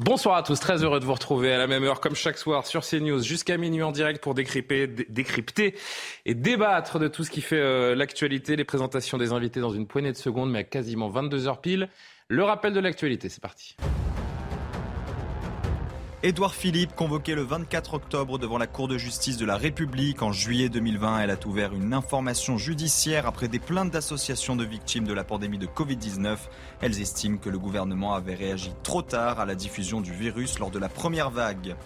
Bonsoir à tous, très heureux de vous retrouver à la même heure comme chaque soir sur CNews jusqu'à minuit en direct pour décrypter, dé- décrypter et débattre de tout ce qui fait euh, l'actualité, les présentations des invités dans une poignée de secondes mais à quasiment 22h pile. Le rappel de l'actualité, c'est parti. Édouard Philippe, convoqué le 24 octobre devant la Cour de justice de la République en juillet 2020, elle a ouvert une information judiciaire après des plaintes d'associations de victimes de la pandémie de Covid-19. Elles estiment que le gouvernement avait réagi trop tard à la diffusion du virus lors de la première vague.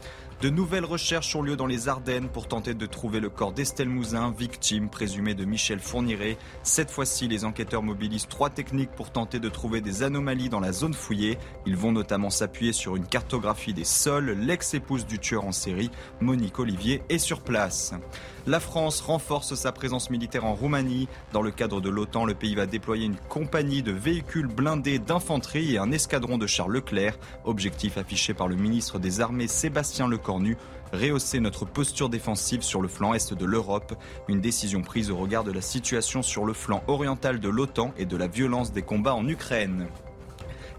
De nouvelles recherches ont lieu dans les Ardennes pour tenter de trouver le corps d'Estelle Mouzin, victime présumée de Michel Fourniret. Cette fois-ci, les enquêteurs mobilisent trois techniques pour tenter de trouver des anomalies dans la zone fouillée. Ils vont notamment s'appuyer sur une cartographie des sols. L'ex-épouse du tueur en série, Monique Olivier, est sur place. La France renforce sa présence militaire en Roumanie. Dans le cadre de l'OTAN, le pays va déployer une compagnie de véhicules blindés d'infanterie et un escadron de chars Leclerc. Objectif affiché par le ministre des Armées Sébastien Lecornu, rehausser notre posture défensive sur le flanc est de l'Europe. Une décision prise au regard de la situation sur le flanc oriental de l'OTAN et de la violence des combats en Ukraine.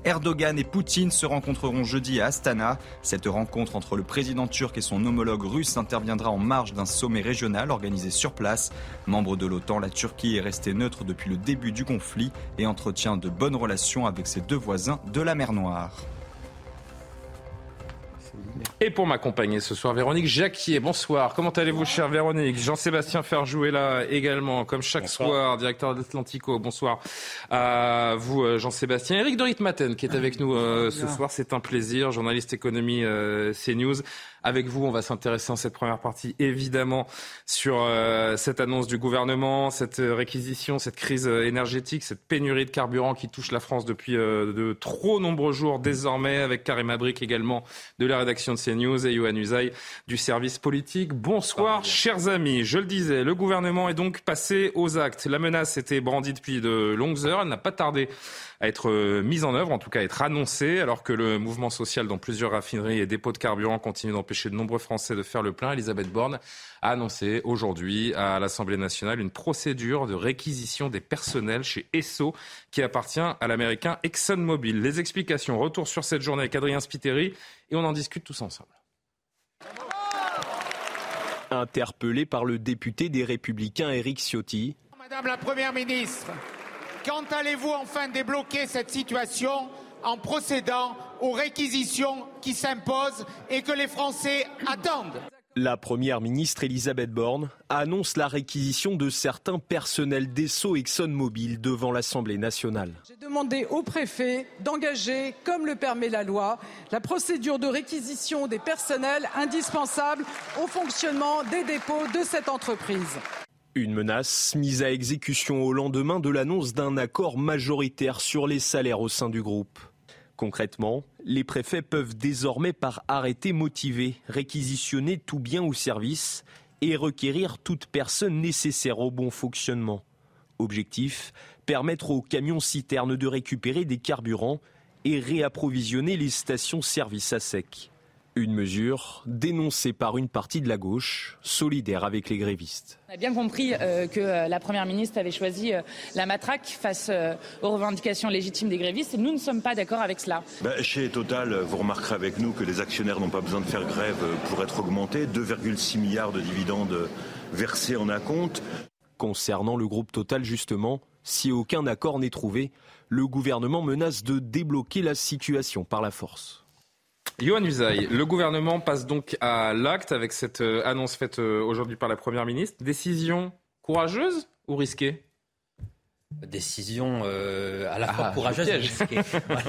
Erdogan et Poutine se rencontreront jeudi à Astana. Cette rencontre entre le président turc et son homologue russe interviendra en marge d'un sommet régional organisé sur place. Membre de l'OTAN, la Turquie est restée neutre depuis le début du conflit et entretient de bonnes relations avec ses deux voisins de la mer Noire. Et pour m'accompagner ce soir, Véronique Jacquier. Bonsoir. Comment allez-vous, chère Véronique? Jean-Sébastien Ferjou est là également, comme chaque soir, directeur d'Atlantico. Bonsoir à vous, euh, Jean-Sébastien. Eric Dorit Maten, qui est avec nous euh, ce soir. C'est un plaisir. Journaliste économie euh, CNews. Avec vous, on va s'intéresser en cette première partie, évidemment, sur euh, cette annonce du gouvernement, cette euh, réquisition, cette crise euh, énergétique, cette pénurie de carburant qui touche la France depuis euh, de trop nombreux jours désormais, avec Karim Abric également de la rédaction de CNews et Yohann Usaï du service politique. Bonsoir, chers amis. Je le disais, le gouvernement est donc passé aux actes. La menace était brandie depuis de longues heures. Elle n'a pas tardé à être euh, mise en œuvre, en tout cas à être annoncée, alors que le mouvement social dans plusieurs raffineries et dépôts de carburant continue d'empêcher de nombreux Français de faire le plein. Elisabeth Borne a annoncé aujourd'hui à l'Assemblée nationale une procédure de réquisition des personnels chez Esso qui appartient à l'américain ExxonMobil. Les explications, retour sur cette journée avec Adrien Spiteri et on en discute tous ensemble. Interpellé par le député des Républicains Éric Ciotti, Madame la Première ministre, quand allez-vous enfin débloquer cette situation en procédant aux réquisitions qui s'imposent et que les Français attendent? La Première ministre Elisabeth Borne annonce la réquisition de certains personnels d'Esso ExxonMobil devant l'Assemblée nationale. J'ai demandé au préfet d'engager, comme le permet la loi, la procédure de réquisition des personnels indispensables au fonctionnement des dépôts de cette entreprise. Une menace mise à exécution au lendemain de l'annonce d'un accord majoritaire sur les salaires au sein du groupe. Concrètement, les préfets peuvent désormais par arrêté motivé réquisitionner tout bien ou service et requérir toute personne nécessaire au bon fonctionnement. Objectif, permettre aux camions citernes de récupérer des carburants et réapprovisionner les stations-service à sec. Une mesure dénoncée par une partie de la gauche, solidaire avec les grévistes. On a bien compris euh, que euh, la Première ministre avait choisi euh, la matraque face euh, aux revendications légitimes des grévistes et nous ne sommes pas d'accord avec cela. Bah, chez Total, vous remarquerez avec nous que les actionnaires n'ont pas besoin de faire grève pour être augmentés. 2,6 milliards de dividendes versés en acompte. Concernant le groupe Total, justement, si aucun accord n'est trouvé, le gouvernement menace de débloquer la situation par la force. Johan Usaï, le gouvernement passe donc à l'acte avec cette euh, annonce faite euh, aujourd'hui par la Première ministre. Décision courageuse ou risquée? Décision euh, à la fois ah, courageuse et risquée.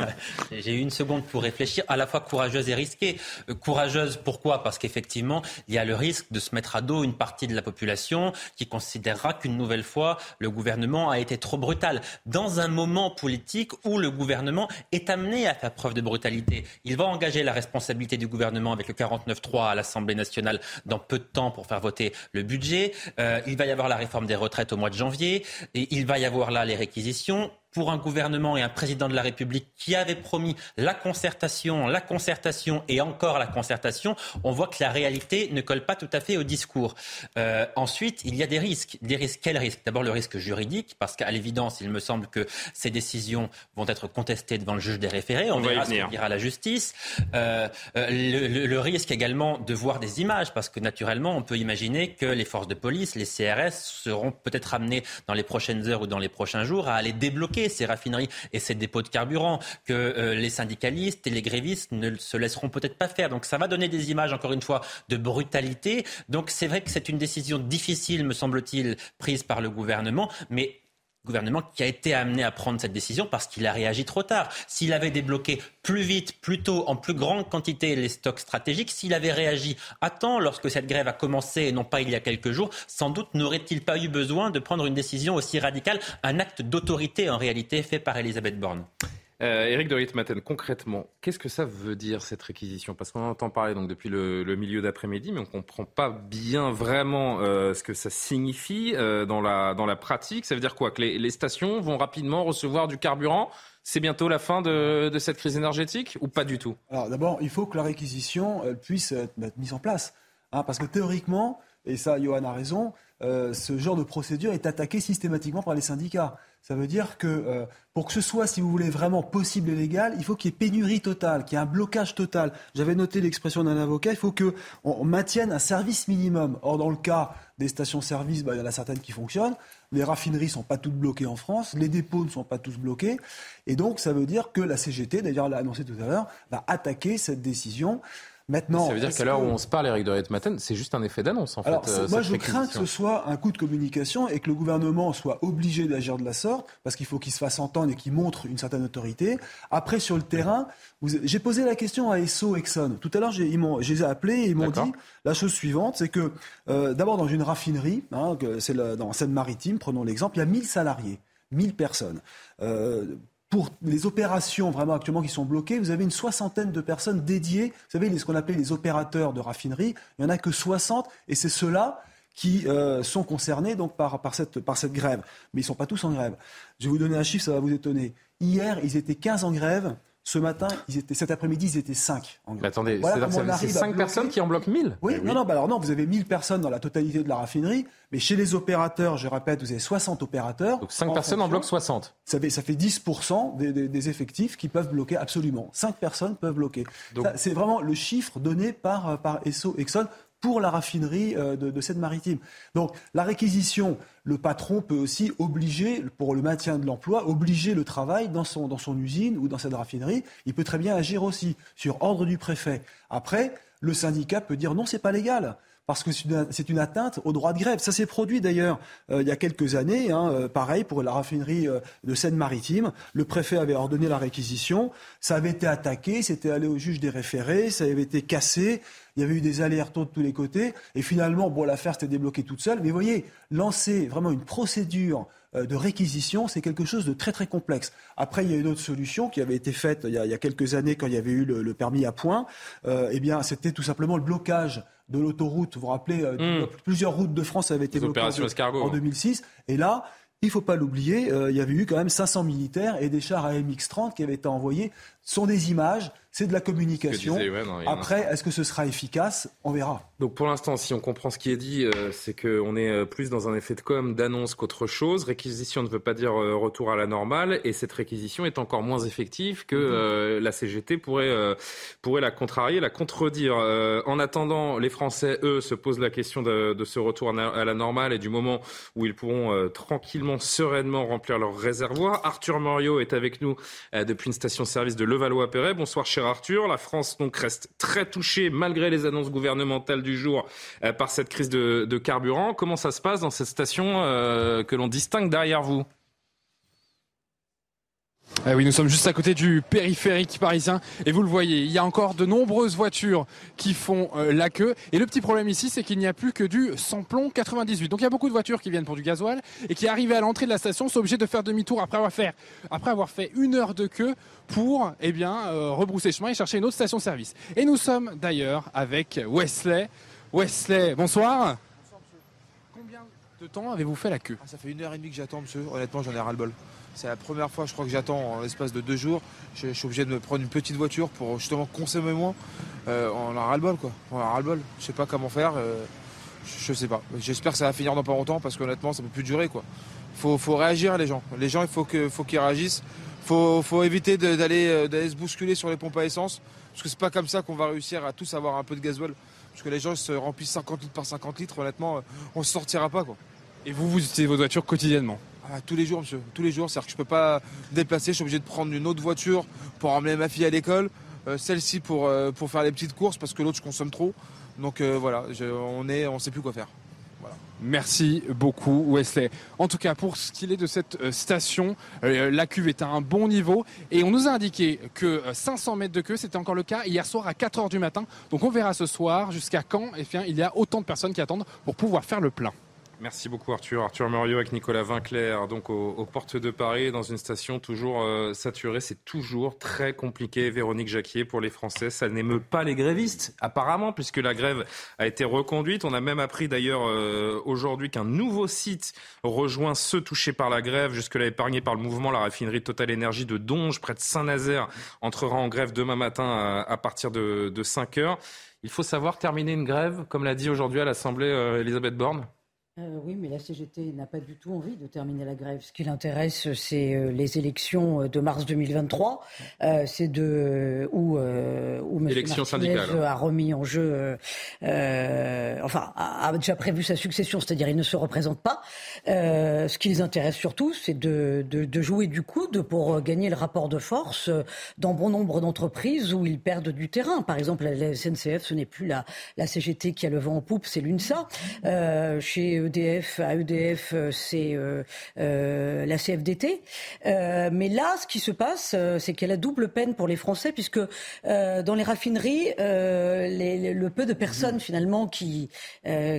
J'ai eu une seconde pour réfléchir, à la fois courageuse et risquée. Euh, courageuse, pourquoi? Parce qu'effectivement, il y a le risque de se mettre à dos une partie de la population qui considérera qu'une nouvelle fois, le gouvernement a été trop brutal. Dans un moment politique où le gouvernement est amené à faire preuve de brutalité, il va engager la responsabilité du gouvernement avec le 49-3 à l'Assemblée nationale dans peu de temps pour faire voter le budget. Euh, il va y avoir la réforme des retraites au mois de janvier. Et il va y avoir là les réquisitions pour un gouvernement et un président de la République qui avait promis la concertation, la concertation et encore la concertation, on voit que la réalité ne colle pas tout à fait au discours. Euh, ensuite, il y a des risques. Des risques. Quels risques? D'abord le risque juridique, parce qu'à l'évidence, il me semble que ces décisions vont être contestées devant le juge des référés. On, on verra ce qu'on dira la justice. Euh, euh, le, le, risque également de voir des images, parce que naturellement, on peut imaginer que les forces de police, les CRS, seront peut-être amenés dans les prochaines heures ou dans les prochains jours à aller débloquer ces raffineries et ces dépôts de carburant que euh, les syndicalistes et les grévistes ne se laisseront peut-être pas faire. Donc ça va donner des images, encore une fois, de brutalité. Donc c'est vrai que c'est une décision difficile, me semble-t-il, prise par le gouvernement, mais gouvernement qui a été amené à prendre cette décision parce qu'il a réagi trop tard. S'il avait débloqué plus vite, plus tôt, en plus grande quantité les stocks stratégiques, s'il avait réagi à temps lorsque cette grève a commencé et non pas il y a quelques jours, sans doute n'aurait-il pas eu besoin de prendre une décision aussi radicale, un acte d'autorité en réalité fait par Elisabeth Borne. Euh, Éric de Ritmaten, concrètement, qu'est-ce que ça veut dire cette réquisition? Parce qu'on entend parler donc depuis le, milieu d'après-midi, mais on ne comprend pas bien vraiment euh, ce que ça signifie euh, dans, la, dans la pratique. Ça veut dire quoi? Que les, stations vont rapidement recevoir du carburant? C'est bientôt la fin de, cette crise énergétique ou pas du tout? Alors d'abord, il faut que la réquisition puisse être mise en place. Hein, parce que théoriquement, et ça, Johan a raison, euh, ce genre de procédure est attaqué systématiquement par les syndicats. Ça veut dire que euh, pour que ce soit, si vous voulez, vraiment possible et légal, il faut qu'il y ait pénurie totale, qu'il y ait un blocage total. J'avais noté l'expression d'un avocat, il faut qu'on maintienne un service minimum. Or, dans le cas des stations-service, bah, il y en a certaines qui fonctionnent. Les raffineries ne sont pas toutes bloquées en France, les dépôts ne sont pas tous bloqués. Et donc, ça veut dire que la CGT, d'ailleurs l'a annoncé tout à l'heure, va attaquer cette décision ça veut dire qu'à l'heure où on se parle, Eric de Matin, c'est juste un effet d'annonce, en fait. Euh, moi, je crains que ce soit un coup de communication et que le gouvernement soit obligé d'agir de la sorte, parce qu'il faut qu'il se fasse entendre et qu'il montre une certaine autorité. Après, sur le terrain, j'ai posé la question à ESSO, Exxon. Tout à l'heure, je les ai appelés et ils m'ont dit la chose suivante, c'est que euh, d'abord dans une raffinerie, hein, c'est dans Seine-Maritime, prenons l'exemple, il y a 1000 salariés. 1000 personnes. Euh, pour les opérations vraiment actuellement qui sont bloquées, vous avez une soixantaine de personnes dédiées. Vous savez, ce qu'on appelle les opérateurs de raffinerie. Il n'y en a que 60 et c'est ceux-là qui euh, sont concernés donc par, par, cette, par cette grève. Mais ils ne sont pas tous en grève. Je vais vous donner un chiffre, ça va vous étonner. Hier, ils étaient 15 en grève. Ce matin, ils étaient, cet après-midi, ils étaient 5 en attendez, c'est 5 personnes qui en bloquent 1000 Oui, non, non, bah alors non, vous avez 1000 personnes dans la totalité de la raffinerie, mais chez les opérateurs, je répète, vous avez 60 opérateurs. Donc 5 personnes en bloquent 60 ça fait, ça fait 10% des, des, effectifs qui peuvent bloquer absolument. 5 personnes peuvent bloquer. C'est vraiment le chiffre donné par, par ESSO Exxon pour la raffinerie euh, de, de Seine-Maritime. Donc la réquisition, le patron peut aussi obliger, pour le maintien de l'emploi, obliger le travail dans son, dans son usine ou dans cette raffinerie. Il peut très bien agir aussi sur ordre du préfet. Après, le syndicat peut dire non, c'est pas légal parce que c'est une, atteinte au droit de grève. Ça s'est produit d'ailleurs euh, il y a quelques années, hein, euh, pareil pour la raffinerie de Seine-Maritime. Le préfet avait ordonné la réquisition, ça avait été attaqué, c'était allé au juge des référés, ça avait été cassé. Il y avait eu des allers-retours de tous les côtés. Et finalement, bon, l'affaire s'était débloquée toute seule. Mais vous voyez, lancer vraiment une procédure euh, de réquisition, c'est quelque chose de très très complexe. Après, il y a une autre solution qui avait été faite il y a, quelques années quand il y avait eu le, permis à point. Euh, eh bien, c'était tout simplement le blocage de l'autoroute. Vous vous rappelez, hmm. plusieurs routes de France avaient été bloquées en 2006. Et là, il ne faut pas l'oublier, il y avait eu quand même 500 militaires et des chars AMX-30 qui avaient été envoyés. Sont des images, c'est de la communication. Après, est-ce que ce sera efficace? On verra. Donc pour l'instant, si on comprend ce qui est dit, euh, c'est qu'on est euh, plus dans un effet de com, d'annonce qu'autre chose. Réquisition ne veut pas dire euh, retour à la normale, et cette réquisition est encore moins effective que mhm. la CGT pourrait, pourrait la contrarier, la contredire. en attendant, les Français, eux, se posent la question de, de, ce retour à la normale et du moment où ils pourront tranquillement, sereinement remplir leur réservoir. Arthur Morio est avec nous depuis une station-service de Levallois-Perret. Bonsoir, cher Arthur. La France donc reste très touchée, malgré les annonces gouvernementales du jour, euh, par cette crise de, carburant. Comment ça se passe dans cette station euh, que l'on distingue derrière vous? Ah oui, nous sommes juste à côté du périphérique parisien et vous le voyez, il y a encore de nombreuses voitures qui font euh, la queue. Et le petit problème ici, c'est qu'il n'y a plus que du samplon 98. Donc il y a beaucoup de voitures qui viennent pour du gasoil et qui arrivent à l'entrée de la station sont obligées de faire demi-tour après avoir fait, une heure de queue pour eh euh, rebrousser chemin et chercher une autre station-service. Et nous sommes d'ailleurs avec Wesley. Wesley, bonsoir. Combien de temps avez-vous fait la queue? Ah, Ça fait une heure et demie que j'attends, monsieur. Honnêtement, j'en ai ras-le-bol. C'est la première fois, je crois, que j'attends en l'espace de deux jours. Je, suis obligé de me prendre une petite voiture pour justement consommer moins. Euh, on a ras-le-bol, quoi. On a ras-le-bol. Je sais pas comment faire. Euh, je, sais pas. J'espère que ça va finir dans pas longtemps parce qu'honnêtement, ça peut plus durer, quoi. Faut, réagir, les gens. Les gens, il faut qu'ils réagissent. Faut, faut éviter euh, d'aller se bousculer sur les pompes à essence. Parce que c'est pas comme ça qu'on va réussir à tous avoir un peu de gasoil. Parce que les gens se remplissent 50 litres par 50 litres, honnêtement, on se sortira pas, quoi. Et vous, vous utilisez vos voitures quotidiennement ah, tous les jours, monsieur. Tous les jours. C'est-à-dire que je ne peux pas déplacer. Je suis obligé de prendre une autre voiture pour emmener ma fille à l'école. Euh, celle-ci pour, euh, pour faire les petites courses parce que l'autre, je consomme trop. Donc euh, voilà, on ne on sait plus quoi faire. Merci beaucoup Wesley. En tout cas, pour ce qu'il est de cette station, la cuve est à un bon niveau et on nous a indiqué que 500 mètres de queue, c'était encore le cas hier soir à 4 heures du matin. Donc on verra ce soir jusqu'à quand eh bien, il y a autant de personnes qui attendent pour pouvoir faire le plein. Merci beaucoup Arthur. Arthur Muriot avec Nicolas Vinclair, donc aux, portes de Paris, dans une station toujours euh, saturée. C'est toujours très compliqué, Véronique Jacquier, pour les Français. Ça n'émeut pas les grévistes, apparemment, puisque la grève a été reconduite. On a même appris d'ailleurs euh, aujourd'hui qu'un nouveau site rejoint ceux touchés par la grève, jusque-là épargné par le mouvement. La raffinerie Total Énergie de Donge, près de Saint-Nazaire, entrera en grève demain matin à, partir de, de 5 heures. Il faut savoir terminer une grève, comme l'a dit aujourd'hui à l'Assemblée euh, Elisabeth Borne? Euh, oui, mais la CGT n'a pas du tout envie de terminer la grève. Ce qui l'intéresse, c'est euh, les élections euh, de mars 2023. c'est de où, où M. A remis en jeu, enfin, a, déjà prévu sa succession, c'est-à-dire il ne se représente pas. ce qui les intéresse surtout, c'est de, de, jouer du coude pour gagner le rapport de force dans bon nombre d'entreprises où ils perdent du terrain. Par exemple, la SNCF, ce n'est plus la, la CGT qui a le vent en poupe, c'est l'UNSA. chez EDF, à EDF, euh, c'est euh, euh, la CFDT. mais là, ce qui se passe, c'est qu'il y a la double peine pour les Français, puisque dans les raffineries, le peu de personnes finalement qui,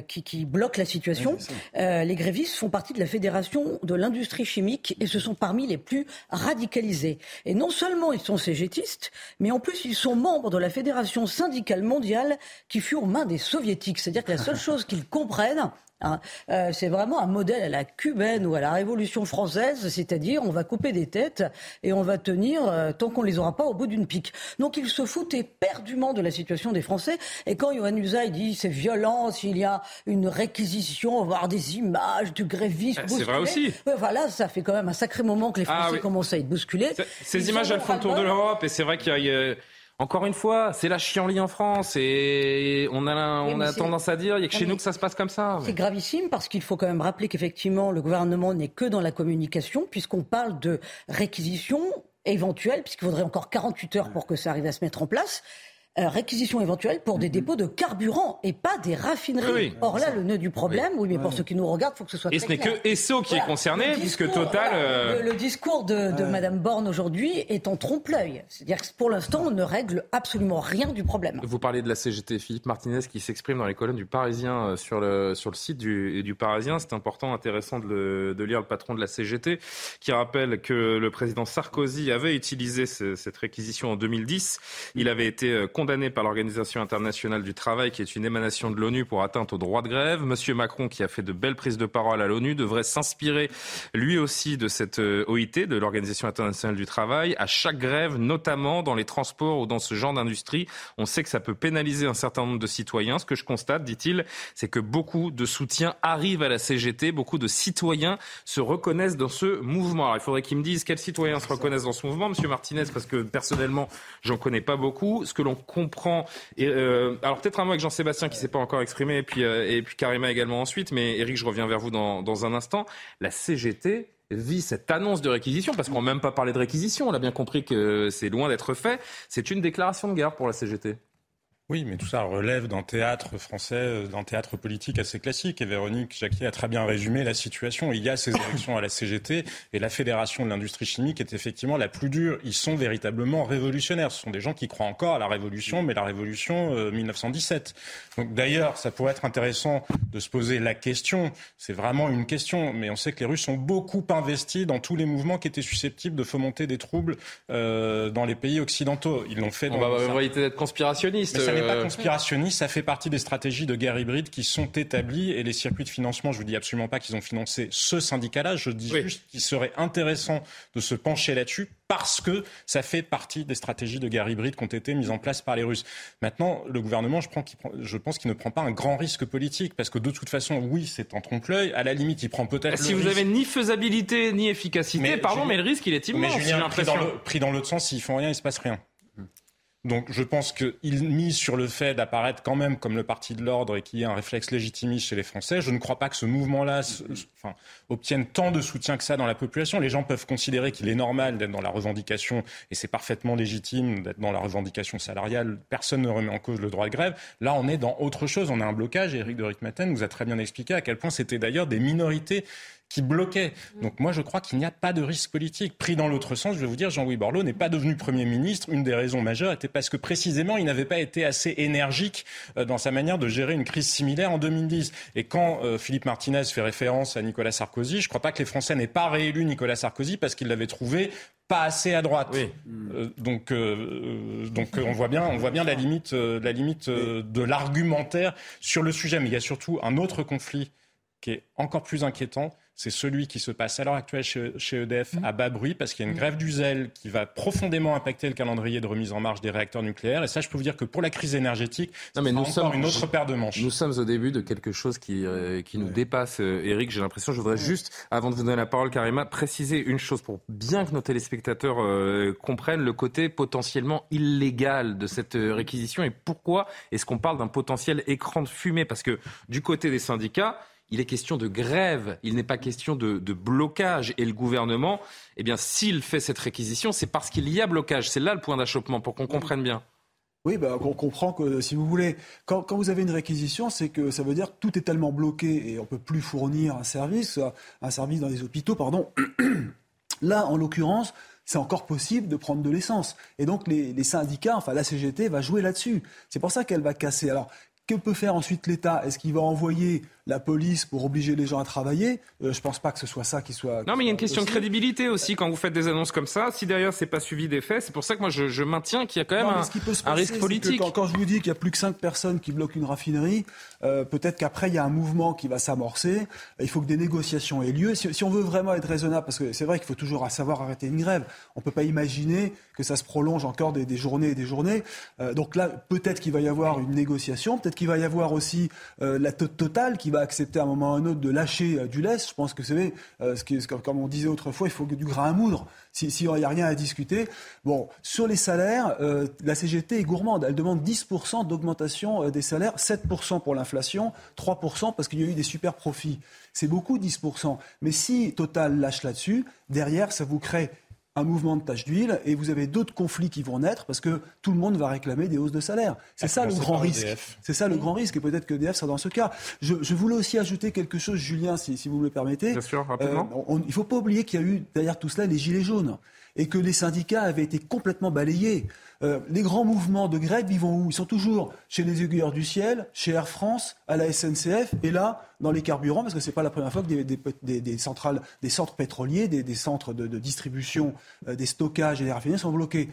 qui, bloquent la situation, les grévistes font partie de la Fédération de l'industrie chimique et ce sont parmi les plus radicalisés. Et non seulement ils sont cégétistes, mais en plus ils sont membres de la Fédération syndicale mondiale qui fut aux mains des soviétiques. C'est-à-dire que la seule chose qu'ils comprennent, Hein. Euh, c'est vraiment un modèle à la cubaine ou à la Révolution française, c'est-à-dire on va couper des têtes et on va tenir euh, tant qu'on les aura pas au bout d'une pique. Donc ils se foutent éperdument de la situation des Français. Et quand Yohann Usaï dit c'est violent, s'il y a une réquisition, voir des images du gréviste. Eh, c'est vrai aussi. voilà, ça fait quand même un sacré moment que les ah Français commencent à être bousculés. Ces images, elles font le tour de l'Europe et c'est vrai qu'il y a encore une fois, c'est la chienlit en France et on a, on a tendance à dire, il n'y a que chez nous que ça se passe comme ça. C'est gravissime parce qu'il faut quand même rappeler qu'effectivement, le gouvernement n'est que dans la communication puisqu'on parle de réquisition éventuelle, puisqu'il faudrait encore 48 heures pour que ça arrive à se mettre en place. Euh, réquisition éventuelle pour des mhm. dépôts de carburant et pas des raffineries. Or là, le nœud du problème, oui, mais pour ceux qui nous regardent, il faut que ce soit Et ce n'est que Esso qui est concerné, puisque Total... Euh, le, discours de, de Madame Borne aujourd'hui est en trompe-l'œil. C'est-à-dire que pour l'instant, on ne règle absolument rien du problème. Vous parlez de la CGT, Philippe Martinez, qui s'exprime dans les colonnes du Parisien euh, sur le, sur le site du, du Parisien. C'est important, intéressant de, de, lire le patron de la CGT, qui rappelle que le président Sarkozy avait utilisé cette réquisition en 2010. Il avait été condamné par l'Organisation internationale du travail, qui est une émanation de l'ONU pour atteinte au droit de grève. Monsieur Macron, qui a fait de belles prises de parole à l'ONU, devrait s'inspirer lui aussi de cette euh, OIT, de l'Organisation internationale du travail, à chaque grève, notamment dans les transports ou dans ce genre d'industrie. On sait que ça peut pénaliser un certain nombre de citoyens. Ce que je constate, dit-il, c'est que beaucoup de soutiens arrivent à la CGT, beaucoup de citoyens se reconnaissent dans ce mouvement. Alors, il faudrait qu'ils me disent quels citoyens se reconnaissent dans ce mouvement, Monsieur Martinez, parce que personnellement, j'en connais pas beaucoup. Ce que l'on comprend. Et, euh, alors peut-être un mot avec Jean-Sébastien qui s'est pas encore exprimé, et puis, euh, et puis Karima également ensuite. Mais Eric, je reviens vers vous dans, dans un instant. La CGT vit cette annonce de réquisition, parce qu'on n'a même pas parlé de réquisition, on a bien compris que c'est loin d'être fait. C'est une déclaration de guerre pour la CGT. Oui, mais tout ça relève d'un théâtre français, euh, d'un théâtre politique assez classique. Et Véronique Jacquier a très bien résumé la situation. Il y a ces élections à la CGT et la Fédération de l'industrie chimique est effectivement la plus dure. Ils sont véritablement révolutionnaires. Ce sont des gens qui croient encore à la révolution, mais la révolution 1917. Euh, Donc d'ailleurs, ça pourrait être intéressant de se poser la question. C'est vraiment une question, mais on sait que les Russes sont beaucoup investis dans tous les mouvements qui étaient susceptibles de fomenter des troubles euh, dans les pays occidentaux. Ils l'ont fait. On va va d'être conspirationniste n'est pas euh, conspirationniste, ça fait partie des stratégies de guerre hybride qui sont établies et les circuits de financement, je vous dis absolument pas qu'ils ont financé ce syndicat-là, je dis juste qu'il serait intéressant de se pencher là-dessus parce que ça fait partie des stratégies de guerre hybride qui ont été mises en place par les Russes. Maintenant, le gouvernement, je, je pense qu'il ne prend pas un grand risque politique, parce que de toute façon, oui, c'est un trompe-l'œil. À la limite, il prend peut-être. Si vous avez ni faisabilité ni efficacité, pardon, mais le risque, il est immense. Mais Julien, pris dans l'autre sens, s'ils font rien, il se passe rien. Donc je pense qu'il mise sur le fait d'apparaître quand même comme le parti de l'ordre et qu'il y ait un réflexe légitimiste chez les Français. Je ne crois pas que ce mouvement-là obtienne tant de soutien que ça dans la population. Les gens peuvent considérer qu'il est normal d'être dans la revendication, et c'est parfaitement légitime d'être dans la revendication salariale. Personne ne remet en cause le droit de grève. Là, on est dans autre chose. On a un blocage. Éric de Ritmaten vous a très bien expliqué à quel point c'était d'ailleurs des minorités qui bloquait. Donc moi, je crois qu'il n'y a pas de risque politique. Pris dans l'autre sens, je vais vous dire, Jean-Louis Borloo n'est pas devenu Premier ministre. Une des raisons majeures était parce que précisément, il n'avait pas été assez énergique euh, dans sa manière de gérer une crise similaire en 2010. Et quand euh, Philippe Martinez fait référence à Nicolas Sarkozy, je ne crois pas que les Français n'aient pas réélu Nicolas Sarkozy parce qu'ils l'avaient trouvé pas assez à droite. Euh, donc, donc on voit bien, on voit bien la limite, la limite de l'argumentaire sur le sujet. Mais il y a surtout un autre conflit qui est encore plus inquiétant, c'est celui qui se passe à l'heure actuelle chez, EDF mmh. à bas bruit, parce qu'il y a une mmh. grève du zèle qui va profondément impacter le calendrier de remise en marche des réacteurs nucléaires. Et ça, je peux vous dire que pour la crise énergétique, c'est encore sommes, une autre paire de manches. Nous sommes au début de quelque chose qui, euh, qui nous dépasse, Eric. Euh, j'ai l'impression, je voudrais juste, avant de vous donner la parole, Karima, préciser une chose pour bien que nos téléspectateurs euh, comprennent le côté potentiellement illégal de cette réquisition et pourquoi est-ce qu'on parle d'un potentiel écran de fumée? Parce que du côté des syndicats, il est question de grève, il n'est pas question de, blocage. Et le gouvernement, eh bien, s'il fait cette réquisition, c'est parce qu'il y a blocage. C'est là le point d'achoppement, pour qu'on comprenne bien. Oui, bah, on comprend que si vous voulez, quand, vous avez une réquisition, c'est que ça veut dire que tout est tellement bloqué et on ne peut plus fournir un service, un service dans les hôpitaux, pardon. Là, en l'occurrence, c'est encore possible de prendre de l'essence. Et donc les, les, syndicats, enfin la CGT va jouer là-dessus. C'est pour ça qu'elle va casser. Alors que peut faire ensuite l'État? Est-ce qu'il va envoyer la police pour obliger les gens à travailler euh, Je ne pense pas que ce soit ça qui soit. Non, mais il y a une question de crédibilité aussi quand vous faites des annonces comme ça. Si derrière c'est pas suivi des faits, c'est pour ça que moi je, maintiens qu'il y a quand même un, risque politique. Quand, je vous dis qu'il y a plus que 5 personnes qui bloquent une raffinerie, euh, peut-être qu'après il y a un mouvement qui va s'amorcer. Il faut que des négociations aient lieu. Si, on veut vraiment être raisonnable, parce que c'est vrai qu'il faut toujours savoir arrêter une grève. On ne peut pas imaginer que ça se prolonge encore des, journées et des journées. Euh, donc là, peut-être qu'il va y avoir une négociation, peut-être qu'il va y avoir aussi la totale qui va accepter à un moment ou à un autre de lâcher euh, du lest. Je pense que c'est euh, ce comme on disait autrefois, il faut du grain à moudre. S'il si n'y a rien à discuter. Bon, sur les salaires, euh, la CGT est gourmande. Elle demande 10% d'augmentation des salaires, 7% pour l'inflation, 3% parce qu'il y a eu des super profits. C'est beaucoup, 10%. Mais si Total lâche là-dessus, derrière, ça vous crée un mouvement de tache d'huile et vous avez d'autres conflits qui vont naître parce que tout le monde va réclamer des hausses de salaire. C'est ça le grand risque. C'est ça le grand risque et peut-être que EDF sera dans ce cas. Je, voulais aussi ajouter quelque chose, Julien, si, vous me le permettez. Bien sûr, rapidement. Euh, il ne faut pas oublier qu'il y a eu derrière tout cela les gilets jaunes et que les syndicats avaient été complètement balayés. Euh, les grands mouvements de grève, ils vont où? Ils sont toujours chez les aiguilleurs du ciel, chez Air France, à la SNCF, et là, dans les carburants, parce que ce n'est pas la première fois que des, centrales, des centres pétroliers, des, centres de, distribution, euh, des stockages et des raffineries sont bloqués.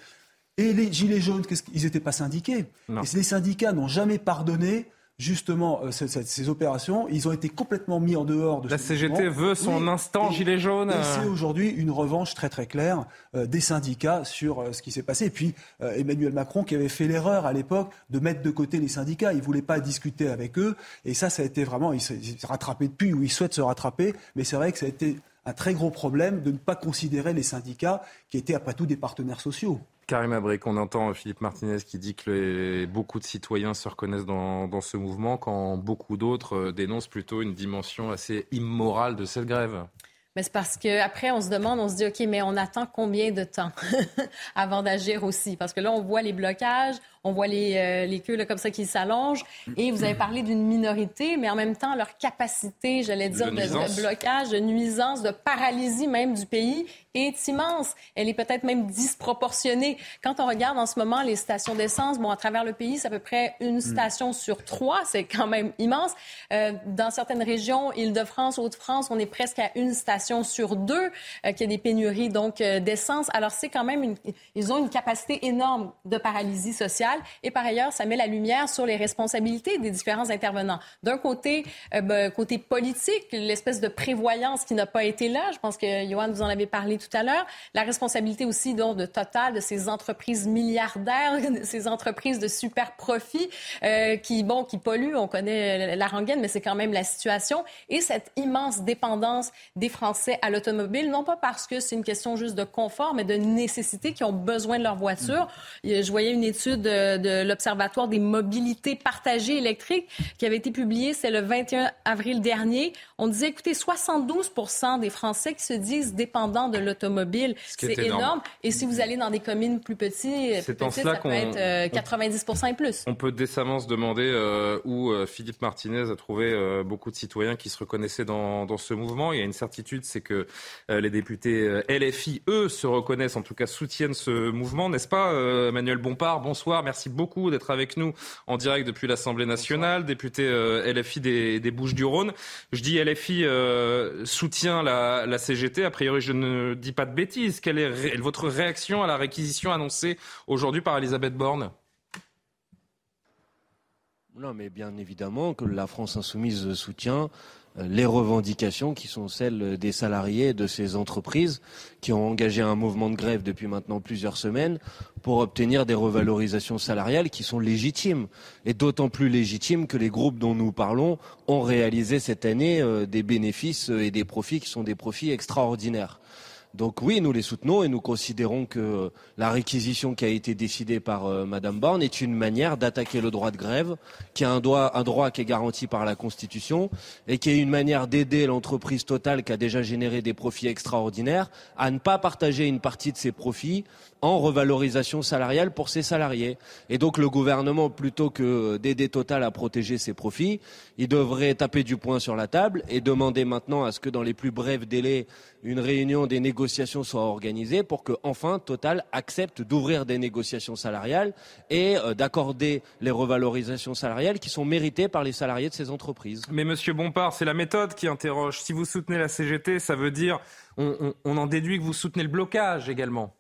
Et les gilets jaunes, ils n'étaient pas syndiqués? Et les syndicats n'ont jamais pardonné justement euh, ces, opérations, ils ont été complètement mis en dehors de La CGT veut son instant gilet jaune. c'est aujourd'hui une revanche très très claire euh, des syndicats sur euh, ce qui s'est passé. Et puis Emmanuel Macron qui avait fait l'erreur à l'époque de mettre de côté les syndicats. Il voulait pas discuter avec eux. Et ça, ça a été vraiment, il s'est rattrapé depuis ou il souhaite se rattraper. Mais c'est vrai que ça a été un très gros problème de ne pas considérer les syndicats qui étaient après tout des partenaires sociaux. Karim Abric, on entend Philippe Martinez qui dit que beaucoup de citoyens se reconnaissent dans, ce mouvement, quand beaucoup d'autres euh, dénoncent plutôt une dimension assez immorale de cette grève. Mais c'est parce qu'après, on se demande, on se dit, OK, mais on attend combien de temps avant d'agir aussi? Parce que là, on voit les blocages, On voit les, les queues comme ça qui s'allongent. Et vous avez parlé d'une minorité, mais en même temps, leur capacité, j'allais dire, de, de, blocage, de nuisance, de paralysie même du pays est immense. Elle est peut-être même disproportionnée. Quand on regarde en ce moment les stations d'essence, bon, à travers le pays, c'est à peu près une hmm. station sur trois. C'est quand même immense. Euh, dans certaines régions, Île-de-France, Haute-France, on est presque à une station sur deux euh, qui a des pénuries donc euh, d'essence. Alors c'est quand même une, ils ont une capacité énorme de paralysie sociale. Et par ailleurs, ça met la lumière sur les responsabilités des différents intervenants. D'un côté, euh, ben, côté politique, l'espèce de prévoyance qui n'a pas été là. Je pense que Johan vous en avez parlé tout à l'heure. La responsabilité aussi donc, de Total, de ces entreprises milliardaires, de ces entreprises de super profit euh, qui, bon, qui polluent. On connaît la rengaine, mais c'est quand même la situation. Et cette immense dépendance des Français à l'automobile, non pas parce que c'est une question juste de confort, mais de nécessité, qui ont besoin de leur voiture. Je voyais une étude de, de l'Observatoire des mobilités partagées électriques qui avait été publiée, c'est le 21 avril dernier. On disait, écoutez, 72 des Français qui se disent dépendants de l'automobile. C'est énorme. Et si vous allez dans des communes plus petites, plus petites ça peut être 90 euh, et plus. On peut décemment se demander euh, où euh, Philippe Martinez a trouvé beaucoup de citoyens qui se reconnaissaient dans, dans ce mouvement. Il y a une certitude, c'est que les députés LFI, eux, se reconnaissent, en tout cas soutiennent ce mouvement, n'est-ce pas, Emmanuel Bompard? Bonsoir, merci beaucoup d'être avec nous en direct depuis l'Assemblée nationale, député LFI des, des Bouches-du-Rhône. Je dis LFI soutient la, la CGT, a priori je ne dis pas de bêtises. Quelle est votre réaction à la réquisition annoncée aujourd'hui par Elisabeth Borne? Non, mais bien évidemment que la France insoumise soutient euh, les revendications qui sont celles des salariés de ces entreprises qui ont engagé un mouvement de grève depuis maintenant plusieurs semaines pour obtenir des revalorisations salariales qui sont légitimes et d'autant plus légitimes que les groupes dont nous parlons ont réalisé cette année euh, des bénéfices et des profits qui sont des profits extraordinaires. Donc oui, nous les soutenons et nous considérons que la réquisition qui a été décidée par euh, Madame Borne est une manière d'attaquer le droit de grève, qui droit, un droit qui est garanti par la Constitution et qui est une manière d'aider l'entreprise totale qui a déjà généré des profits extraordinaires à ne pas partager une partie de ses profits en revalorisation salariale pour ses salariés. Et donc le gouvernement, plutôt que d'aider Total à protéger ses profits, il devrait taper du poing sur la table et demander maintenant à ce que dans les plus brefs délais, une réunion des négociations soit organisée pour que enfin Total accepte d'ouvrir des négociations salariales et euh, d'accorder les revalorisations salariales qui sont méritées par les salariés de ces entreprises. Mais Monsieur Bompard, c'est la méthode qui interroge. Si vous soutenez la CGT, ça veut dire on en déduit que vous soutenez le blocage également.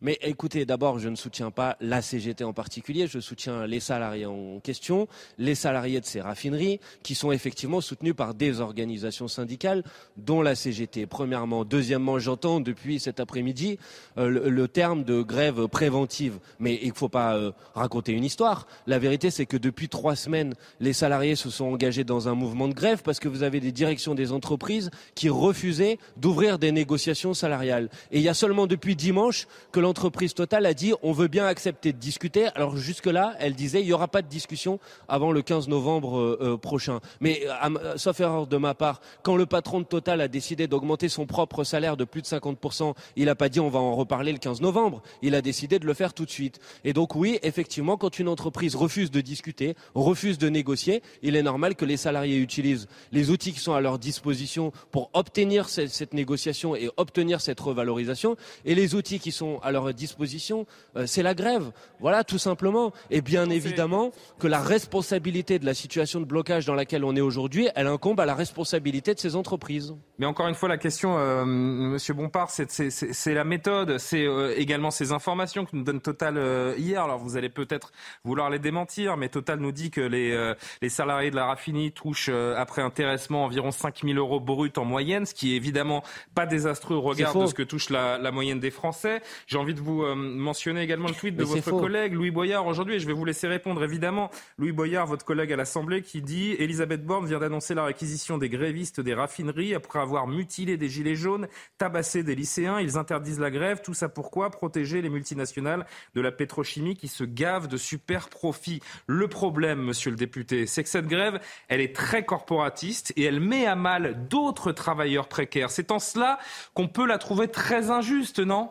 Mais écoutez, d'abord, je ne soutiens pas la CGT en particulier, je soutiens les salariés en question, les salariés de ces raffineries, qui sont effectivement soutenus par des organisations syndicales, dont la CGT. Premièrement. Deuxièmement, j'entends depuis cet après-midi euh, le, terme de grève préventive. Mais il ne faut pas euh, raconter une histoire. La vérité, c'est que depuis trois semaines, les salariés se sont engagés dans un mouvement de grève parce que vous avez des directions des entreprises qui refusaient d'ouvrir des négociations salariales. Et il y a seulement depuis dimanche que l'entreprise Total a dit on veut bien accepter de discuter. Alors jusque-là, elle disait il n'y aura pas de discussion avant le 15 novembre euh, euh, prochain. Mais euh, sauf erreur de ma part, quand le patron de Total a décidé d'augmenter son propre salaire de plus de 50%, il n'a pas dit on va en reparler le 15 novembre. Il a décidé de le faire tout de suite. Et donc oui, effectivement, quand une entreprise refuse de discuter, refuse de négocier, il est normal que les salariés utilisent les outils qui sont à leur disposition pour obtenir cette, négociation et obtenir cette revalorisation, et les outils qui sont à leur disposition, euh, c'est la grève. Voilà, tout simplement. Et bien évidemment que la responsabilité de la situation de blocage dans laquelle on est aujourd'hui, elle incombe à la responsabilité de ces entreprises. Mais encore une fois, la question, euh, Monsieur Bompard, c'est la méthode, c'est euh, également ces informations que nous donne Total hier. Alors vous allez peut-être vouloir les démentir, mais Total nous dit que les, les salariés de la raffinerie touchent après intéressement environ 5 000 euros bruts en moyenne, ce qui est évidemment pas désastreux au regard de ce que touche la, la moyenne des Français. J'ai envie de vous euh, mentionner également le tweet de votre collègue Louis Boyard aujourd'hui, et je vais vous laisser répondre évidemment. Louis Boyard, votre collègue à l'Assemblée, qui dit Elisabeth Borne vient d'annoncer la réquisition des grévistes des raffineries après avoir mutilé des gilets jaunes, tabassé des lycéens. Ils interdisent la grève. Tout ça pourquoi? Protéger les multinationales de la pétrochimie qui se gavent de super profits. Le problème, monsieur le député, c'est que cette grève, elle est très corporatiste et elle met à mal d'autres travailleurs précaires. C'est en cela qu'on peut la trouver très injuste, non?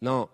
Non.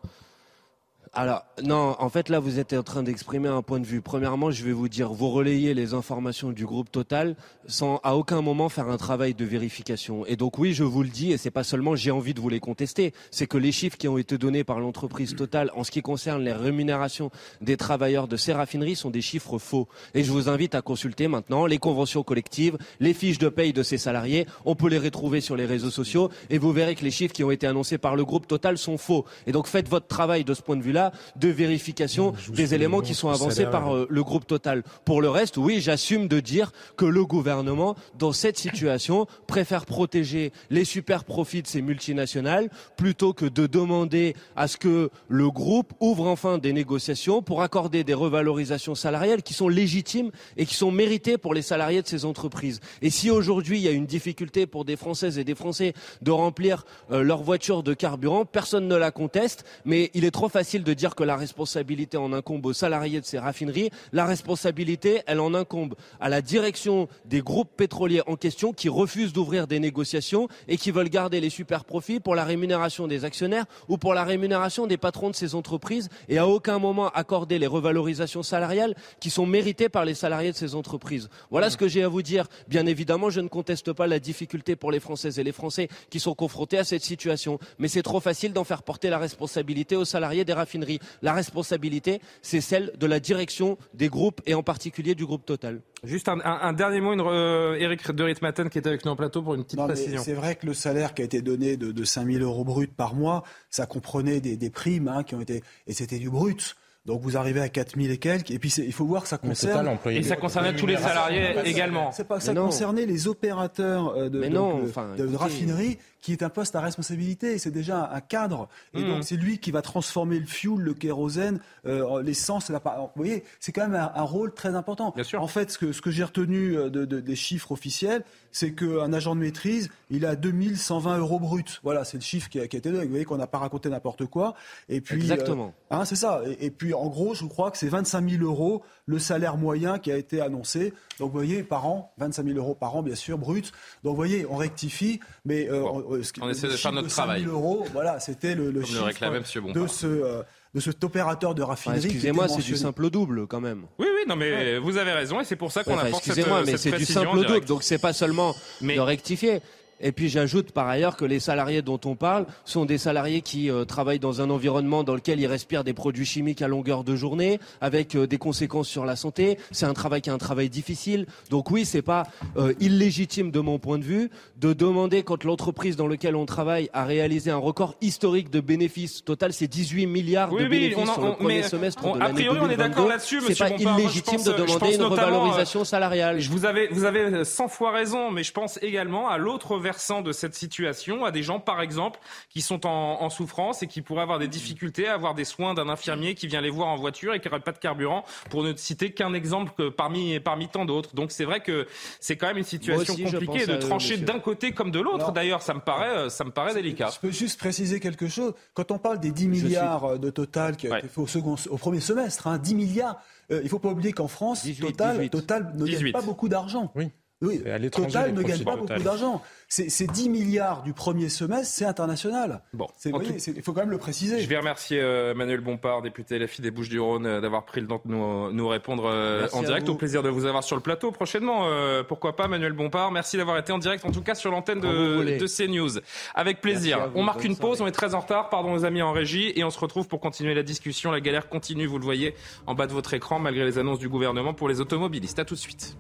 Alors, non, en fait, là, vous êtes en train d'exprimer un point de vue. Premièrement, je vais vous dire, vous relayez les informations du groupe Total sans à aucun moment faire un travail de vérification. Et donc, oui, je vous le dis, et c'est pas seulement j'ai envie de vous les contester, c'est que les chiffres qui ont été donnés par l'entreprise Total en ce qui concerne les rémunérations des travailleurs de ces raffineries sont des chiffres faux. Et je vous invite à consulter maintenant les conventions collectives, les fiches de paye de ces salariés. On peut les retrouver sur les réseaux sociaux et vous verrez que les chiffres qui ont été annoncés par le groupe Total sont faux. Et donc, faites votre travail de ce point de vue-là de vérification des éléments qui sont avancés par euh, le groupe Total. Pour le reste, oui, j'assume de dire que le gouvernement, dans cette situation, préfère protéger les super profits de ces multinationales plutôt que de demander à ce que le groupe ouvre enfin des négociations pour accorder des revalorisations salariales qui sont légitimes et qui sont méritées pour les salariés de ces entreprises. Et si aujourd'hui il y a une difficulté pour des Françaises et des Français de remplir euh, leur voiture de carburant, personne ne la conteste, mais il est trop facile de dire que la responsabilité en incombe aux salariés de ces raffineries. La responsabilité, elle en incombe à la direction des groupes pétroliers en question qui refusent d'ouvrir des négociations et qui veulent garder les super profits pour la rémunération des actionnaires ou pour la rémunération des patrons de ces entreprises et à aucun moment accorder les revalorisations salariales qui sont méritées par les salariés de ces entreprises. Voilà ce que j'ai à vous dire. Bien évidemment, je ne conteste pas la difficulté pour les Françaises et les Français qui sont confrontés à cette situation, mais c'est trop facile d'en faire porter la responsabilité aux salariés des raffineries. La responsabilité, c'est celle de la direction des groupes et en particulier du groupe Total. Juste un, dernier mot, une, Eric de Ritmaten qui était avec nous en plateau pour une petite précision. C'est vrai que le salaire qui a été donné de, de 5 000 euros brut par mois, ça comprenait des, primes hein, qui ont été et c'était du brut. Donc vous arrivez à 4000 et quelques, et puis il faut voir que ça concerne. et ça concernait tous les salariés également. C'est pas ça concernait les opérateurs euh, de, de, raffinerie qui est un poste à responsabilité. C'est déjà un cadre. Et mmh. donc, c'est lui qui va transformer le fuel, le kérosène, euh, l'essence. La... Vous voyez, c'est quand même un, rôle très important. Bien sûr. En fait, ce que, ce que j'ai retenu euh, de, des chiffres officiels, c'est qu'un agent de maîtrise, il a 2120 euros bruts. Voilà, c'est le chiffre qui a, qui a été donné. Vous voyez qu'on n'a pas raconté n'importe quoi. Et puis, Exactement. Euh, hein, c'est ça. Et, puis, en gros, je crois que c'est 25 000 euros le salaire moyen qui a été annoncé. Donc, vous voyez, par an, 25 000 euros par an, bien sûr, brut. Donc, vous voyez, on rectifie, mais on essaie de faire notre travail. euros, voilà, c'était le, le chiffre de ce euh, de cet opérateur de raffinerie. excusez-moi, c'est du simple double quand même. Oui, oui, non, mais vous avez raison et c'est pour ça qu'on enfin, apporte Excusez-moi, mais c'est du simple double, donc c'est pas seulement de rectifier. Et puis j'ajoute par ailleurs que les salariés dont on parle sont des salariés qui euh, travaillent dans un environnement dans lequel ils respirent des produits chimiques à longueur de journée, avec euh, des conséquences sur la santé. C'est un travail qui est un travail difficile. Donc oui, c'est pas euh, illégitime de mon point de vue de demander quand l'entreprise dans laquelle on travaille a réalisé un record historique de bénéfices total, c'est 18 milliards de bénéfices sur le premier semestre de l'année 2022. on est d'accord là-dessus, C'est pas illégitime de demander une revalorisation salariale. Je vous avez, vous avez 100 fois raison, mais je pense également à l'autre versant de cette situation à des gens, par exemple, qui sont en, souffrance et qui pourraient avoir des difficultés à avoir des soins d'un infirmier qui vient les voir en voiture et qui n'aurait pas de carburant, pour ne citer qu'un exemple parmi, parmi tant d'autres. Donc c'est vrai que c'est quand même une situation compliquée de trancher d'un côté comme de l'autre. D'ailleurs, ça me paraît, ça me paraît délicat. Je peux juste préciser quelque chose. Quand on parle des 10 milliards de total qui a été fait au, second, au premier semestre, hein, 10 milliards, euh, il ne faut pas oublier qu'en France, Total, Total ne gagne pas beaucoup d'argent. Oui. Oui, Total ne gagne pas beaucoup d'argent. Ces 10 milliards du premier semestre, c'est international. Bon, il faut quand même le préciser. Je vais remercier euh, Manuel Bompard, député LFI des Bouches-du-Rhône, euh, d'avoir pris le temps de nous, nous répondre euh, en direct. Au plaisir de vous avoir sur le plateau prochainement. pourquoi pas, Manuel Bompard Merci d'avoir été en direct, en tout cas sur l'antenne de, de CNews. Avec plaisir. on marque une pause, on est très en retard. Pardon aux amis en régie. Et on se retrouve pour continuer la discussion. La galère continue, vous le voyez en bas de votre écran, malgré les annonces du gouvernement pour les automobilistes. À tout de suite.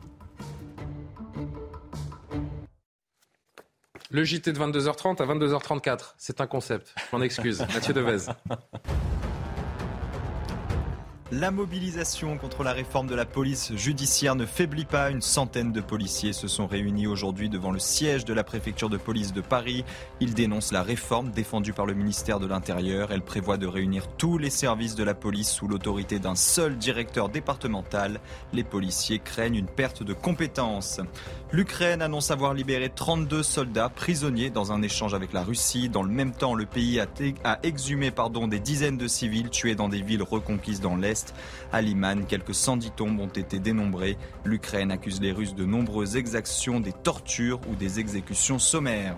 Le JT de 22h30 à 22h34, c'est un concept. Je m'en excuse. Mathieu Devez. La mobilisation contre la réforme de la police judiciaire ne faiblit pas. Une centaine de policiers se sont réunis aujourd'hui devant le siège de la préfecture de police de Paris. Ils dénoncent la réforme défendue par le ministère de l'Intérieur. Elle prévoit de réunir tous les services de la police sous l'autorité d'un seul directeur départemental. Les policiers craignent une perte de compétences. L'Ukraine annonce avoir libéré 32 soldats prisonniers dans un échange avec la Russie. Dans le même temps, le pays a, exhumé pardon, des dizaines de civils tués dans des villes reconquises dans l'Est. À Liman, quelques 110 tombes ont été dénombrées. L'Ukraine accuse les Russes de nombreuses exactions, des tortures ou des exécutions sommaires.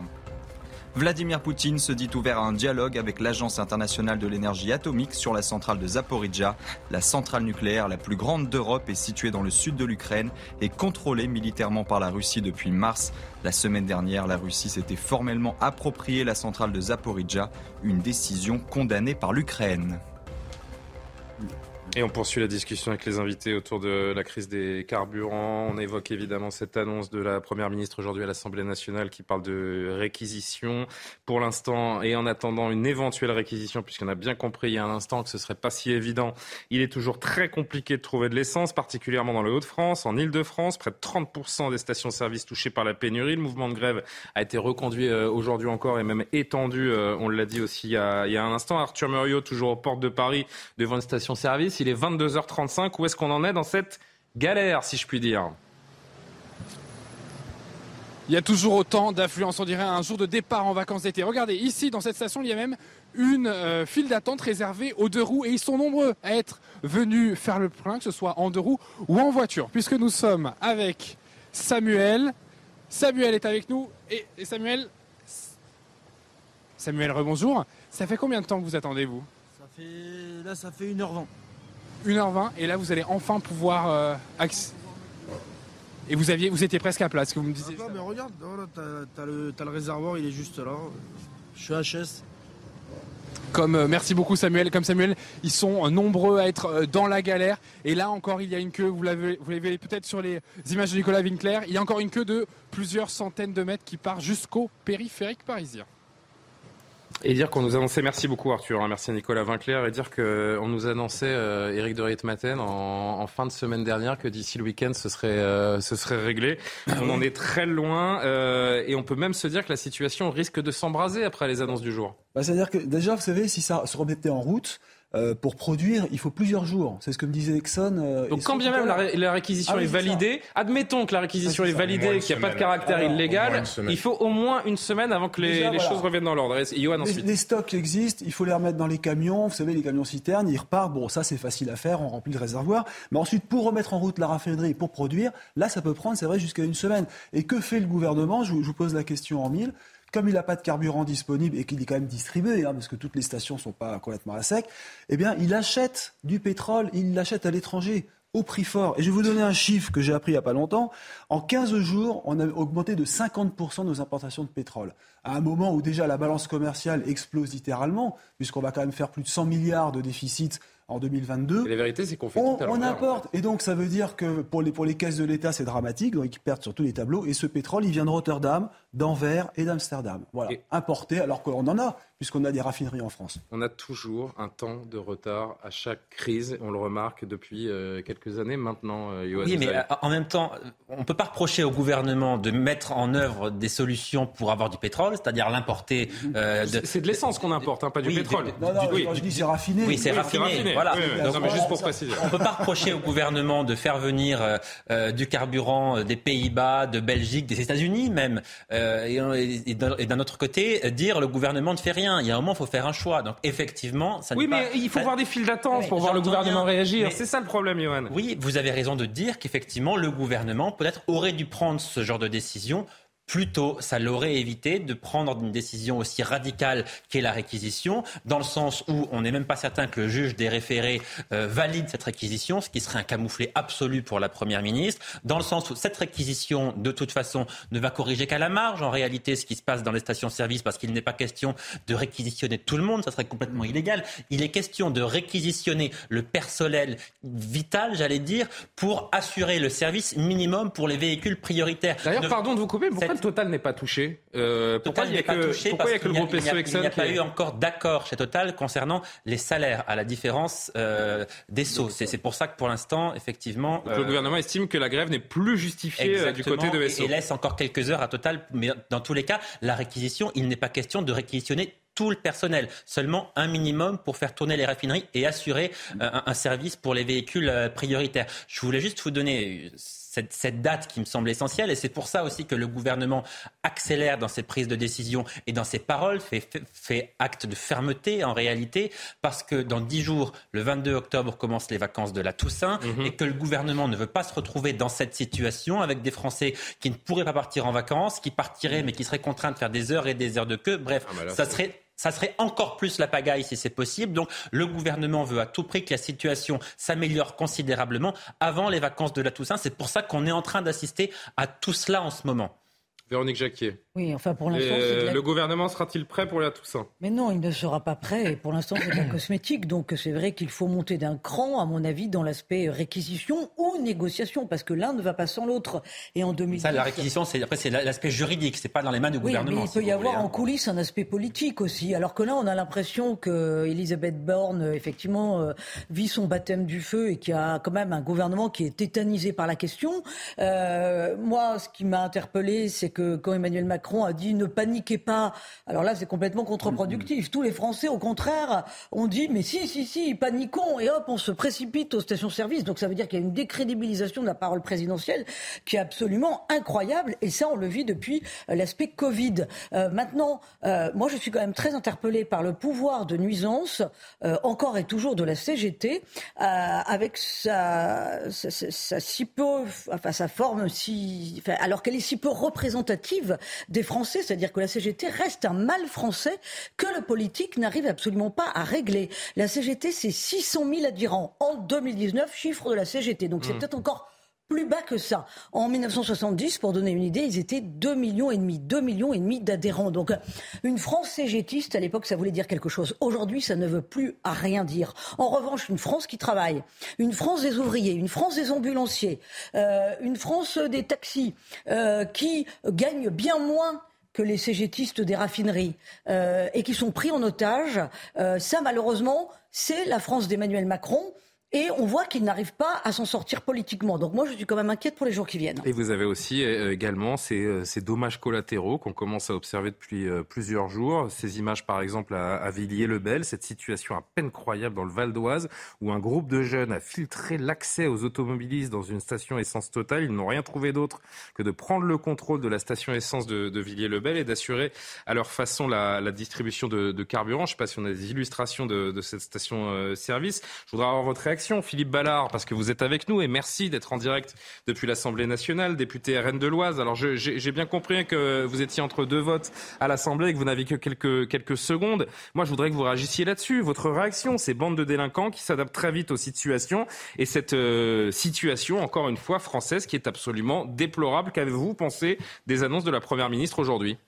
Vladimir Poutine se dit ouvert à un dialogue avec l'Agence internationale de l'énergie atomique sur la centrale de Zaporizhia. La centrale nucléaire la plus grande d'Europe est située dans le sud de l'Ukraine et contrôlée militairement par la Russie depuis mars. La semaine dernière, la Russie s'était formellement appropriée la centrale de Zaporizhia, une décision condamnée par l'Ukraine. Et on poursuit la discussion avec les invités autour de la crise des carburants. On évoque évidemment cette annonce de la Première ministre aujourd'hui à l'Assemblée nationale qui parle de réquisition. Pour l'instant, et en attendant une éventuelle réquisition, puisqu'on a bien compris il y a un instant que ce serait pas si évident, il est toujours très compliqué de trouver de l'essence, particulièrement dans le Hauts-de-France, en Ile-de-France. Près de 30% des stations-service touchées par la pénurie. Le mouvement de grève a été reconduit euh, aujourd'hui encore et même étendu, euh, on l'a dit aussi il y, a, un instant. Arthur Muriot, toujours aux portes de Paris, devant une station-service il est 22h35. Où est-ce qu'on en est dans cette galère, si je puis dire il y a toujours autant d'affluence, on dirait un jour de départ en vacances d'été. Regardez, ici, dans cette station, il y a même une euh, file d'attente réservée aux deux roues et ils sont nombreux à être venus faire le plein, que ce soit en deux roues ou en voiture, puisque nous sommes avec Samuel. Samuel est avec nous et, et Samuel, Samuel, rebonjour. Ça fait combien de temps que vous attendez, vous? Ça fait, là, ça fait 1h20. 1h20 et là vous allez enfin pouvoir euh, et vous aviez vous étiez presque à place que vous me disiez. mais regarde, t'as, le, le, réservoir, il est juste là. Je suis HS. Comme euh, merci beaucoup Samuel, comme Samuel, ils sont nombreux à être euh, dans la galère et là encore il y a une queue. Vous l'avez vous l'avez peut-être sur les images de Nicolas Winkler. Il y a encore une queue de plusieurs centaines de mètres qui part jusqu'au périphérique parisien. Et dire qu'on nous annonçait, merci beaucoup Arthur, hein, merci à Nicolas Vinclair, et dire qu'on nous annonçait, euh, Éric de Rietmaten, en, en, fin de semaine dernière, que d'ici le week-end, ce serait, euh, ce serait réglé. On en est très loin, euh, et on peut même se dire que la situation risque de s'embraser après les annonces du jour. Bah, C'est-à-dire que déjà, vous savez, si ça se remettait en route, euh, pour produire, il faut plusieurs jours. C'est ce que me disait Exxon. Euh, Donc quand bien même la, réquisition ah est validée, admettons que la réquisition est validée, qu'il n'y a pas de caractère illégal, il faut au moins une semaine avant que les, choses reviennent dans l'ordre. Les, les, stocks existent, il faut les remettre dans les camions. Vous savez, les camions citernes, ils repartent. Bon, ça c'est facile à faire, on remplit le réservoir. Mais ensuite, pour remettre en route la raffinerie pour produire, là ça peut prendre, c'est vrai, jusqu'à une semaine. Et que fait le gouvernement? Je vous pose la question en mille comme il n'a pas de carburant disponible et qu'il est quand même distribué, hein, parce que toutes les stations ne sont pas complètement à sec, eh bien, il achète du pétrole, il l'achète à l'étranger au prix fort. Et je vais vous donner un chiffre que j'ai appris il n'y a pas longtemps. En 15 jours, on a augmenté de 50% nos importations de pétrole. À un moment où déjà la balance commerciale explose littéralement, puisqu'on va quand même faire plus de 100 milliards de déficit en 2022. Et la vérité, c'est qu'on fait on, on importe. Et donc, ça veut dire que pour les, pour les caisses de l'État, c'est dramatique. Donc, ils perdent sur tous les tableaux. Et ce pétrole, il vient de Rotterdam, d'Anvers et d'Amsterdam. Voilà. Importé, alors qu'on en a puisqu'on a des raffineries en France. On a toujours un temps de retard à chaque crise. On le remarque depuis euh, quelques années maintenant. Euh, oui, mais euh, en même temps, on ne peut pas reprocher au gouvernement de mettre en œuvre des solutions pour avoir du pétrole, c'est-à-dire l'importer. C'est de l'essence qu'on importe, hein, pas du pétrole. non, non, oui, quand je dis c'est raffiné. Oui, c'est raffiné. Voilà. mais juste pour préciser. On ne peut pas reprocher au gouvernement de faire venir du carburant des Pays-Bas, de Belgique, des États-Unis même, et, et d'un autre côté, dire le gouvernement ne fait rien. Il y a un moment, il faut faire un choix. Donc effectivement, ça Oui, mais il faut voir des files d'attente pour voir le gouvernement réagir. C'est ça le problème, Johan. Oui, vous avez raison de dire qu'effectivement, le gouvernement peut-être aurait dû prendre ce genre de décision Plutôt, ça l'aurait évité de prendre une décision aussi radicale qu'est la réquisition, dans le sens où on n'est même pas certain que le juge des référés euh, valide cette réquisition, ce qui serait un camouflet absolu pour la Première ministre, dans le sens où cette réquisition, de toute façon, ne va corriger qu'à la marge, en réalité, ce qui se passe dans les stations-service, parce qu'il n'est pas question de réquisitionner tout le monde, ça serait complètement illégal. Il est question de réquisitionner le personnel vital, j'allais dire, pour assurer le service minimum pour les véhicules prioritaires. D'ailleurs, pardon de vous couper, pourquoi Total n'est pas touché euh, Total n'est pas touché parce qu'il n'y a, pas eu encore d'accord chez Total concernant les salaires, à la différence euh, des SO. C'est pour ça que pour l'instant, effectivement... le euh, gouvernement estime que la grève n'est plus justifiée du côté de SO. Et, et laisse encore quelques heures à Total, mais dans tous les cas, la réquisition, il n'est pas question de réquisitionner tout le personnel, seulement un minimum pour faire tourner les raffineries et assurer un, un service pour les véhicules prioritaires. Je voulais juste vous donner cette, date qui me semble essentielle. Et c'est pour ça aussi que le gouvernement accélère dans ses prises de décision et dans ses paroles, fait, fait, acte de fermeté en réalité, parce que dans dix jours, le 22 octobre, commencent les vacances de la Toussaint, mhm. et que le gouvernement ne veut pas se retrouver dans cette situation avec des Français qui ne pourraient pas partir en vacances, qui partiraient mais qui seraient contraints de faire des heures et des heures de queue. Bref, ah, ça serait ça serait encore plus la pagaille si c'est possible. Donc le gouvernement veut à tout prix que la situation s'améliore considérablement avant les vacances de la Toussaint. C'est pour ça qu'on est en train d'assister à tout cela en ce moment. Véronique Jacquier. Oui, enfin pour l'instant. Le gouvernement sera-t-il prêt pour la Toussaint? Mais non, il ne sera pas prêt. Et pour l'instant, c'est de la cosmétique. Donc c'est vrai qu'il faut monter d'un cran, à mon avis, dans l'aspect réquisition ou négociation, parce que l'un ne va pas sans l'autre. Et en 2010. Ça, la réquisition, c'est après c'est l'aspect juridique, c'est pas dans les mains du oui, gouvernement. Mais il peut y avoir hein. en coulisses un aspect politique aussi. Alors que là, on a l'impression que Elisabeth Borne, effectivement, euh, vit son baptême du feu et qu'il y a quand même un gouvernement qui est tétanisé par la question. Euh, moi, ce qui m'a interpellé, c'est que quand Emmanuel Macron a dit ne paniquez pas. Alors là, c'est complètement contre-productif. Tous les Français, au contraire, ont dit mais si, si, si, paniquons et hop, on se précipite aux stations-service. Donc ça veut dire qu'il y a une décrédibilisation de la parole présidentielle qui est absolument incroyable. Et ça, on le vit depuis euh, l'aspect Covid. Euh, maintenant, euh, moi, je suis quand même très interpellée par le pouvoir de nuisance, encore et toujours de la CGT, avec sa, sa, si peu, enfin sa forme si, alors qu'elle est si peu représentative des Français, c'est-à-dire que la CGT reste un mal français que le politique n'arrive absolument pas à régler. La CGT, c'est 600 000 adhérents en 2019, chiffre de la CGT. Donc c'est mmh. peut-être encore plus bas que ça. En 1970, pour donner une idée, ils étaient 2 millions et demi, 2 millions et demi d'adhérents. Donc, une France cégétiste, à l'époque, ça voulait dire quelque chose. Aujourd'hui, ça ne veut plus à rien dire. En revanche, une France qui travaille, une France des ouvriers, une France des ambulanciers, euh, une France des taxis, euh, qui gagne bien moins que les cégétistes des raffineries euh, et qui sont pris en otage. Euh, ça, malheureusement, c'est la France d'Emmanuel Macron. Et on voit qu'il n'arrive pas à s'en sortir politiquement. Donc moi, je suis quand même inquiète pour les jours qui viennent. Et vous avez aussi euh, également ces, euh, ces, dommages collatéraux qu'on commence à observer depuis euh, plusieurs jours. Ces images, par exemple, à, Villiers-le-Bel, cette situation à peine croyable dans le Val d'Oise, où un groupe de jeunes a filtré l'accès aux automobilistes dans une station essence totale. Ils n'ont rien trouvé d'autre que de prendre le contrôle de la station essence de, Villiers-le-Bel et d'assurer à leur façon la, distribution de, carburant. Je ne sais pas si on a des illustrations de, de cette station-service. Je voudrais avoir votre réaction Philippe Ballard, parce que vous êtes avec nous et merci d'être en direct depuis l'Assemblée nationale, député RN de l'Oise. Alors j'ai bien compris que vous étiez entre deux votes à l'Assemblée et que vous n'aviez que quelques, quelques secondes. Moi, je voudrais que vous réagissiez là-dessus. Votre réaction, ces bandes de délinquants qui s'adaptent très vite aux situations et cette euh, situation, encore une fois, française qui est absolument déplorable. Qu'avez-vous pensé des annonces de la Première ministre aujourd'hui?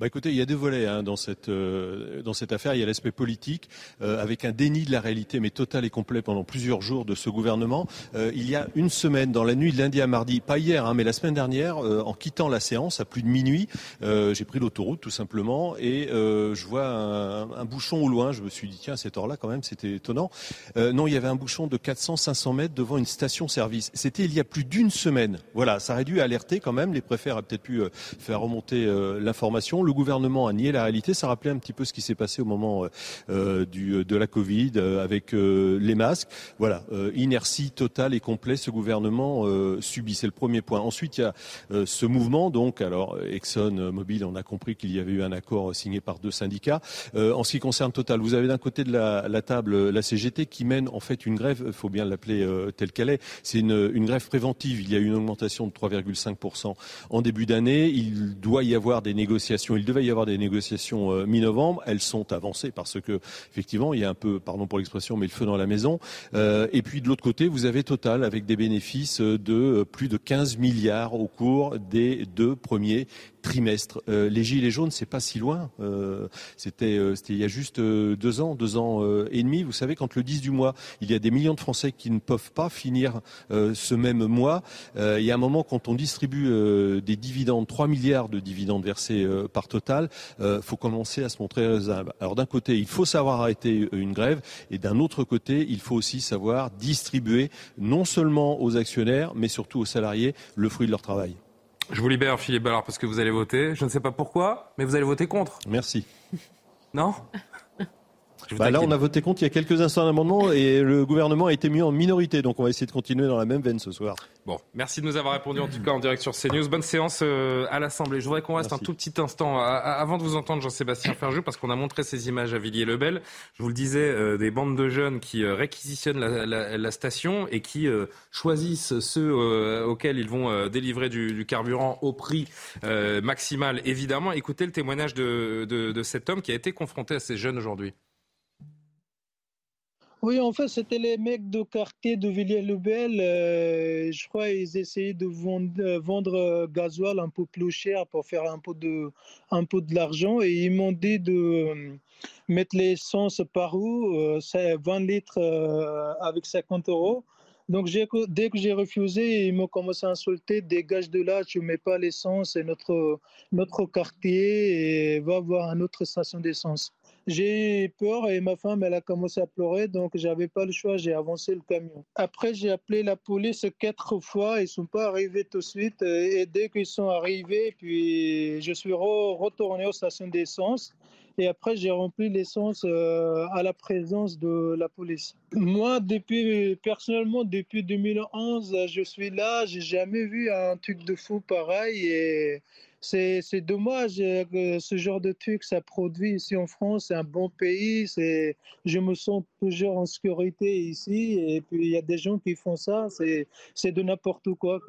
Bah écoutez, il y a deux volets hein, dans cette euh, dans cette affaire. Il y a l'aspect politique euh, avec un déni de la réalité, mais total et complet pendant plusieurs jours de ce gouvernement. Euh, il y a une semaine, dans la nuit de lundi à mardi, pas hier, hein, mais la semaine dernière, en quittant la séance à plus de minuit, j'ai pris l'autoroute tout simplement et je vois un, un, bouchon au loin. Je me suis dit tiens, à cette heure-là quand même, c'était étonnant. non, il y avait un bouchon de 400-500 mètres devant une station-service. C'était il y a plus d'une semaine. Voilà, ça aurait dû alerter quand même. Les préfets auraient peut-être pu faire remonter l'information le gouvernement a nié la réalité. Ça rappelait un petit peu ce qui s'est passé au moment euh, euh, du, de la Covid euh, avec les masques. Voilà, inertie totale et complète. Ce gouvernement subit. C'est le premier point. Ensuite, il y a ce mouvement. Donc, alors Exxon Mobil, on a compris qu'il y avait eu un accord signé par deux syndicats. en ce qui concerne Total, vous avez d'un côté de la, la, table la CGT qui mène en fait une grève. Il faut bien l'appeler telle qu'elle est. C'est une, une grève préventive. Il y a eu une augmentation de 3,5% en début d'année. Il doit y avoir des négociations il devait y avoir des négociations euh, mi-novembre. Elles sont avancées parce que, effectivement, il y a un peu, pardon pour l'expression, mais le feu dans la maison. Euh, et puis de l'autre côté, vous avez Total avec des bénéfices de euh, plus de 15 milliards au cours des deux premiers trimestre. Euh, les gilets jaunes, c'est pas si loin. Euh, c'était, euh, c'était il y a juste deux ans, deux ans et demi. Vous savez, quand le 10 du mois, il y a des millions de Français qui ne peuvent pas finir ce même mois. il y a un moment quand on distribue des dividendes, 3 milliards de dividendes versés par Total, faut commencer à se montrer raisonnable. Alors d'un côté, il faut savoir arrêter une grève, et d'un autre côté, il faut aussi savoir distribuer non seulement aux actionnaires, mais surtout aux salariés le fruit de leur travail. Je vous libère, Philippe Ballard, parce que vous allez voter. Je ne sais pas pourquoi, mais vous allez voter contre. Merci. Non? Bah là, on a voté contre il y a quelques instants l'amendement et le gouvernement a été mis en minorité. Donc on va essayer de continuer dans la même veine ce soir. Bon, merci de nous avoir répondu en tout cas en direct sur CNews. Bonne séance euh, à l'Assemblée. Je voudrais qu'on reste un tout petit instant avant de vous entendre Jean-Sébastien Ferjou parce qu'on a montré ces images à Villiers-le-Bel. Je vous le disais, euh, des bandes de jeunes qui euh, réquisitionnent la, station et qui choisissent ceux auxquels ils vont délivrer du, carburant au prix maximal évidemment. Écoutez le témoignage de, de cet homme qui a été confronté à ces jeunes aujourd'hui. Oui, en fait, c'était les mecs de quartier de Villiers-le-Bel. Euh, je crois qu'ils essayaient de vendre, euh, vendre euh, gasoil un peu plus cher pour faire un peu de, l'argent. Et ils m'ont dit de mettre l'essence par où C'est 20 litres avec 50 euros. Donc, dès que j'ai refusé, ils m'ont commencé à insulter dégage de là, tu mets pas l'essence, c'est notre, notre quartier et va voir une autre station d'essence. J'ai eu peur et ma femme, elle a commencé à pleurer, donc j'avais pas le choix, j'ai avancé le camion. Après, j'ai appelé la police quatre fois, ils sont pas arrivés tout de suite. Et dès qu'ils sont arrivés, puis je suis retourné aux stations d'essence. Et après, j'ai rempli l'essence euh, à la présence de la police. Moi, depuis, personnellement, depuis 2011, je suis là. J'ai jamais vu un truc de fou pareil. Et c'est dommage euh, que ce genre de truc ça produit ici en France. C'est un bon pays. Je me sens toujours en sécurité ici. Et puis il y a des gens qui font ça. C'est de n'importe quoi.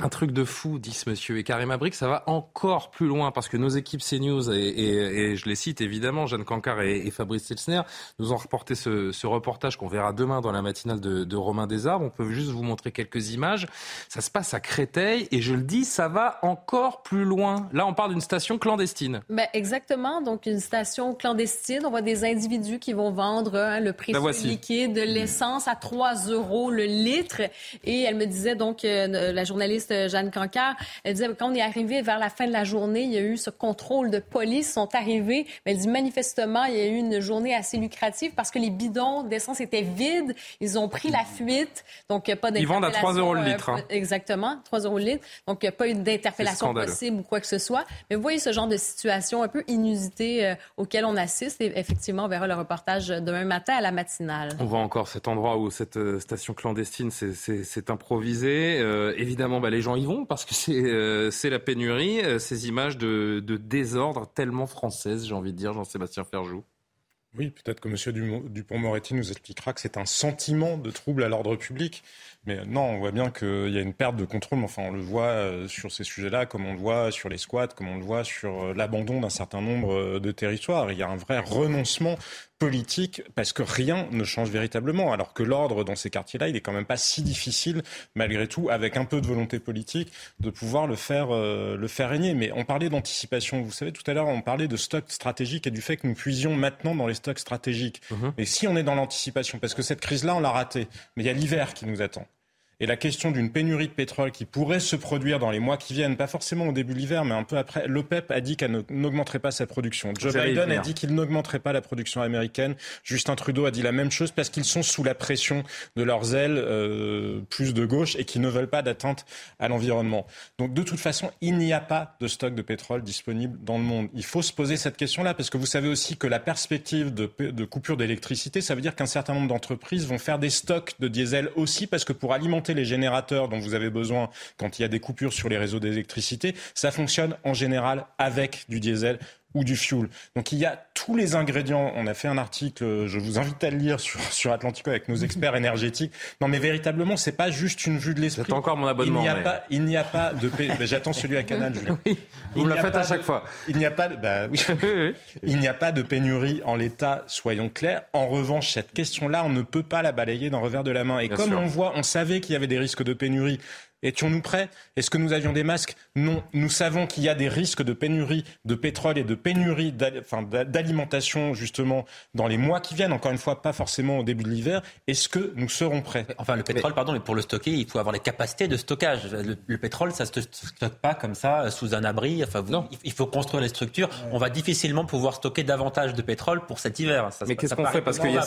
Un truc de fou, dit ce monsieur. Et Karim Abrik, ça va encore plus loin parce que nos équipes CNews, et, et, et je les cite évidemment, Jeanne Cancard et, Fabrice Selsner, nous ont reporté ce, ce reportage qu'on verra demain dans la matinale de, de Romain Desarbres. On peut juste vous montrer quelques images. Ça se passe à Créteil et je le dis, ça va encore plus loin. Là, on parle d'une station clandestine. Ben, exactement. Donc, une station clandestine. On voit des individus qui vont vendre hein, le prix liquide de l'essence à 3 euros le litre. Et elle me disait donc, euh, la journaliste euh, Jeanne Cancard. Elle disait quand on est arrivé vers la fin de la journée, il y a eu ce contrôle de police, sont arrivés. Mais elle dit manifestement, il y a eu une journée assez lucrative parce que les bidons d'essence étaient vides. Ils ont pris la fuite. Donc, pas Ils vendent à 3 euros le euh, litre. Hein. Exactement, 3 euros le litre. Donc, pas eu d'interpellation possible ou quoi que ce soit. Mais vous voyez ce genre de situation un peu inusitée euh, auquel on assiste. Et effectivement, on verra le reportage demain matin à la matinale. On voit encore cet endroit où cette station clandestine s'est improvisée. évidemment, bah, les gens y vont parce que c'est euh, la pénurie, euh, ces images de, de désordre tellement françaises, j'ai envie de dire, Jean-Sébastien Ferjou. Oui, peut-être que M. Dupont-Moretti nous expliquera que c'est un sentiment de trouble à l'ordre public. Mais non, on voit bien qu'il y a une perte de contrôle. Enfin, on le voit euh, sur ces sujets-là, comme on le voit sur les squats, comme on le voit sur l'abandon d'un certain nombre de territoires. Il y a un vrai renoncement politique parce que rien ne change véritablement. Alors que l'ordre dans ces quartiers-là, il est quand même pas si difficile, malgré tout, avec un peu de volonté politique, de pouvoir le faire, euh, le faire régner. Mais on parlait d'anticipation. Vous savez, tout à l'heure, on parlait de stocks stratégiques et du fait que nous puisions maintenant dans les stocks stratégiques. Mmh. Et si on est dans l'anticipation, parce que cette crise-là, on l'a ratée, mais il y a l'hiver qui nous attend. Et la question d'une pénurie de pétrole qui pourrait se produire dans les mois qui viennent, pas forcément au début de l'hiver, mais un peu après, l'OPEP a dit qu'elle n'augmenterait pas sa production. Joe Biden a dit qu'il n'augmenterait pas la production américaine. Justin Trudeau a dit la même chose parce qu'ils sont sous la pression de leurs ailes euh, plus de gauche et qui ne veulent pas d'atteinte à l'environnement. Donc de toute façon, il n'y a pas de stock de pétrole disponible dans le monde. Il faut se poser cette question-là parce que vous savez aussi que la perspective de, de coupure d'électricité, ça veut dire qu'un certain nombre d'entreprises vont faire des stocks de diesel aussi parce que pour alimenter les générateurs dont vous avez besoin quand il y a des coupures sur les réseaux d'électricité, ça fonctionne en général avec du diesel ou du fuel. Donc il y a tous les ingrédients. On a fait un article, je vous invite à le lire sur, sur Atlantico avec nos experts énergétiques. Non mais véritablement, c'est pas juste une vue de l'esprit. J'attends encore mon abonnement. Il n'y a, pas, il n'y a pas de... J'attends celui à Canal, Julien. Oui, vous me le faites à chaque fois. Il n'y a pas... Bah, oui. il n'y a pas de pénurie en l'état, soyons clairs. En revanche, cette question-là, on ne peut pas la balayer d'un revers de la main. Et comme on voit, on savait qu'il y avait des risques de pénurie Étions-nous prêts? Est-ce que nous avions des masques? Non. Nous savons qu'il y a des risques de pénurie de pétrole et de pénurie d'alimentation, justement, dans les mois qui viennent. Encore une fois, pas forcément au début de l'hiver. Est-ce que nous serons prêts? Enfin, le pétrole, pardon, mais pour le stocker, il faut avoir les capacités de stockage. Le, pétrole, ça ne se stocke pas comme ça, sous un abri. Enfin, non. Il faut construire les structures. On va difficilement pouvoir stocker davantage de pétrole pour cet hiver. mais qu'est-ce qu'on fait? Parce qu'il y a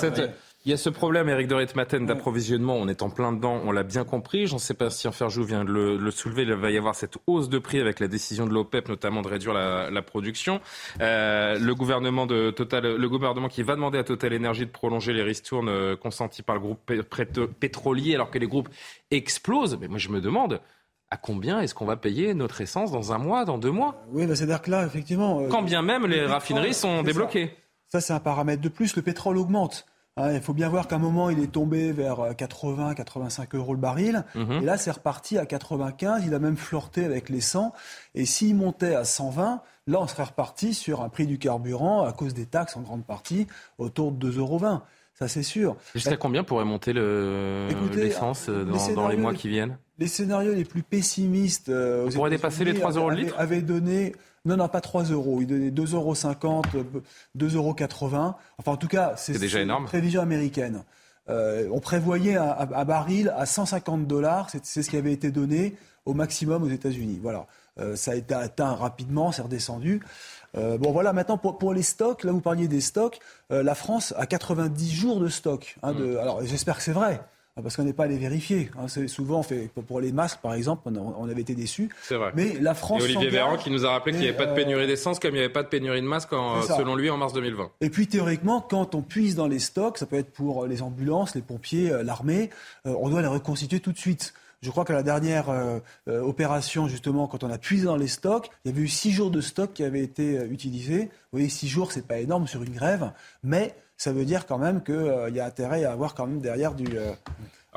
il y a ce problème, Eric de Ritmaten, d'approvisionnement. On est en plein dedans, on l'a bien compris. Jean-Sébastien Ferjou vient de le, soulever, il va y avoir cette hausse de prix avec la décision de l'OPEP, notamment de réduire la, production. Euh, le gouvernement de Total, le gouvernement qui va demander à Total Energy de prolonger les ristournes euh, consentis par le groupe pétrolier, alors que les groupes explosent. Mais moi, je me demande. À combien est-ce qu'on va payer notre essence dans un mois, dans deux mois? Oui, bah, c'est-à-dire que là, effectivement. Quand bien même les raffineries sont débloquées. Ça, c'est un paramètre de plus. Le pétrole augmente. Hein, il faut bien voir qu'à un moment, il est tombé vers 80, euh, 85 euros le baril. Mhm. Et là, c'est reparti à 95. Il a même flirté avec les 100. Et s'il montait à 120, là, on serait reparti sur un prix du carburant, à cause des taxes en grande partie, autour de 2,20 euros. Ça, c'est sûr. Jusqu'à combien pourrait monter l'essence euh, dans, les mois qui viennent? Les scénarios les plus pessimistes. Euh, on pourrait dépasser les 3 euros le litre? Avaient donné non, non, pas 3 euros. Il donnait 2,50 euros, 2,80 euros. Enfin, en tout cas, c'est déjà énorme. Une prévision américaine. Euh, on prévoyait un, baril à 150 dollars. C'est ce qui avait été donné au maximum aux États-Unis. Voilà. Euh, ça a été atteint rapidement, c'est redescendu. Euh, bon, voilà, maintenant, pour, les stocks, là, vous parliez des stocks. la France a 90 jours de stock. Hein, de, mm. Alors, j'espère que c'est vrai. Ah, parce qu'on n'est pas allé vérifier. Hein. Souvent fait pour les masques, par exemple, on, avait été déçus. C'est vrai. Mais la France. Et Olivier Véran qui nous a rappelé qu'il n'y avait pas de pénurie d'essence, comme il n'y avait pas de pénurie de masques, selon lui, en mars 2020. Et puis théoriquement, quand on puise dans les stocks, ça peut être pour les ambulances, les pompiers, euh, l'armée, euh, on doit les reconstituer tout de suite. Je crois qu'à la dernière euh, opération, justement, quand on a puisé dans les stocks, il y avait eu six jours de stock qui avaient été utilisés. Vous voyez, six jours, c'est pas énorme sur une grève, mais ça veut dire quand même qu'il y a intérêt à avoir quand même derrière du,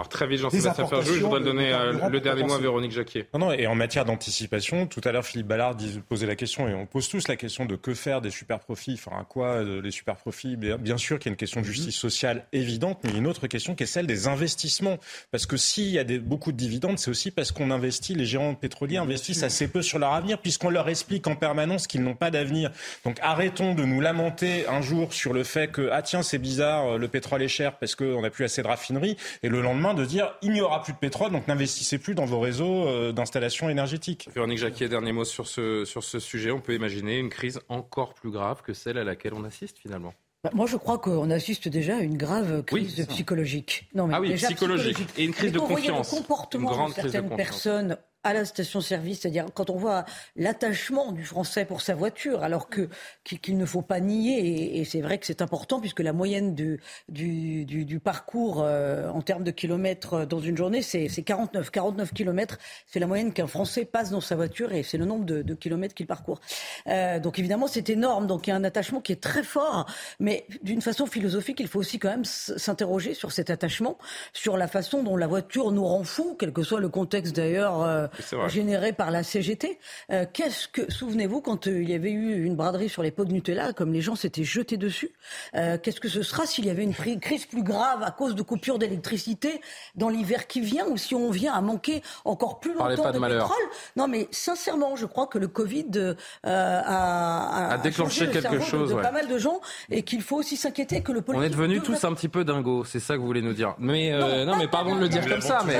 alors très vite, Jean-Sébastien Ferjou, je voudrais donner euh, le dernier mot à Véronique Jacquier. Non, non, et en matière d'anticipation, tout à l'heure Philippe Ballard posait la question, et on pose tous la question de que faire des super profits, enfin quoi euh, les super profits Bien sûr qu'il y a une question de mhm. justice sociale évidente, mais une autre question qui est celle des investissements. Parce que s'il y a des, beaucoup de dividendes, c'est aussi parce qu'on investit, les géants pétroliers investissent assez peu sur leur avenir, puisqu'on leur explique en permanence qu'ils n'ont pas d'avenir. Donc arrêtons de nous lamenter un jour sur le fait que, ah tiens, c'est bizarre, le pétrole est cher parce qu'on n'a plus assez de raffineries, et le lendemain de dire il n'y aura plus de pétrole, donc n'investissez plus dans vos réseaux euh, d'installation énergétique. Véronique Jacquier, dernier mot sur ce, sur ce sujet. On peut imaginer une crise encore plus grave que celle à laquelle on assiste finalement. Bah, moi, je crois qu'on assiste déjà à une grave crise psychologique. Non, mais ah oui, psychologique. Et une crise de confiance. Le comportement de certaines personnes à la station-service, c'est-à-dire quand on voit l'attachement du Français pour sa voiture, alors que qu'il ne faut pas nier, et, c'est vrai que c'est important puisque la moyenne du, du, du, parcours euh, en termes de kilomètres dans une journée, c'est 49. 49 kilomètres, c'est la moyenne qu'un Français passe dans sa voiture et c'est le nombre de, de kilomètres qu'il parcourt. Euh, donc évidemment, c'est énorme. Donc il y a un attachement qui est très fort, mais d'une façon philosophique, il faut aussi quand même s'interroger sur cet attachement, sur la façon dont la voiture nous rend fous, quel que soit le contexte d'ailleurs. Euh, généré par la CGT. Euh, qu'est-ce que, souvenez-vous, quand euh, il y avait eu une braderie sur les pots de Nutella, comme les gens s'étaient jetés dessus, euh, qu'est-ce que ce sera s'il y avait une crise plus grave à cause de coupures d'électricité dans l'hiver qui vient, ou si on vient à manquer encore plus longtemps de, pétrole? Non, mais sincèrement, je crois que le Covid a, a, déclenché quelque chose. De, pas mal de gens, et qu'il faut aussi s'inquiéter que le politique. On est devenus tous un petit peu dingos, c'est ça que vous voulez nous dire. Mais non, mais pardon de le dire comme ça, mais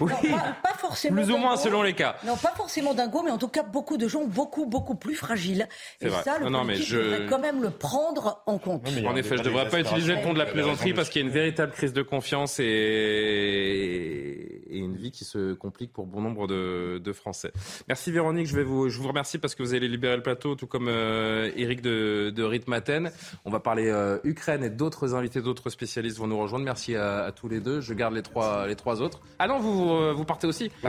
oui. pas, forcément. Plus ou moins selon les cas. Non, pas forcément dingo, mais en tout cas beaucoup de gens beaucoup beaucoup plus fragiles. Et ça, le non, mais je... devrait quand même le prendre en compte. en effet, je ne devrais pas utiliser le ton de la plaisanterie parce qu'il y a une véritable crise de confiance et... et, une vie qui se complique pour bon nombre de, de, Français. Merci Véronique, je vais vous je vous remercie parce que vous allez libérer le plateau, tout comme euh, Eric de, de Ritmaten. On va parler euh, Ukraine et d'autres invités, d'autres spécialistes vont nous rejoindre. Merci à, tous les deux. Je garde les trois les trois autres. Ah non, vous vous, partez aussi. Ah,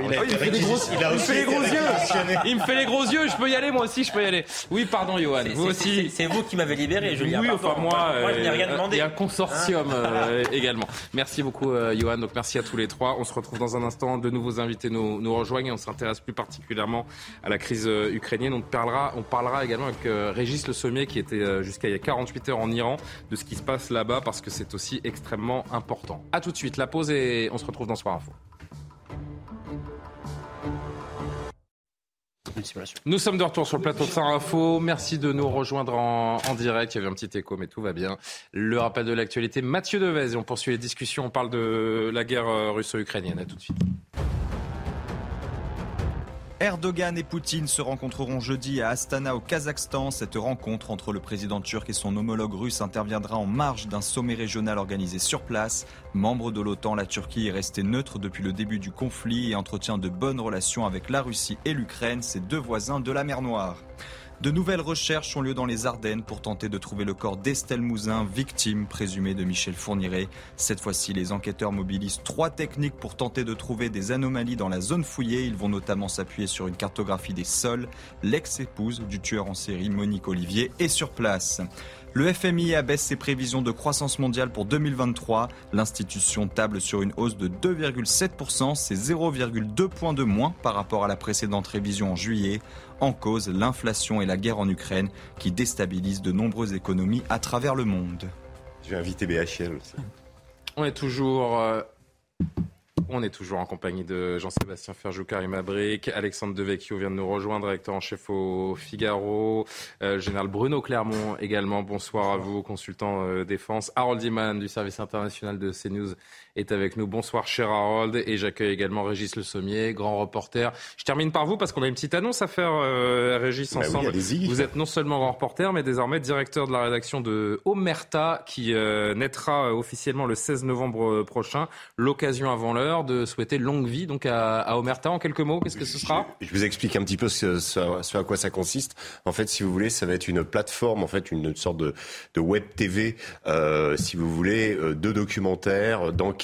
il, me fait les gros yeux. Il me fait les gros yeux. Je peux y aller, moi aussi, je peux y aller. Oui, pardon, Johan. Vous aussi. C'est vous qui m'avez libéré, Julien. Oui, enfin moi, moi je n'ai rien demandé. Il y a un consortium hein euh, également. Merci beaucoup, euh, Johan. Donc merci à tous les trois. On se retrouve dans un instant. De nouveaux invités nous, nous rejoignent et on s'intéresse plus particulièrement à la crise euh, ukrainienne. On parlera, on parlera également avec Régis Le Sommier qui était jusqu'à il y a 48 heures en Iran de ce qui se passe là-bas parce que c'est aussi extrêmement important. À tout de suite. La pause et on se retrouve dans Soir Info. Nous sommes de retour sur le plateau de Saint Info. Merci de nous rejoindre en, direct. Il y avait un petit écho, mais tout va bien. Le rappel de l'actualité, Mathieu Devez. Et on poursuit les discussions. On parle de la guerre euh, russo-ukrainienne. À tout de suite. Erdogan et Poutine se rencontreront jeudi à Astana au Kazakhstan. Cette rencontre entre le président turc et son homologue russe interviendra en marge d'un sommet régional organisé sur place. Membre de l'OTAN, la Turquie est restée neutre depuis le début du conflit et entretient de bonnes relations avec la Russie et l'Ukraine, ses deux voisins de la mer Noire. De nouvelles recherches ont lieu dans les Ardennes pour tenter de trouver le corps d'Estelle Mouzin, victime présumée de Michel Fourniret. Cette fois-ci, les enquêteurs mobilisent trois techniques pour tenter de trouver des anomalies dans la zone fouillée. Ils vont notamment s'appuyer sur une cartographie des sols. L'ex-épouse du tueur en série, Monique Olivier, est sur place. Le FMI abaisse ses prévisions de croissance mondiale pour 2023. L'institution table sur une hausse de 2,7%, c'est 0,2 points de moins par rapport à la précédente révision en juillet. En cause, l'inflation et la guerre en Ukraine qui déstabilisent de nombreuses économies à travers le monde. Je vais inviter BHL aussi. On est toujours euh, on est toujours en compagnie de Jean-Sébastien Ferjou, Karim Abric, Alexandre Devecchio vient de nous rejoindre, directeur en chef au Figaro, euh, général Bruno Clermont également, bonsoir à vous, consultant euh, défense, Harold Iman du service international de CNews est avec nous. Bonsoir cher Harold et j'accueille également Régis Le Sommier, grand reporter. Je termine par vous parce qu'on a une petite annonce à faire, euh, Régis, bah ensemble. vous êtes non seulement grand reporter mais désormais directeur de la rédaction de Omerta qui euh, naîtra officiellement le 16 novembre prochain. L'occasion avant l'heure de souhaiter longue vie donc à, à Omerta. En quelques mots, qu'est-ce que ce sera? Je, vous explique un petit peu ce, ce, à quoi ça consiste. En fait, si vous voulez, ça va être une plateforme, en fait, une sorte de, de web TV, euh, si vous voulez, euh, de documentaires, d'enquêtes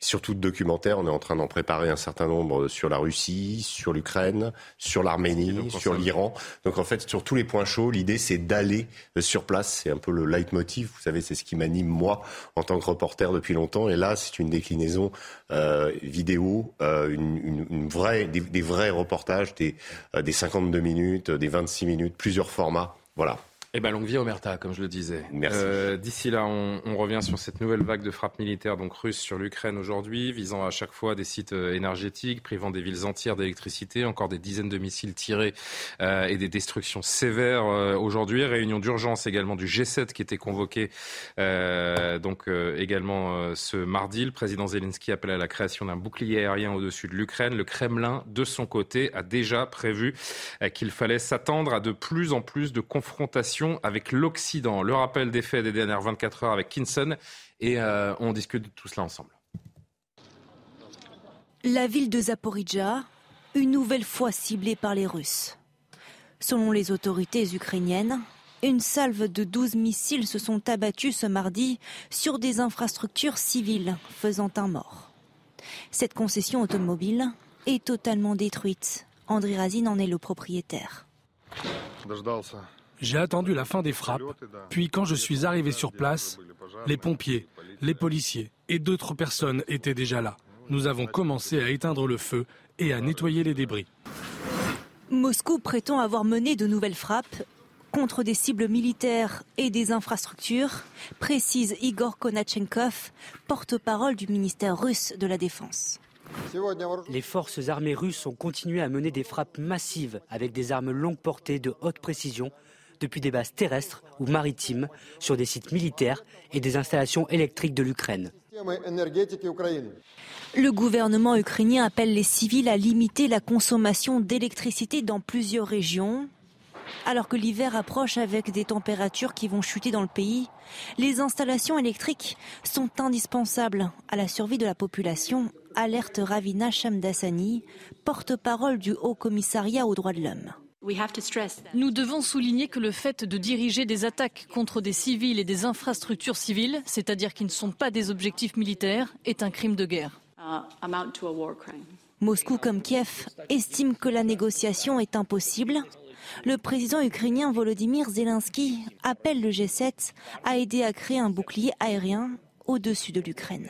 surtout de documentaires. On est en train d'en préparer un certain nombre sur la Russie, sur l'Ukraine, sur l'Arménie, sur l'Iran. Donc en fait, sur tous les points chauds, l'idée c'est d'aller sur place. C'est un peu le leitmotiv. Vous savez, c'est ce qui m'anime moi en tant que reporter depuis longtemps. Et là, c'est une déclinaison euh, vidéo, euh, une, vraie, des, vrais reportages, des, euh, des 52 minutes, des 26 minutes, plusieurs formats. Voilà. Eh ben longue vie Omerta, comme je le disais. Merci. Euh, d'ici là, on, on, revient sur cette nouvelle vague de frappes militaires donc russes sur l'Ukraine aujourd'hui, visant à chaque fois des sites euh, énergétiques, privant des villes entières d'électricité, encore des dizaines de missiles tirés euh, et des destructions sévères euh, aujourd'hui. Réunion d'urgence également du G7 qui était convoqué euh, donc également ce mardi. Le président Zelensky appelle à la création d'un bouclier aérien au-dessus de l'Ukraine. Le Kremlin, de son côté, a déjà prévu qu'il fallait s'attendre à de plus en plus de confrontations avec l'Occident. Le rappel des faits des dernières 24 heures avec Kinson et euh, on discute de tout cela ensemble. La ville de Zaporizhia, une nouvelle fois ciblée par les Russes. Selon les autorités ukrainiennes, une salve de 12 missiles se sont abattus ce mardi sur des infrastructures civiles, faisant un mort. Cette concession automobile est totalement détruite. André Razine en est le propriétaire. J'ai attendu la fin des frappes, puis quand je suis arrivé sur place, les pompiers, les policiers et d'autres personnes étaient déjà là. Nous avons commencé à éteindre le feu et à nettoyer les débris. Moscou prétend avoir mené de nouvelles frappes contre des cibles militaires et des infrastructures, précise Igor Konachenkov, porte-parole du ministère russe de la Défense. Les forces armées russes ont continué à mener des frappes massives avec des armes longue portée de haute précision depuis des bases terrestres ou maritimes sur des sites militaires et des installations électriques de l'Ukraine. Le gouvernement ukrainien appelle les civils à limiter la consommation d'électricité dans plusieurs régions. Alors que l'hiver approche avec des températures qui vont chuter dans le pays, les installations électriques sont indispensables à la survie de la population, alerte Ravina Shamdasani, porte-parole du Haut Commissariat aux droits de l'homme. Nous devons souligner que le fait de diriger des attaques contre des civils et des infrastructures civiles, c'est-à-dire qui ne sont pas des objectifs militaires, est un crime de guerre. Uh, Moscou comme Kiev estime que la négociation est impossible. Le président ukrainien Volodymyr Zelensky appelle le G7 à aider à créer un bouclier aérien au-dessus de l'Ukraine.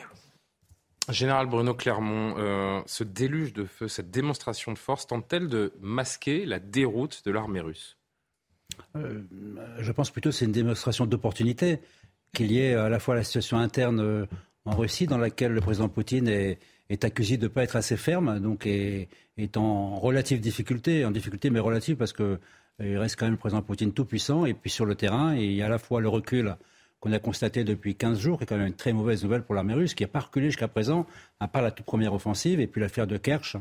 Général Bruno Clermont, euh, ce déluge de feu, cette démonstration de force tente-t-elle de masquer la déroute de l'armée russe? Euh, Je pense plutôt que c'est une démonstration d'opportunité qu'il y ait à la fois la situation interne euh, en Russie dans laquelle le président Poutine est, accusé de ne pas être assez ferme, donc est, est, en relative difficulté, en difficulté mais relative parce qu'il reste quand même le président Poutine tout puissant et puis sur le terrain il y a à la fois le recul qu'on a constaté depuis 15 jours, qui est quand même une très mauvaise nouvelle pour l'armée russe, qui n'a pas reculé jusqu'à présent, à part la toute première offensive, et puis l'affaire de Kerch,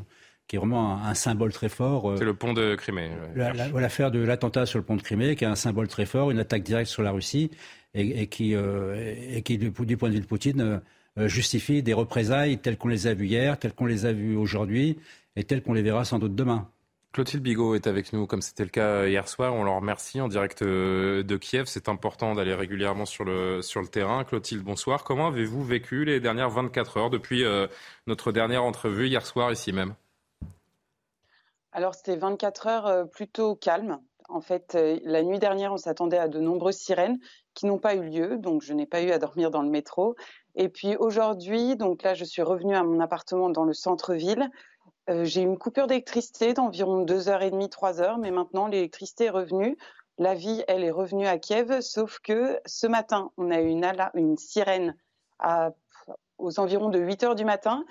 qui est vraiment un, symbole très fort. C'est le pont de Crimée. L'affaire de l'attentat sur le pont de Crimée, qui est un symbole très fort, une attaque directe sur la Russie, et, qui, et qui du, point de vue de Poutine, justifie des représailles telles qu'on les a vues hier, telles qu'on les a vues aujourd'hui, et telles qu'on les verra sans doute demain. Clotilde Bigot est avec nous, comme c'était le cas hier soir. On le remercie en direct euh, de Kiev. C'est important d'aller régulièrement sur le, sur le terrain. Clotilde, bonsoir. Comment avez-vous vécu les dernières 24 heures depuis euh, notre dernière entrevue hier soir ici même? Alors, c'était 24 heures euh, plutôt calmes. En fait, la nuit dernière, on s'attendait à de nombreuses sirènes qui n'ont pas eu lieu, donc je n'ai pas eu à dormir dans le métro. Et puis aujourd'hui, donc là, je suis revenue à mon appartement dans le centre-ville. Euh, j'ai eu une coupure d'électricité d'environ deux heures et demie, trois heures, mais maintenant l'électricité est revenue. La vie, elle est revenue à Kiev, sauf que ce matin, on a eu une, une sirène aux environs de 8 heures du matin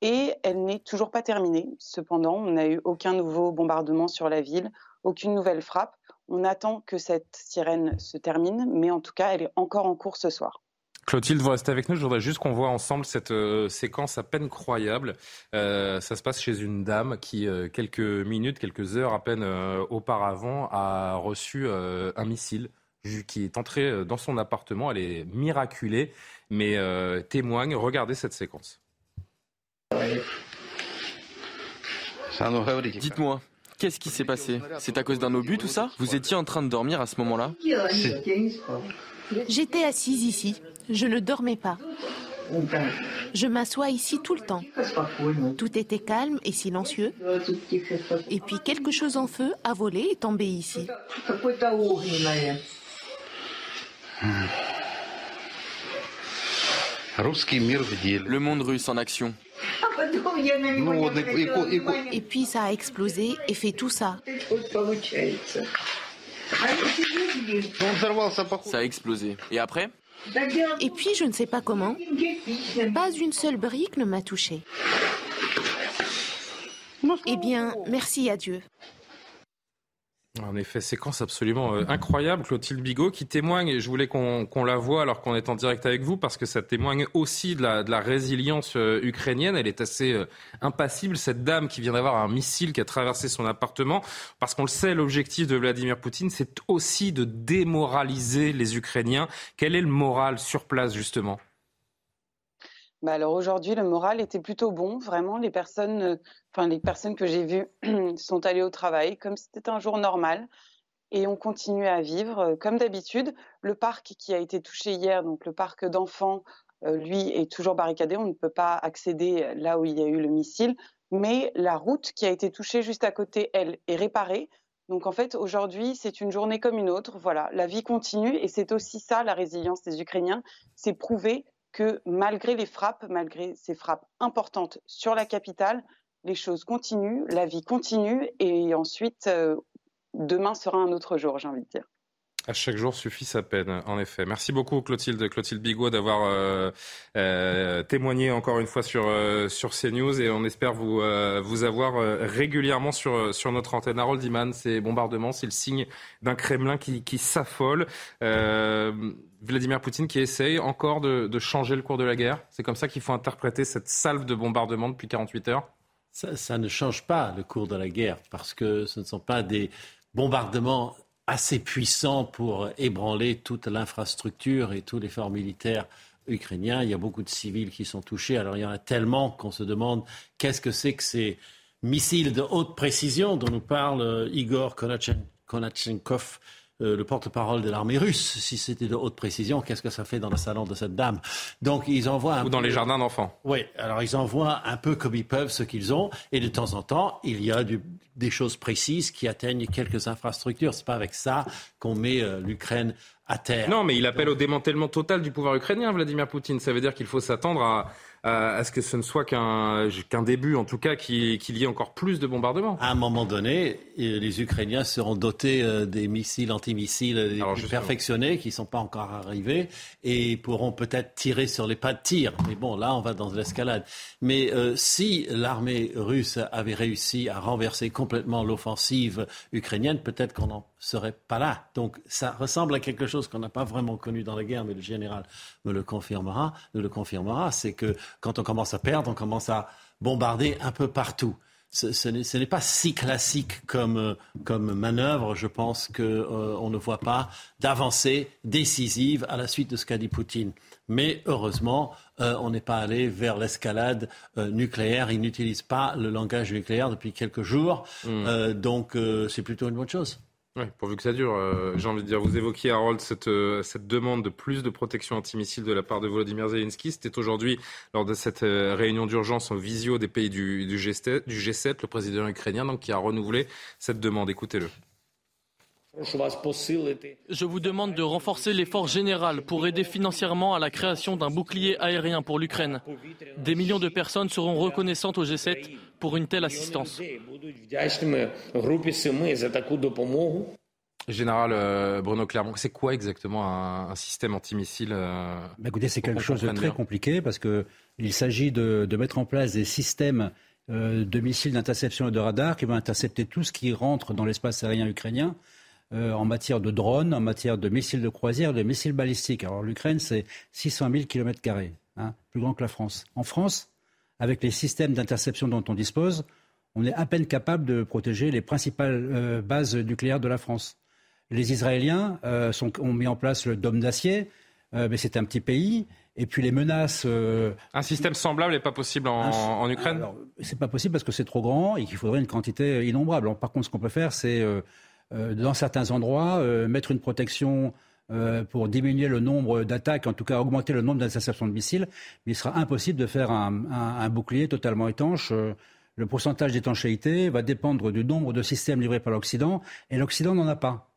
et elle n'est toujours pas terminée. Cependant, on n'a eu aucun nouveau bombardement sur la ville, aucune nouvelle frappe. On attend que cette sirène se termine, mais en tout cas, elle est encore en cours ce soir. Clotilde, vous restez avec nous. Je voudrais juste qu'on voit ensemble cette euh, séquence à peine croyable. Euh, ça se passe chez une dame qui, euh, quelques minutes, quelques heures à peine auparavant, a reçu un missile qui est entré dans son appartement. Elle est miraculée, mais témoigne. Regardez cette séquence. Dites-moi, qu'est-ce qui s'est passé? C'est à cause d'un obus tout ça? Vous étiez en train de dormir à ce moment-là? J'étais assise ici. Je ne dormais pas. Je m'assois ici tout le temps. Tout était calme et silencieux. Et puis quelque chose en feu a volé et tombé ici. Le monde russe en action. Et puis ça a explosé et fait tout ça. Ça a explosé. Et après Et puis je ne sais pas comment, pas une seule brique ne m'a touché. Eh bien, merci à Dieu. En effet, séquence absolument euh, incroyable, Clotilde Bigot, qui témoigne, et je voulais qu'on la voie alors qu'on est en direct avec vous, parce que ça témoigne aussi de la, de résilience euh, ukrainienne. Elle est assez euh, impassible, cette dame qui vient d'avoir un missile qui a traversé son appartement, parce qu'on le sait, l'objectif de Vladimir Poutine, c'est aussi de démoraliser les Ukrainiens. Quel est le moral sur place, justement? Bah alors aujourd'hui, le moral était plutôt bon. Vraiment, les personnes, euh, enfin les personnes que j'ai vues sont allées au travail comme si c'était un jour normal et on continue à vivre euh, comme d'habitude. Le parc qui a été touché hier, donc le parc d'enfants, euh, lui est toujours barricadé. On ne peut pas accéder là où il y a eu le missile, mais la route qui a été touchée juste à côté, elle, est réparée. Donc en fait, aujourd'hui, c'est une journée comme une autre. Voilà, la vie continue et c'est aussi ça la résilience des Ukrainiens, c'est prouver que malgré les frappes, malgré ces frappes importantes sur la capitale, les choses continuent, la vie continue et ensuite, euh, demain sera un autre jour, j'ai envie de dire. À chaque jour suffit sa peine, en effet. Merci beaucoup Clotilde, Clotilde Bigot d'avoir euh, euh, témoigné encore une fois sur sur CNews et on espère vous vous avoir régulièrement sur sur notre antenne. Harold Iman, ces bombardements, c'est le signe d'un Kremlin qui s'affole. Vladimir Poutine qui essaye encore de, changer le cours de la guerre. C'est comme ça qu'il faut interpréter cette salve de bombardement depuis 48 heures ça, ne change pas le cours de la guerre parce que ce ne sont pas des bombardements assez puissants pour ébranler toute l'infrastructure et tous les forts militaires ukrainiens. Il y a beaucoup de civils qui sont touchés. Alors il y en a tellement qu'on se demande qu'est-ce que c'est que ces missiles de haute précision dont nous parle euh, Igor Konachenkov euh, le porte-parole de l'armée russe. Si c'était de haute précision, qu'est-ce que ça fait dans le salon de cette dame? Donc ils envoient ou dans les jardins d'enfants. Oui, alors ils envoient un peu comme ils peuvent ce qu'ils ont, et de temps en temps il y a des choses précises qui atteignent quelques infrastructures. C'est pas avec ça qu'on met euh, l'Ukraine à terre. Non, mais il appelle au démantèlement total du pouvoir ukrainien, Vladimir Poutine. Ça veut dire qu'il faut s'attendre à à ce que ce ne soit qu'un qu'un début, en tout cas, qu'il y ait encore plus de bombardements? À un moment donné, les Ukrainiens seront dotés euh, des missiles antimissiles les plus perfectionnés, qui ne sont pas encore arrivés, et pourront peut-être tirer sur les pas de tir. Mais bon, là, on va dans l'escalade. Mais euh, si l'armée russe avait réussi à renverser complètement l'offensive ukrainienne, peut-être qu'on n'en serait pas là. Donc ça ressemble à quelque chose qu'on n'a pas vraiment connu dans la guerre, mais le général me le confirmera. Me le confirmera, c'est que quand on commence à perdre, on commence à bombarder un peu partout. ce, n'est pas si classique comme, comme manœuvre. Je pense qu'on euh, ne voit pas d'avancée décisive à la suite de ce qu'a dit Poutine. Mais heureusement, euh, on n'est pas allé vers l'escalade euh, nucléaire. Il n'utilise pas le langage nucléaire depuis quelques jours. Hmm. donc c'est plutôt une bonne chose. Oui, pourvu que ça dure, euh, j'ai envie de dire. Vous évoquiez, Harold, cette, euh, cette demande de plus de protection antimissile de la part de Volodymyr Zelensky. C'était aujourd'hui, lors de cette euh, réunion d'urgence en visio des pays du, du, G7, du G7, le président ukrainien donc, qui a renouvelé cette demande. Écoutez-le. Je vous demande de renforcer l'effort général pour aider financièrement à la création d'un bouclier aérien pour l'Ukraine. Des millions de personnes seront reconnaissantes au G7 pour une telle assistance. Général euh, Bruno Clermont, c'est quoi exactement un, système antimissile euh, bah, Écoutez, c'est quelque chose de très compliqué parce qu'il s'agit de, mettre en place des systèmes euh, de missiles d'interception et de radar qui vont intercepter tout ce qui rentre dans l'espace aérien ukrainien. En matière de drones, en matière de missiles de croisière, de missiles balistiques. Alors l'Ukraine, c'est 600 000 km, hein, plus grand que la France. En France, avec les systèmes d'interception dont on dispose, on est à peine capable de protéger les principales euh, bases nucléaires de la France. Les Israéliens euh, ont mis en place le dôme d'acier, euh, mais c'est un petit pays. Et puis les menaces. un système semblable n'est pas possible en, Ukraine? C'est pas possible parce que c'est trop grand et qu'il faudrait une quantité innombrable. par contre, ce qu'on peut faire, c'est dans certains endroits mettre une protection euh, pour diminuer le nombre d'attaques, en tout cas augmenter le nombre d'interceptions de missiles, mais il sera impossible de faire un, bouclier totalement étanche. Euh, le pourcentage d'étanchéité va dépendre du nombre de systèmes livrés par l'Occident, et l'Occident n'en a pas.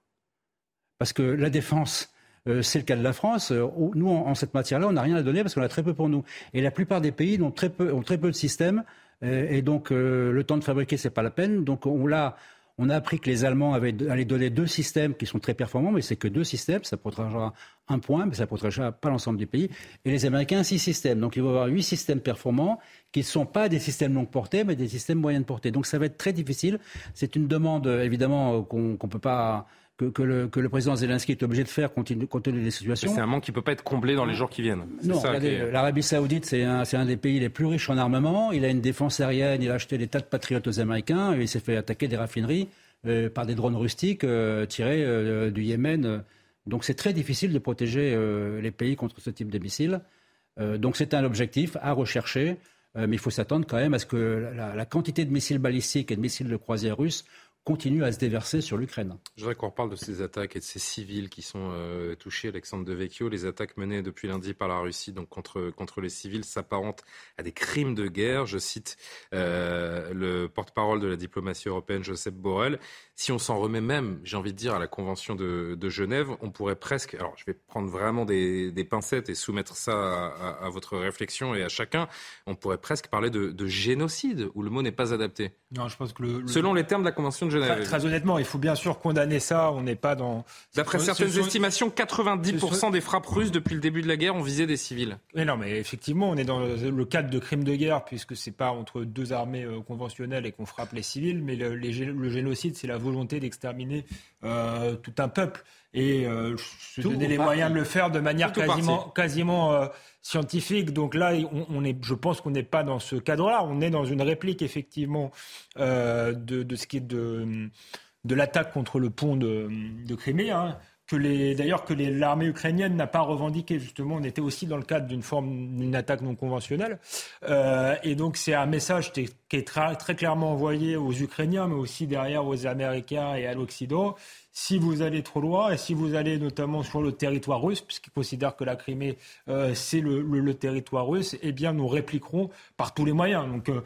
Parce que la défense, euh, c'est le cas de la France. Nous, en, cette matière-là, on n'a rien à donner parce qu'on a très peu pour nous. Et la plupart des pays ont très peu, de systèmes. Et, donc, le temps de fabriquer, c'est pas la peine. Donc, on l'a on a appris que les Allemands avaient, allaient donner deux systèmes qui sont très performants, mais c'est que deux systèmes. Ça protégera un point, mais ça protégera pas l'ensemble du pays. Et les Américains, six systèmes. Donc il va y avoir huit systèmes performants qui ne sont pas des systèmes longue portée, mais des systèmes moyenne portée. Donc ça va être très difficile. C'est une demande, évidemment, qu'on ne peut pas que, le, président Zelensky est obligé de faire compte tenu des situations. C'est un manque qui ne peut pas être comblé dans les jours qui viennent. Non, l'Arabie Saoudite, c'est un, un, des pays les plus riches en armement. Il a une défense aérienne, il a acheté des tas de patriotes aux Américains, et il s'est fait attaquer des raffineries euh, par des drones rustiques euh, tirés euh, du Yémen. Donc c'est très difficile de protéger les pays contre ce type de missiles. donc c'est un objectif à rechercher, mais il faut s'attendre quand même à ce que la, la, quantité de missiles balistiques et de missiles de croisière russes continue à se déverser sur l'Ukraine. Je voudrais qu'on reparle de ces attaques et de ces civils qui sont euh, touchés, Alexandre Devecchio. Les attaques menées depuis lundi par la Russie donc contre, contre les civils s'apparentent à des crimes de guerre. Je cite euh, le porte-parole de la diplomatie européenne, Joseph Borrell. Si on s'en remet même, j'ai envie de dire, à la Convention de, de, Genève, on pourrait presque, alors je vais prendre vraiment des, des pincettes et soumettre ça à, à, votre réflexion et à chacun, on pourrait presque parler de, de génocide, où le mot n'est pas adapté. Non, je pense que le, Selon les termes de la Convention de Très, honnêtement, il faut bien sûr condamner ça. On n'est pas dans. D'après certaines estimations, 90% des frappes russes depuis le début de la guerre ont visé des civils. Mais non, mais effectivement, on est dans le, cadre de crimes de guerre, puisque c'est pas entre deux armées euh, conventionnelles et qu'on frappe les civils, mais le, génocide, c'est la volonté d'exterminer euh, tout un peuple et euh, se donner les moyens de le faire de manière quasiment, quasiment euh, scientifique. Donc là, on, est, je pense qu'on n'est pas dans ce cadre-là. On est dans une réplique effectivement euh, de, de, ce qui est de, de l'attaque contre le pont de, de Crimée. Hein que les, d'ailleurs que l'armée ukrainienne n'a pas revendiqué justement. On était aussi dans le cadre d'une forme d'une attaque non conventionnelle, euh, et donc c'est un message qui est très, très, clairement envoyé aux Ukrainiens, mais aussi derrière aux Américains et à l'Occident si vous allez trop loin et si vous allez notamment sur le territoire russe, puisqu'ils considèrent que la Crimée euh, c'est le, territoire russe, eh bien nous répliquerons par tous les moyens. Donc euh,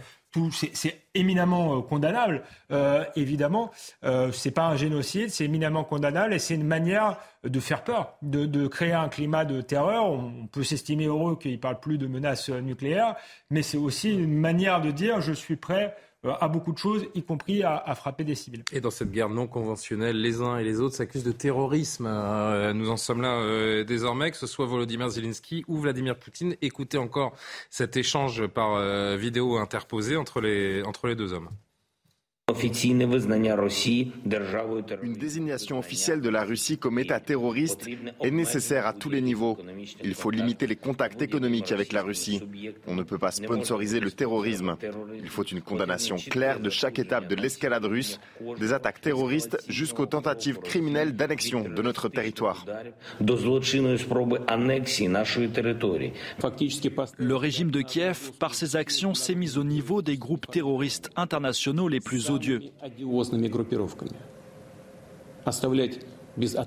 c'est éminemment euh, condamnable, évidemment. c'est pas un génocide, c'est éminemment condamnable et c'est une manière de faire peur, de, de, créer un climat de terreur. On, peut s'estimer heureux qu'il parle plus de menaces nucléaires, mais c'est aussi une manière de dire je suis prêt euh, à beaucoup de choses, y compris à, frapper des civils. Et dans cette guerre non conventionnelle, les uns et les autres s'accusent de terrorisme. Euh, nous en sommes là euh, désormais, que ce soit Volodymyr Zelensky ou Vladimir Poutine. Écoutez encore cet échange par vidéo interposé entre les, entre les deux hommes. Une désignation officielle de la Russie comme État terroriste est nécessaire à tous les niveaux. Il faut limiter les contacts économiques avec la Russie. On ne peut pas sponsoriser le terrorisme. Il faut une condamnation claire de chaque étape de l'escalade russe, des attaques terroristes jusqu'aux tentatives criminelles d'annexion de notre territoire. Le régime de Kiev, par ses actions, s'est mis au niveau des groupes terroristes internationaux les plus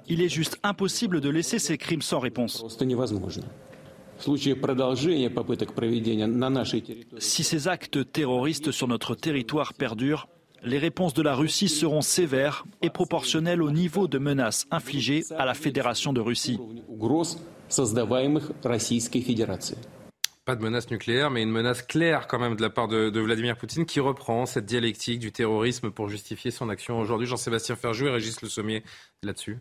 Il est juste impossible de laisser ces crimes sans réponse. Si ces actes terroristes sur notre territoire perdurent, les réponses de la Russie seront sévères et proportionnelles au niveau de menaces infligées à la Fédération de Russie. Pas de menace nucléaire, mais une menace claire quand même de la part de, Vladimir Poutine qui reprend cette dialectique du terrorisme pour justifier son action aujourd'hui. Jean-Sébastien Ferjou et Régis Le Sommier là-dessus.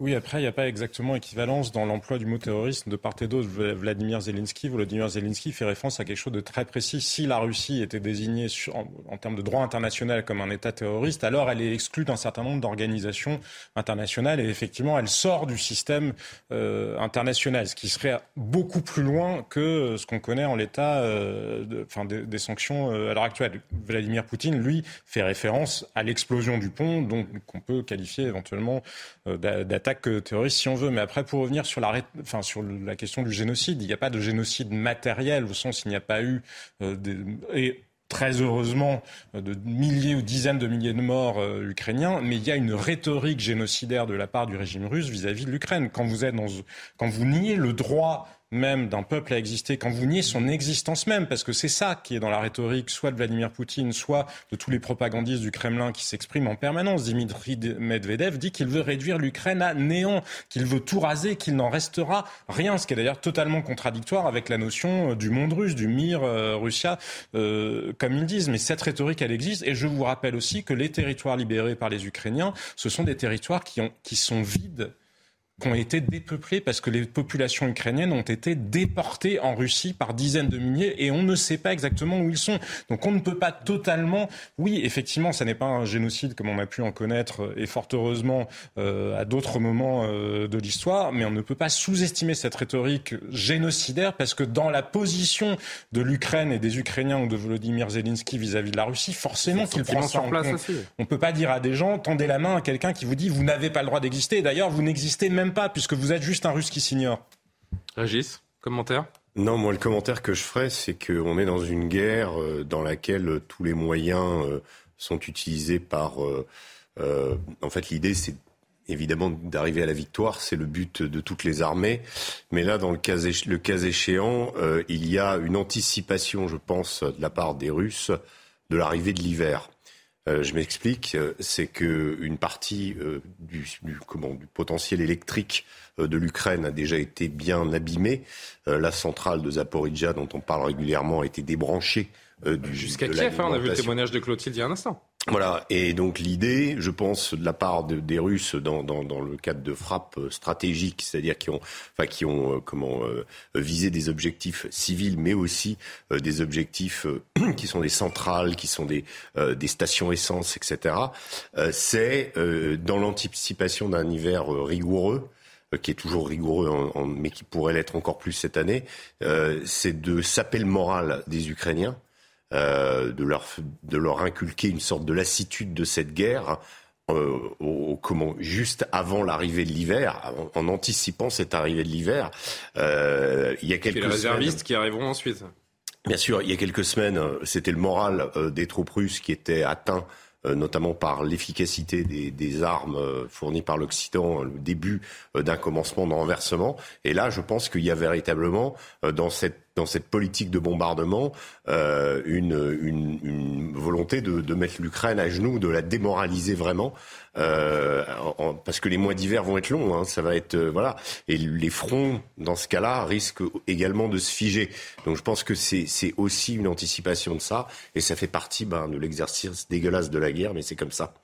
Oui, après, il n'y a pas exactement équivalence dans l'emploi du mot terrorisme de part et d'autre. Vladimir Zelensky, Vladimir Zelensky fait référence à quelque chose de très précis. Si la Russie était désignée en, termes de droit international comme un État terroriste, alors elle est exclue d'un certain nombre d'organisations internationales et effectivement, elle sort du système euh, international, ce qui serait beaucoup plus loin que ce qu'on connaît en l'état euh, des, sanctions euh, à l'heure actuelle. Vladimir Poutine, lui, fait référence à l'explosion du pont, donc qu'on peut qualifier éventuellement d'attaque attaque terroriste si on veut. Mais après, pour revenir sur la, enfin, sur la question du génocide, il n'y a pas de génocide matériel au sens il n'y a pas eu euh, et très heureusement de milliers ou dizaines de milliers de morts euh, ukrainiens, mais il y a une rhétorique génocidaire de la part du régime russe vis-à-vis de l'Ukraine. Quand vous êtes quand vous niez le droit même d'un peuple à exister, quand vous niez son existence même, parce que c'est ça qui est dans la rhétorique, soit de Vladimir Poutine, soit de tous les propagandistes du Kremlin qui s'expriment en permanence. Dimitri Medvedev dit qu'il veut réduire l'Ukraine à néant, qu'il veut tout raser, qu'il n'en restera rien, ce qui est d'ailleurs totalement contradictoire avec la notion euh, du monde russe, du Mir euh, Russia, euh, comme ils disent. Mais cette rhétorique, elle existe. Et je vous rappelle aussi que les territoires libérés par les Ukrainiens, ce sont des territoires qui, ont, qui sont vides qui ont été dépeuplés parce que les populations ukrainiennes ont été déportées en Russie par dizaines de milliers et on ne sait pas exactement où ils sont. Donc on ne peut pas totalement, oui, effectivement, ça n'est pas un génocide comme on a pu en connaître euh, et fort heureusement euh, à d'autres moments euh, de l'histoire, mais on ne peut pas sous-estimer cette rhétorique génocidaire parce que dans la position de l'Ukraine et des Ukrainiens ou de Volodymyr Zelensky vis-à-vis de la Russie, forcément qu'il prend ça en compte. On ne peut pas dire à des gens, tendez la main à quelqu'un qui vous dit vous n'avez pas le droit d'exister. D'ailleurs, vous n'existez même pas, puisque vous êtes juste un russe qui s'ignore. Régis, commentaire? Non, moi le commentaire que je ferais, c'est qu'on est dans une guerre euh, dans laquelle tous les moyens euh, sont utilisés par. Euh, en fait, l'idée, c'est évidemment d'arriver à la victoire, c'est le but de toutes les armées. Mais là, dans le cas, le cas échéant, il y a une anticipation, je pense, de la part des Russes de l'arrivée de l'hiver. Euh, je m'explique, euh, c'est qu'une partie euh, du, du, comment, du, potentiel électrique de l'Ukraine a déjà été bien abîmée. la centrale de Zaporizhia, dont on parle régulièrement, a été débranchée du Jusqu'à Kiev, hein, on a vu le témoignage de Clotilde il y a un instant. Voilà, et donc l'idée, je pense, de la part des Russes dans, le cadre de frappes stratégiques, c'est-à-dire qui ont, enfin, qui ont euh, comment euh, visé des objectifs civils, mais aussi euh, des objectifs qui sont des centrales, qui sont des, stations essence, etc. c'est dans l'anticipation d'un hiver rigoureux qui est toujours rigoureux, mais qui pourrait l'être encore plus cette année, c'est de saper le moral des Ukrainiens euh, de, leur, de leur inculquer une sorte de lassitude de cette guerre. Euh, au, comment, juste avant l'arrivée de l'hiver, en, anticipant cette arrivée de l'hiver, euh, il y a quelques les réservistes qui arriveront ensuite. Bien sûr, il y a quelques semaines, c'était le moral des troupes russes qui était atteint notamment par l'efficacité des, des, armes fournies par l'Occident, le début d'un commencement de renversement. Et là, je pense qu'il y a véritablement dans cette dans cette politique de bombardement euh, une, une, volonté de, mettre l'Ukraine à genoux, de la démoraliser vraiment, euh, parce que les mois d'hiver vont être longs. Hein, ça va être euh, voilà, et les fronts dans ce cas-là risquent également de se figer. Donc je pense que c'est aussi une anticipation de ça, et ça fait partie ben, de l'exercice dégueulasse de la guerre, mais c'est comme ça.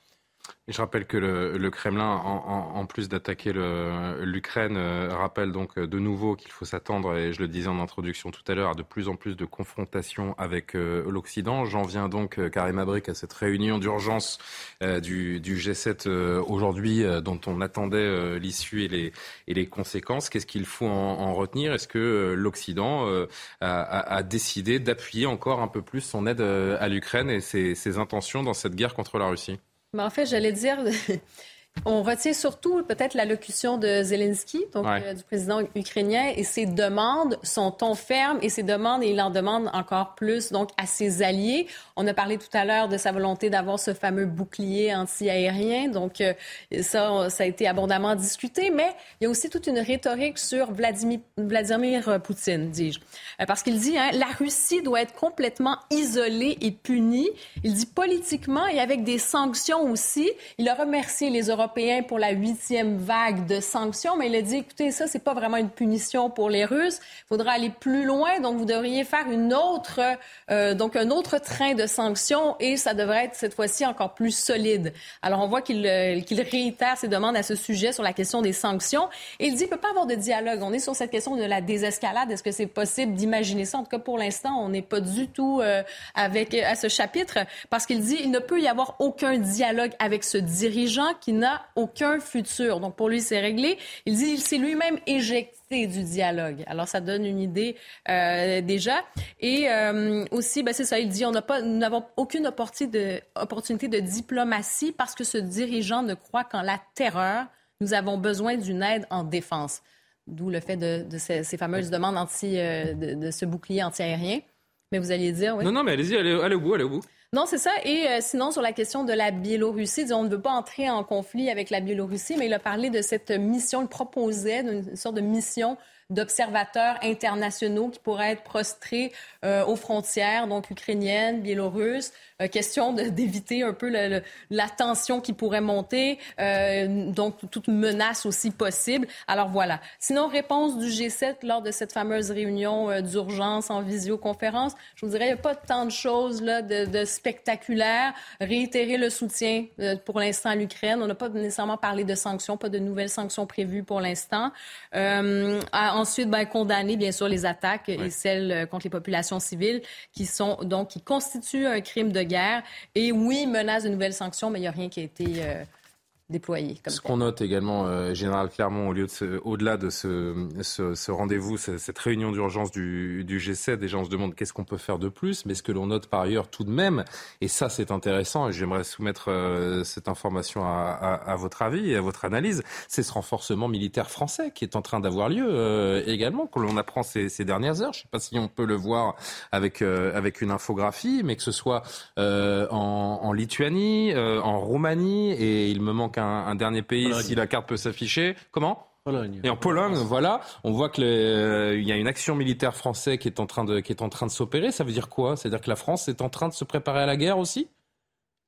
Je rappelle que le, Kremlin, en, plus d'attaquer l'Ukraine, euh, rappelle donc euh, de nouveau qu'il faut s'attendre, et je le disais en introduction tout à l'heure, à de plus en plus de confrontations avec euh, l'Occident. J'en viens donc, Karim Abrik, à cette réunion d'urgence du, G7 aujourd'hui, dont on attendait l'issue et les, et les conséquences. Qu'est-ce qu'il faut en, retenir? Est-ce que l'Occident a, décidé d'appuyer encore un peu plus son aide à l'Ukraine et ses intentions dans cette guerre contre la Russie? Mais en fait, j'allais dire, On retient surtout peut-être l'allocution de Zelensky, donc euh, du président ukrainien, et ses demandes, son ton ferme et ses demandes, et il en demande encore plus donc à ses alliés. On a parlé tout à l'heure de sa volonté d'avoir ce fameux bouclier anti-aérien, donc euh, ça, ça a été abondamment discuté, mais il y a aussi toute une rhétorique sur Vladimir, Vladimir Poutine, dis-je, euh, parce qu'il dit hein, la Russie doit être complètement isolée et punie. Il dit politiquement et avec des sanctions aussi. Il a remercié les Européens pour la huitième vague de sanctions, mais il a dit, écoutez, ça, c'est pas vraiment une punition pour les Russes. Il faudra aller plus loin, donc vous devriez faire une autre, euh, donc un autre train de sanctions et ça devrait être cette fois-ci encore plus solide. Alors on voit qu'il euh, qu'il réitère ses demandes à ce sujet sur la question des sanctions et il dit, il peut pas avoir de dialogue. On est sur cette question de la désescalade. Est-ce que c'est possible d'imaginer ça? En tout cas, pour l'instant, on n'est pas du tout euh, avec à ce chapitre parce qu'il dit, il ne peut y avoir aucun dialogue avec ce dirigeant qui n'a aucun futur. Donc, pour lui, c'est réglé. Il dit qu'il s'est lui-même éjecté du dialogue. Alors, ça donne une idée euh, déjà. Et euh, aussi, ben, c'est ça, il dit on n'a pas, nous n'avons aucune opportunité de, opportunité de diplomatie parce que ce dirigeant ne croit qu'en la terreur. Nous avons besoin d'une aide en défense. D'où le fait de, ces, fameuses demandes anti, euh, de, ce bouclier antiaérien. Mais vous alliez dire, oui. Non, non, mais allez-y, allez, allez au bout, allez au bout. Non, c'est ça. Et euh, sinon, sur la question de la Biélorussie, on ne veut pas entrer en conflit avec la Biélorussie, mais il a parlé de cette mission, il proposait une sorte de mission d'observateurs internationaux qui pourraient être prostrés euh, aux frontières, donc ukrainiennes, biélorusses. Euh, question d'éviter un peu la tension qui pourrait monter, euh, donc toute menace aussi possible. Alors voilà. Sinon, réponse du G7 lors de cette fameuse réunion d'urgence en visioconférence. Je vous dirais, il n'y a pas tant de choses là, de, de spectaculaires. Réitérer le soutien pour l'instant à l'Ukraine. On n'a pas nécessairement parlé de sanctions, pas de nouvelles sanctions prévues pour l'instant. ensuite, ben, condamner bien sûr les attaques et celles contre les populations civiles qui sont donc qui constituent un crime de guerre. Et oui, menace de nouvelles sanctions, mais il n'y a rien qui a été euh, déployé. ce qu'on note également, euh, Général Clermont, au lieu de au-delà de ce, ce, rendez-vous, cette réunion d'urgence du, du, G7, déjà on se demande qu'est-ce qu'on peut faire de plus, mais ce que l'on note par ailleurs tout de même, et ça c'est intéressant, et j'aimerais soumettre euh, cette information à, à, votre avis et à votre analyse, c'est ce renforcement militaire français qui est en train d'avoir lieu euh, également, que l'on apprend ces, ces, dernières heures. Je ne sais pas si on peut le voir avec, euh, avec une infographie, mais que ce soit en, en, Lituanie, en Roumanie, et il me manque un, dernier pays, si la carte peut s'afficher. Comment? Pologne. Et en Pologne, voilà, on voit qu'il euh, y a une action militaire française qui est en train de, qui est en train de s'opérer. Ça veut dire quoi? C'est-à-dire que la France est en train de se préparer à la guerre aussi?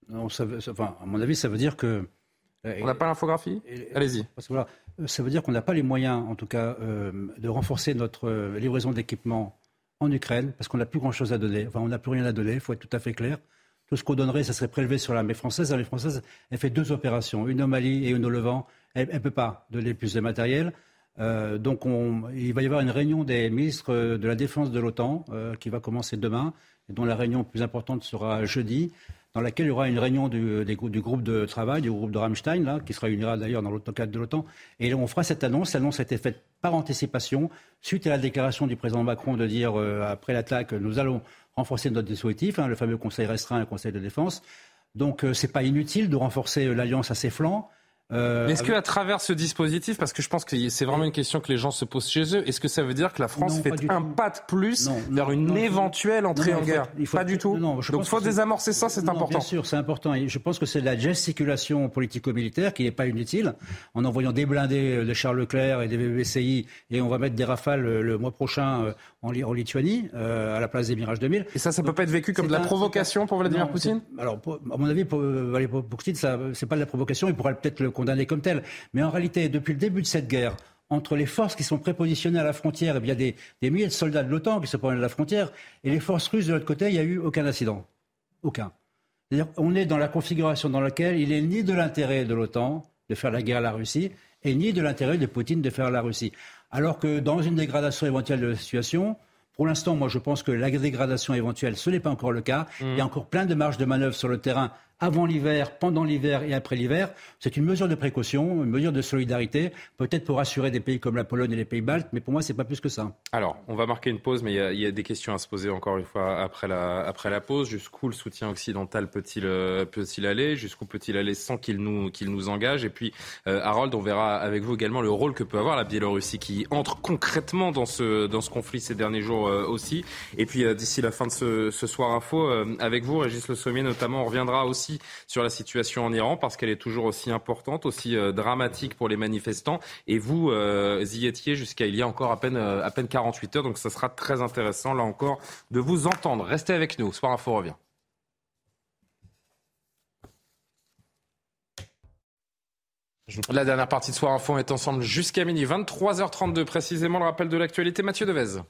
Non, ça enfin, À mon avis, ça veut dire que. Euh, on n'a pas l'infographie? Allez-y. voilà, euh, ça veut dire qu'on n'a pas les moyens, en tout cas, de renforcer notre livraison d'équipements en Ukraine, parce qu'on n'a plus grand-chose à donner. Enfin, on n'a plus rien à donner, il faut être tout à fait clair. Tout ce qu'on donnerait, ça serait prélevé sur l'armée française. L'armée française, elle fait deux opérations, une au Mali et une au Levant. Elle ne peut pas donner plus de matériel. Euh, donc il va y avoir une réunion des ministres de la Défense de l'OTAN euh, qui va commencer demain, et dont la réunion plus importante sera jeudi, dans laquelle il y aura une réunion du, groupe de travail, du groupe de Rammstein, qui se réunira d'ailleurs dans cadre de l'OTAN. Et on fera cette annonce. L'annonce a été faite par anticipation, suite à la déclaration du président Macron de dire, euh, après l'attaque, nous allons renforcer notre dispositif, hein, le fameux Conseil restreint, le Conseil de défense. Donc euh, ce n'est pas inutile de renforcer euh, l'alliance à ses flancs. Euh, est-ce qu'à travers ce dispositif, parce que je pense que c'est vraiment une question que les gens se posent chez eux, est-ce que ça veut dire que la France fait un pas de plus vers une éventuelle entrée en guerre Pas du tout. Donc il faut désamorcer ça, c'est important. Bien sûr, c'est important. Et je pense que c'est la gesticulation politico-militaire qui n'est pas inutile, en envoyant des blindés de Charles Leclerc et des BBCI, et on va mettre des rafales le mois prochain en, Lituanie, à la place des Mirage 2000. Et ça, ça peut pas être vécu comme de la provocation pour Vladimir Poutine Alors, à mon avis, pour, pour Poutine, c'est pas de la provocation. Il pourrait peut-être le condamné comme tel. Mais en réalité, depuis le début de cette guerre, entre les forces qui sont prépositionnées à la frontière, et eh bien des, des milliers de soldats de l'OTAN qui se prennent à la frontière, et les forces russes de l'autre côté, il n'y a eu aucun incident. Aucun. on est dans la configuration dans laquelle il est ni de l'intérêt de l'OTAN de faire la guerre à la Russie, et ni de l'intérêt de Poutine de faire la Russie. Alors que dans une dégradation éventuelle de la situation, pour l'instant, moi, je pense que la dégradation éventuelle, ce n'est pas encore le cas. Il y a mmh. encore plein de marges de manœuvre sur le terrain avant l'hiver, pendant l'hiver et après l'hiver. C'est une mesure de précaution, une mesure de solidarité, peut-être pour assurer des pays comme la Pologne et les pays baltes, mais pour moi, c'est pas plus que ça. Alors, on va marquer une pause, mais il y, a des questions à se poser encore une fois après la, après la pause. Jusqu'où le soutien occidental peut-il euh, peut aller? Jusqu'où peut-il aller sans qu'il nous, qu'il nous engage? Et puis, euh, Harold, on verra avec vous également le rôle que peut avoir la Biélorussie qui entre concrètement dans ce, dans ce conflit ces derniers jours euh, aussi. Et puis, d'ici la fin de ce, ce soir info, avec vous, Régis Le Sommier notamment, on reviendra aussi sur la situation en Iran parce qu'elle est toujours aussi importante, aussi euh, dramatique pour les manifestants. Et vous euh, y étiez jusqu'à il y a encore à peine, euh, à peine 48 heures. Donc ça sera très intéressant, là encore, de vous entendre. Restez avec nous. Soir Info revient. La dernière partie de Soir Info est ensemble jusqu'à midi, 23h32 précisément, le rappel de l'actualité. Mathieu Devez.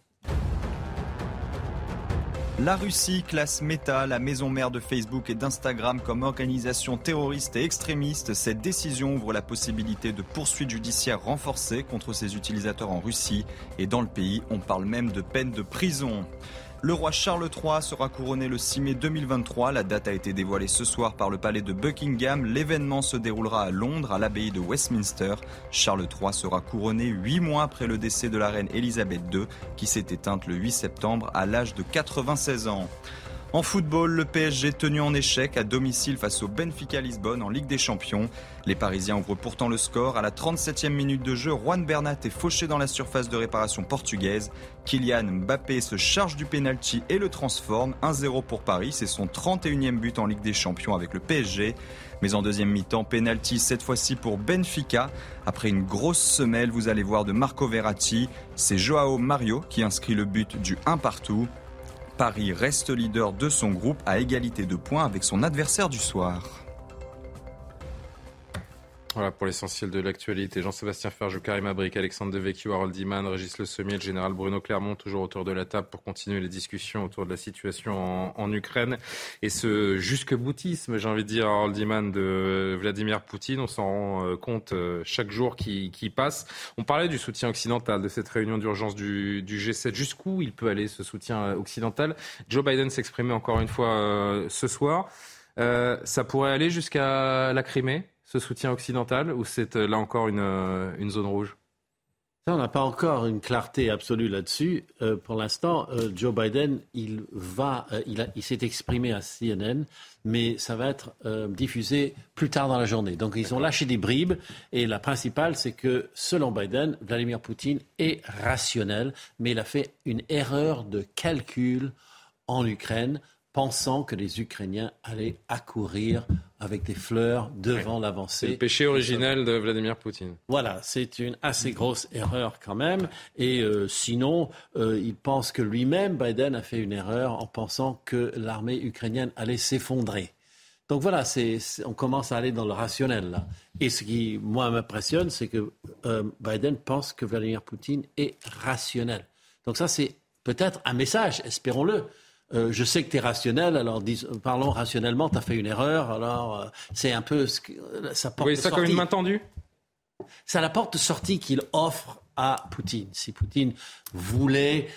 La Russie classe Meta, la maison mère de Facebook et d'Instagram, comme organisation terroriste et extrémiste. Cette décision ouvre la possibilité de poursuites judiciaires renforcées contre ses utilisateurs en Russie. Et dans le pays, on parle même de peine de prison. Le roi Charles III sera couronné le 6 mai 2023. La date a été dévoilée ce soir par le palais de Buckingham. L'événement se déroulera à Londres, à l'abbaye de Westminster. Charles III sera couronné huit mois après le décès de la reine Elisabeth II, qui s'est éteinte le 8 septembre à l'âge de 96 ans. En football, le PSG tenu en échec à domicile face au Benfica Lisbonne en Ligue des Champions. Les Parisiens ouvrent pourtant le score. À la 37e minute de jeu, Juan Bernat est fauché dans la surface de réparation portugaise. Kylian Mbappé se charge du penalty et le transforme. 1-0 pour Paris, c'est son 31e but en Ligue des Champions avec le PSG. Mais en deuxième mi-temps, penalty cette fois-ci pour Benfica. Après une grosse semelle, vous allez voir de Marco Verratti. C'est Joao Mario qui inscrit le but du 1 partout. Paris reste leader de son groupe à égalité de points avec son adversaire du soir. Voilà pour l'essentiel de l'actualité. Jean-Sébastien Ferjou, Karim Abrik, Alexandre Devecchio, Harold Iman, Régis Le Sommier, le général Bruno Clermont, toujours autour de la table pour continuer les discussions autour de la situation en, Ukraine et ce jusque boutisme, j'ai envie de dire, Harold Iman, de Vladimir Poutine. On s'en rend euh, compte euh, chaque jour qui, passe. On parlait du soutien occidental, de cette réunion d'urgence du, G7. Jusqu'où il peut aller ce soutien euh, occidental? Joe Biden s'exprimait encore une fois ce soir. ça pourrait aller jusqu'à la Crimée? Ce soutien occidental ou c'est euh, là encore une, euh, une zone rouge? On n'a pas encore une clarté absolue là-dessus. Euh, pour l'instant, Joe Biden, il va, il, il s'est exprimé à CNN, mais ça va être diffusé plus tard dans la journée. Donc, ils ont lâché des bribes, et la principale, c'est que, selon Biden, Vladimir Poutine est rationnel, mais il a fait une erreur de calcul en Ukraine pensant que les Ukrainiens allaient accourir avec des fleurs devant l'avancée. C'est le péché originel de Vladimir Poutine. Voilà, c'est une assez grosse erreur quand même. Et euh, sinon, euh, il pense que lui-même, Biden, a fait une erreur en pensant que l'armée ukrainienne allait s'effondrer. Donc voilà, on commence à aller dans le rationnel là. Et ce qui, moi, m'impressionne, c'est que euh, Biden pense que Vladimir Poutine est rationnel. Donc ça, c'est peut-être un message, espérons-le, euh, je sais que tu es rationnel, alors parlons rationnellement, tu as fait une erreur, alors euh, c'est un peu... Euh, ça porte oui, ça comme une main tendue? C'est la porte de sortie qu'il offre à Poutine. Si Poutine voulait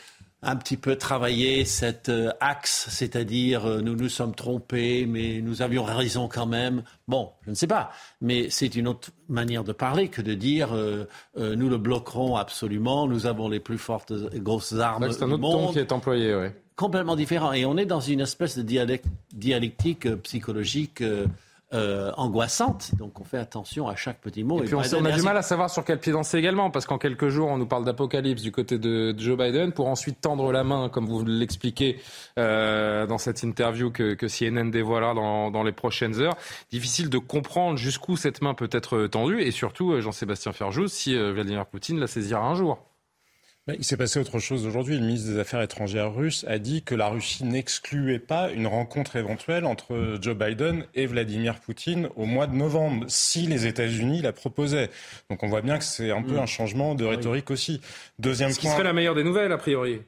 un petit peu travailler cet axe, c'est-à-dire nous nous sommes trompés, mais nous avions raison quand même. Bon, je ne sais pas, mais c'est une autre manière de parler que de dire nous le bloquerons absolument, nous avons les plus fortes grosses armes. C'est un autre ton qui est employé, oui complètement différent. Et on est dans une espèce de dialectique euh, psychologique euh, euh, angoissante. Donc on fait attention à chaque petit mot. Et, puis on, a du mal à savoir sur quel pied danser également, parce qu'en quelques jours, on nous parle d'apocalypse du côté de Joe Biden, pour ensuite tendre la main, comme vous l'expliquez dans cette interview que, que CNN dévoilera dans, dans, les prochaines heures. Difficile de comprendre jusqu'où cette main peut être tendue, et surtout, Jean-Sébastien Ferjou, si Vladimir Poutine la saisira un jour. Il s'est passé autre chose aujourd'hui. Le ministre des Affaires étrangères russe a dit que la Russie n'excluait pas une rencontre éventuelle entre Joe Biden et Vladimir Poutine au mois de novembre, si les États-Unis la proposaient. Donc on voit bien que c'est un peu mm. un changement de rhétorique aussi. Deuxième Ce qui serait la meilleure des nouvelles, a priori.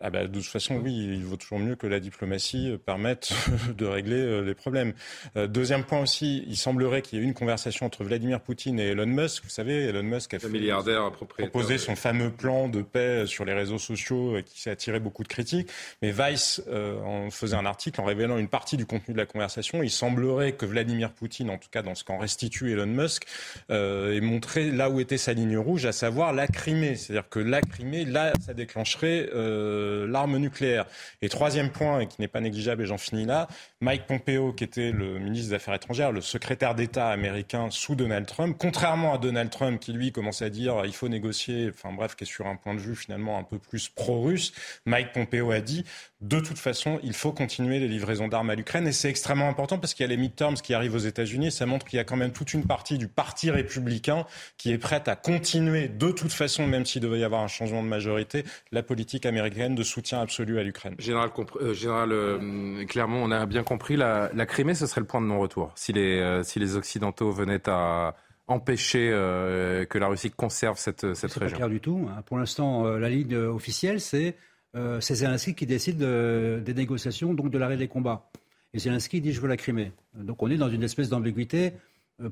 Ah bah, de toute façon, oui, il vaut toujours mieux que la diplomatie euh, permette de régler euh, les problèmes. Euh, deuxième point aussi, il semblerait qu'il y ait eu une conversation entre Vladimir Poutine et Elon Musk. Vous savez, Elon Musk a fait, milliardaire proposé son fameux plan de paix sur les réseaux sociaux qui s'est attiré beaucoup de critiques. Mais Vice en faisait un article en révélant une partie du contenu de la conversation. Il semblerait que Vladimir Poutine, en tout cas dans ce qu'en restitue Elon Musk, ait montré là où était sa ligne rouge, à savoir la Crimée. C'est-à-dire que la Crimée, là, ça déclencherait l'arme nucléaire. Et troisième point, et qui n'est pas négligeable, et j'en finis là, Mike Pompeo, qui était le ministre des Affaires étrangères, le secrétaire d'État américain sous Donald Trump, contrairement à Donald Trump qui lui commençait à dire il faut négocier, enfin bref, qui est sur un point de vue finalement un peu plus pro-russe, Mike Pompeo a dit de toute façon, il faut continuer les livraisons d'armes à l'Ukraine et c'est extrêmement important parce qu'il y a les midterms qui arrivent aux États-Unis. Ça montre qu'il y a quand même toute une partie du parti républicain qui est prête à continuer de toute façon, même s'il devait y avoir un changement de majorité, la politique américaine de soutien absolu à l'Ukraine. Général, euh, Général euh, Clermont, on a bien compris, la, la, Crimée, ce serait le point de non-retour. Si les, euh, si les Occidentaux venaient à empêcher que la Russie conserve cette, cette région. C'est pas clair du tout. Hein. Pour l'instant, la ligne officielle, c'est euh, c'est Zelensky qui décide des négociations, donc de l'arrêt des combats. Et Zelensky dit je veux la Crimée. Donc on est dans une espèce d'ambiguïté euh,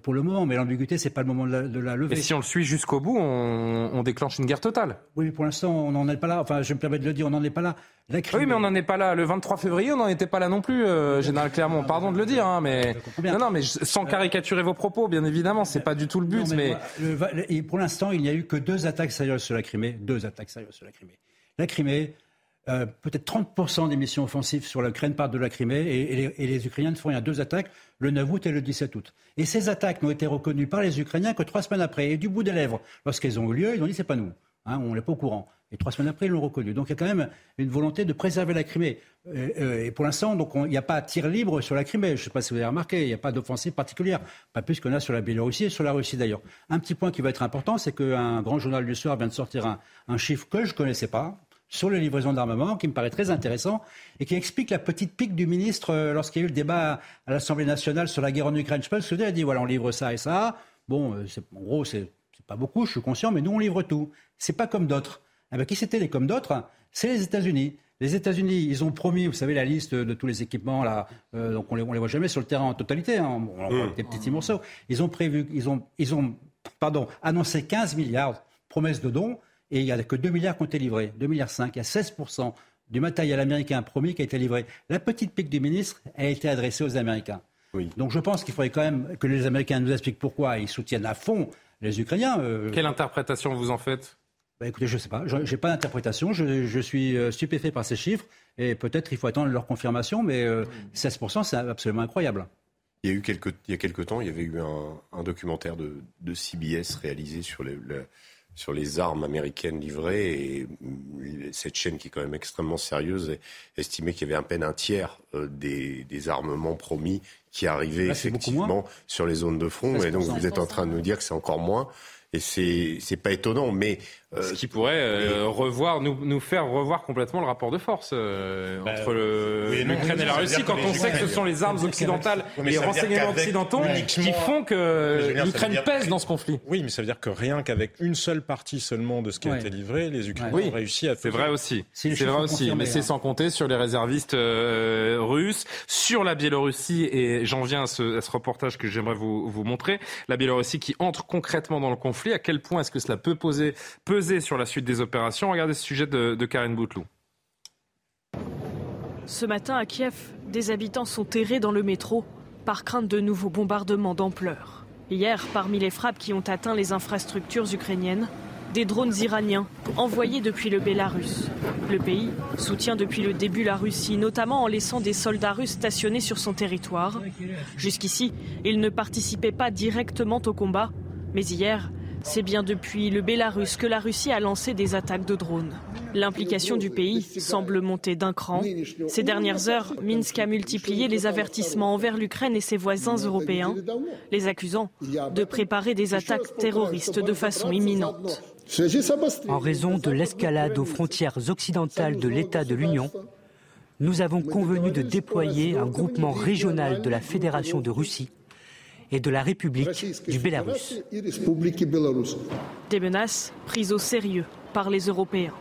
pour le moment, mais l'ambiguïté, c'est pas le moment de la, lever. Et si on le suit jusqu'au bout, on, déclenche une guerre totale. Oui, mais pour l'instant, on n'en est pas là. Enfin, je me permets de le dire, on n'en est pas là. La Crimée... Oui, mais on n'en est pas là. Le 23 février, on n'en était pas là non plus, euh, Général Clermont. Pardon de le dire, hein, mais non, non, mais sans caricaturer vos propos, bien évidemment, c'est pas du tout le but. mais, pour l'instant, il n'y a eu que deux attaques sérieuses sur la Crimée, deux attaques sérieuses sur la Crimée. La Crimée, euh, peut-être 30% des missions offensives sur l'Ukraine partent de la Crimée et, les, Ukrainiens ne font rien. Deux attaques, le 9 août et le 17 août. Et ces attaques n'ont été reconnues par les Ukrainiens que trois semaines après. Et du bout des lèvres, lorsqu'elles ont eu lieu, ils ont dit c'est pas nous. Hein, on n'est pas au courant. Et trois semaines après, ils l'ont reconnu. Donc il y a quand même une volonté de préserver la Crimée. Euh, euh, et pour l'instant, il n'y a pas tir libre sur la Crimée. Je ne sais pas si vous avez remarqué, il n'y a pas d'offensive particulière. Pas plus qu'on a sur la Biélorussie et sur la Russie d'ailleurs. Un petit point qui va être important, c'est qu'un grand journal du soir vient de sortir un, un chiffre que je ne connaissais pas, sur les livraisons d'armement, qui me paraît très intéressant et qui explique la petite pique du ministre euh, lorsqu'il y a eu le débat à l'Assemblée nationale sur la guerre en Ukraine. Je pense que a dit voilà, on livre ça et ça. Bon, euh, en gros, c'est pas beaucoup, je suis conscient, mais nous, on livre tout. C'est pas comme d'autres. Eh ben, qui c'était les comme d'autres? C'est les États-Unis. Les États-Unis, ils ont promis, vous savez, la liste de tous les équipements là, euh, donc on les, les voit jamais sur le terrain en totalité, hein. on voit mmh. des petits morceaux. Ils ont prévu, ils ont, ils ont, pardon, annoncé 15 milliards promesses de dons et il n'y a que 2 milliards qui ont été livrés, 2 milliards 5, il y a 16% du matériel américain promis qui a été livré. La petite pique du ministre a été adressée aux Américains. Donc je pense qu'il faudrait quand même que les Américains nous expliquent pourquoi ils soutiennent à fond les Ukrainiens. Euh. Quelle interprétation vous en faites? Bah, écoutez, je ne sais pas. Je n'ai pas d'interprétation. Je, suis euh, stupéfait par ces chiffres. Et peut-être il faut attendre leur confirmation. Mais 16%, euh, c'est absolument incroyable. Il y a eu quelques, il y a quelques temps, il y avait eu un, documentaire de, CBS réalisé sur le sur les armes américaines livrées. Et cette chaîne, qui est quand même extrêmement sérieuse, estimait qu'il y avait à peine un tiers euh, des, des armements promis qui arrivaient effectivement sur les zones de front. Et donc vous êtes en train de nous dire que c'est encore moins. Et c'est, c'est pas étonnant, mais euh, Ce qui pourrait euh, revoir, nous, nous, faire revoir complètement le rapport de force euh, bah, entre l'Ukraine et la Russie, quand on sait que ce sont les armes occidentales et les renseignements occidentaux qui font que l'Ukraine pèse dans ce conflit. Oui, mais ça veut dire que rien qu'avec une seule partie seulement de ce qui a été livré, les Ukrainiens ont réussi à... C'est vrai aussi. C'est vrai aussi, mais c'est sans compter sur les réservistes russes, sur la Biélorussie, et j'en viens à ce, à ce, reportage que j'aimerais vous, vous montrer, la Biélorussie qui entre concrètement dans le conflit, à quel point est-ce que cela peut peser sur la suite des opérations? Regardez ce sujet de, de Karine Bouteloup. Ce matin à Kiev, des habitants sont terrés dans le métro par crainte de nouveaux bombardements d'ampleur. Hier, parmi les frappes qui ont atteint les infrastructures ukrainiennes, des drones iraniens envoyés depuis le Bélarus. Le pays soutient depuis le début la Russie, notamment en laissant des soldats russes stationnés sur son territoire. Jusqu'ici, ils ne participaient pas directement au combat, mais hier, c'est bien depuis le Bélarus que la Russie a lancé des attaques de drones. L'implication du pays semble monter d'un cran. Ces dernières heures, Minsk a multiplié les avertissements envers l'Ukraine et ses voisins européens, les accusant de préparer des attaques terroristes de façon imminente. En raison de l'escalade aux frontières occidentales de l'État de l'Union, nous avons convenu de déployer un groupement régional de la Fédération de Russie et de la République du Bélarus. Des menaces prises au sérieux par les Européens.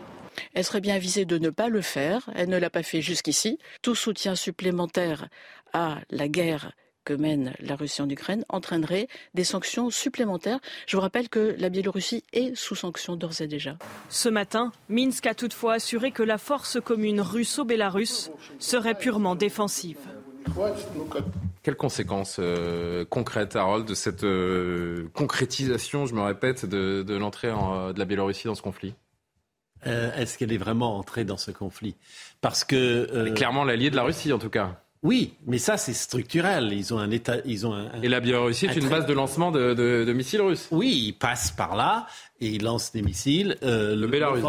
elle serait bien avisée de ne pas le faire. Elle ne l'a pas fait jusqu'ici. Tout soutien supplémentaire à la guerre que mène la Russie en Ukraine entraînerait des sanctions supplémentaires. Je vous rappelle que la Biélorussie est sous sanctions d'ores et déjà. Ce matin, Minsk a toutefois assuré que la force commune russo-bélarusse serait purement défensive. Quelles conséquences euh, concrètes, Harold, de cette euh, concrétisation, je me répète, de, l'entrée de la Biélorussie dans ce conflit? Euh, Est-ce qu'elle est vraiment entrée dans ce conflit? Parce que clairement l'allié de la Russie, en tout cas. Oui, mais ça c'est structurel. Ils ont un état, ils ont un, Et la Biélorussie est une base de lancement de, de, missiles russes. Oui, ils passent par là et il lance des missiles. Euh, le Bélarus,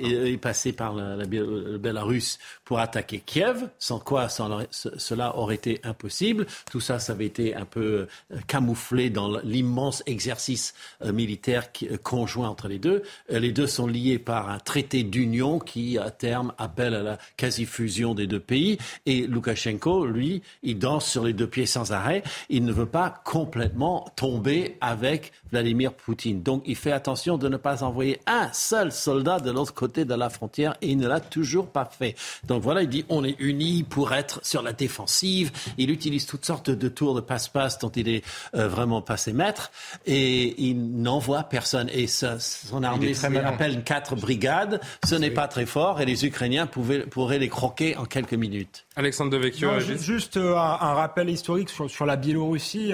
est, est, passé par la, la, le Bélarus pour attaquer Kiev, sans quoi cela aurait été impossible. Tout ça, ça avait été un peu euh, camouflé dans l'immense exercice euh, militaire qui, euh, conjoint entre les deux. les deux sont liés par un traité d'union qui, à terme, appelle à la quasi-fusion des deux pays. Et Loukachenko, lui, il danse sur les deux pieds sans arrêt. Il ne veut pas complètement tomber avec Vladimir Poutine. Donc, il fait attention de ne pas envoyer un seul soldat de l'autre côté de la frontière et il ne l'a toujours pas fait. Donc voilà, il dit on est unis pour être sur la défensive. Il utilise toutes sortes de tours de passe-passe dont il est euh, vraiment passé maître et il n'envoie personne. Et son armée appelle quatre brigades. Ce n'est pas très fort et les Ukrainiens pouvaient, pourraient les croquer en quelques minutes. Alexandre Devecchio. juste euh, un, rappel historique sur, sur la Biélorussie.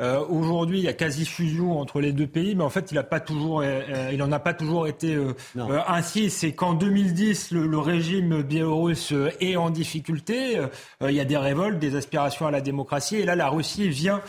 Euh, aujourd'hui, il y a quasi fusion entre les deux pays, mais en fait, il n'a pas toujours euh, il n'en a pas toujours été euh, euh, ainsi. C'est qu'en 2010, le, régime biélorusse est en difficulté. il y a des révoltes, des aspirations à la démocratie. Et là, la Russie vient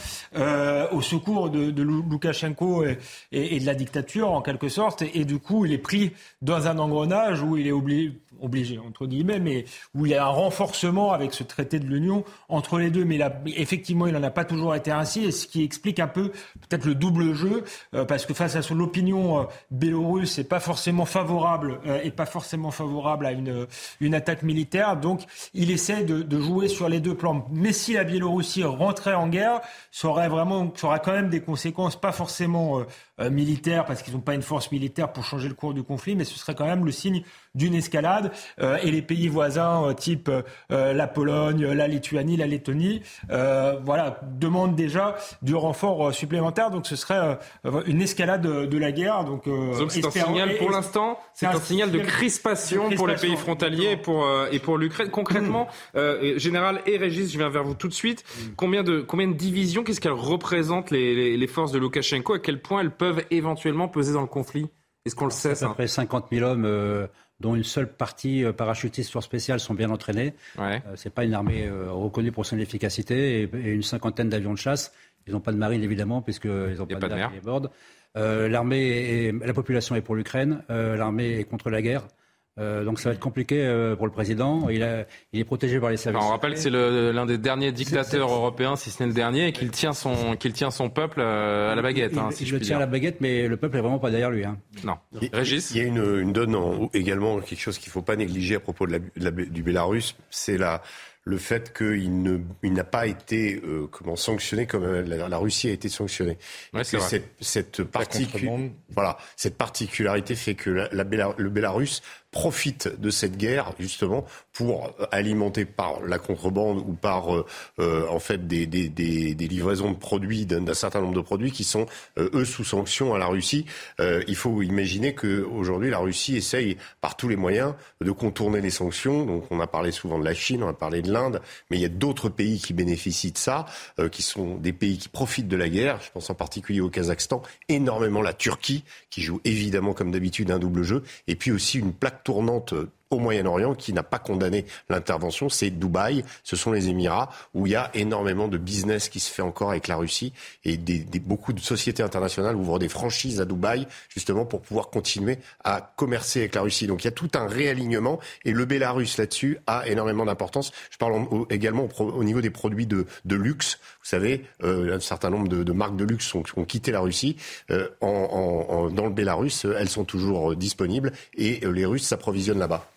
au secours de, de Loukachenko et, et, de la dictature, en quelque sorte. Et, et, du coup, il est pris dans un engrenage où il est obligé obligé, entre guillemets, mais où il y a un renforcement avec ce traité de l'Union entre les deux. Mais effectivement, il n'en a pas toujours été ainsi, et ce qui explique un peu peut-être le double jeu, euh, parce que face à l'opinion euh, biélorusse, n'est pas forcément favorable, euh, et pas forcément favorable à une, une attaque militaire. Donc, il essaie de, de, jouer sur les deux plans. Mais si la Biélorussie rentrait en guerre, ça aurait vraiment, ça aurait quand même des conséquences pas forcément militaires, parce qu'ils n'ont pas une force militaire pour changer le cours du conflit, mais ce serait quand même le signe d'une escalade. Euh, et les pays voisins, euh, type euh, la Pologne, la Lituanie, la Lettonie, voilà, demandent déjà du renfort supplémentaire. Donc ce serait une escalade de, la guerre. Donc c'est un signal, pour l'instant, c'est un, signal de crispation, pour les pays frontaliers et pour, et pour l'Ukraine. Concrètement, mm. Général et Régis, je viens vers vous tout de suite. Mm. Combien, de, combien de divisions, qu'est-ce qu'elles représentent les, les, forces de Loukachenko? À quel point elles peuvent éventuellement peser dans le conflit Est-ce qu'on le sait À peu près 50 000 hommes dont une seule partie euh, parachutiste force spéciale sont bien entraînés. Ouais. Euh, c'est pas une armée euh, reconnue pour son efficacité et, une cinquantaine d'avions de chasse. Ils n'ont pas de marine évidemment puisqu'ils n'ont pas, de mer l'armée la population est pour l'Ukraine. l'armée est contre la guerre. Euh, donc ça va être compliqué euh, pour le président. Il, est protégé par les services. on rappelle que c'est l'un des derniers dictateurs européens, si ce n'est le dernier, et qu'il tient son qu'il tient son peuple euh, à la baguette. Il, hein, il le tient à la baguette, mais le peuple est vraiment pas derrière lui. Hein. Non. Régis. Il y a une, une donne également quelque chose qu'il ne faut pas négliger à propos de la, du Bélarus, c'est la le fait qu'il n'a pas été euh, comment sanctionné comme la, Russie a été sanctionnée. Ouais, cette, cette, voilà, cette particularité fait que la, la le Bélarus profite de cette guerre justement pour alimenter par la contrebande ou par euh, euh, en fait des, des, des, des, livraisons de produits d'un certain nombre de produits qui sont euh, eux sous sanction à la Russie. il faut imaginer que aujourd'hui la Russie essaye par tous les moyens de contourner les sanctions. Donc on a parlé souvent de la Chine, on a parlé de l'Inde, mais il y a d'autres pays qui bénéficient de ça, qui sont des pays qui profitent de la guerre. Je pense en particulier au Kazakhstan, énormément la Turquie qui joue évidemment comme d'habitude un double jeu, et puis aussi une plaque tournante au Moyen-Orient qui n'a pas condamné l'intervention, c'est Dubaï, ce sont les Émirats, où il y a énormément de business qui se fait encore avec la Russie et des, beaucoup de sociétés internationales ouvrent des franchises à Dubaï justement pour pouvoir continuer à commercer avec la Russie. Donc il y a tout un réalignement et le Bélarus là-dessus a énormément d'importance. Je parle également au, niveau des produits de, luxe. Vous savez, euh, un certain nombre de, marques de luxe ont, quitté la Russie. Euh, dans le Bélarus, elles sont toujours disponibles et euh, les Russes s'approvisionnent là-bas.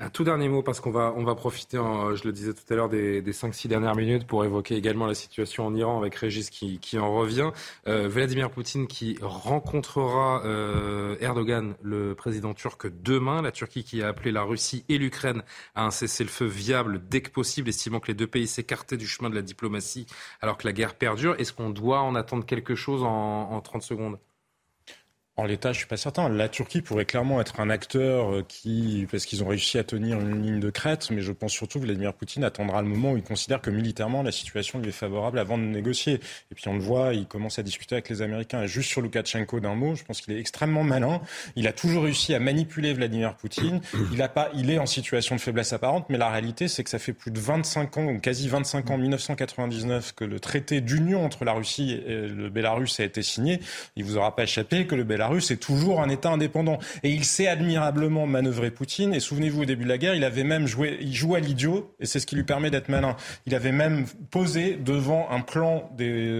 Un tout dernier mot, parce qu'on va, on va profiter, je le disais tout à l'heure, des, des 5-6 dernières minutes pour évoquer également la situation en Iran avec Régis qui, qui en revient. Euh, Vladimir Poutine qui rencontrera euh, Erdogan, le président turc, demain. La Turquie qui a appelé la Russie et l'Ukraine à un cessez-le-feu viable dès que possible, estimant que les deux pays s'écartaient du chemin de la diplomatie alors que la guerre perdure. Est-ce qu'on doit en attendre quelque chose en, en 30 secondes? En l'état, je suis pas certain. La Turquie pourrait clairement être un acteur euh, qui, parce qu'ils ont réussi à tenir une ligne de crête, mais je pense surtout que Vladimir Poutine attendra le moment où il considère que militairement la situation lui est favorable avant de négocier. Et puis on le voit, il commence à discuter avec les Américains. Et juste sur Loukachenko d'un mot, je pense qu'il est extrêmement malin. Il a toujours réussi à manipuler Vladimir Poutine. Il a pas, il est en situation de faiblesse apparente, mais la réalité c'est que ça fait plus de 25 ans, ou quasi 25 ans, 1999, que le traité d'union entre la Russie et le Bélarus a été signé. Il vous aura pas échappé que le Bélarus Russe est toujours un État indépendant. Et il sait admirablement manœuvrer Poutine. Et souvenez-vous, au début de la guerre, il avait même joué, il joue à l'idiot, et c'est ce qui lui permet d'être malin. Il avait même posé devant un plan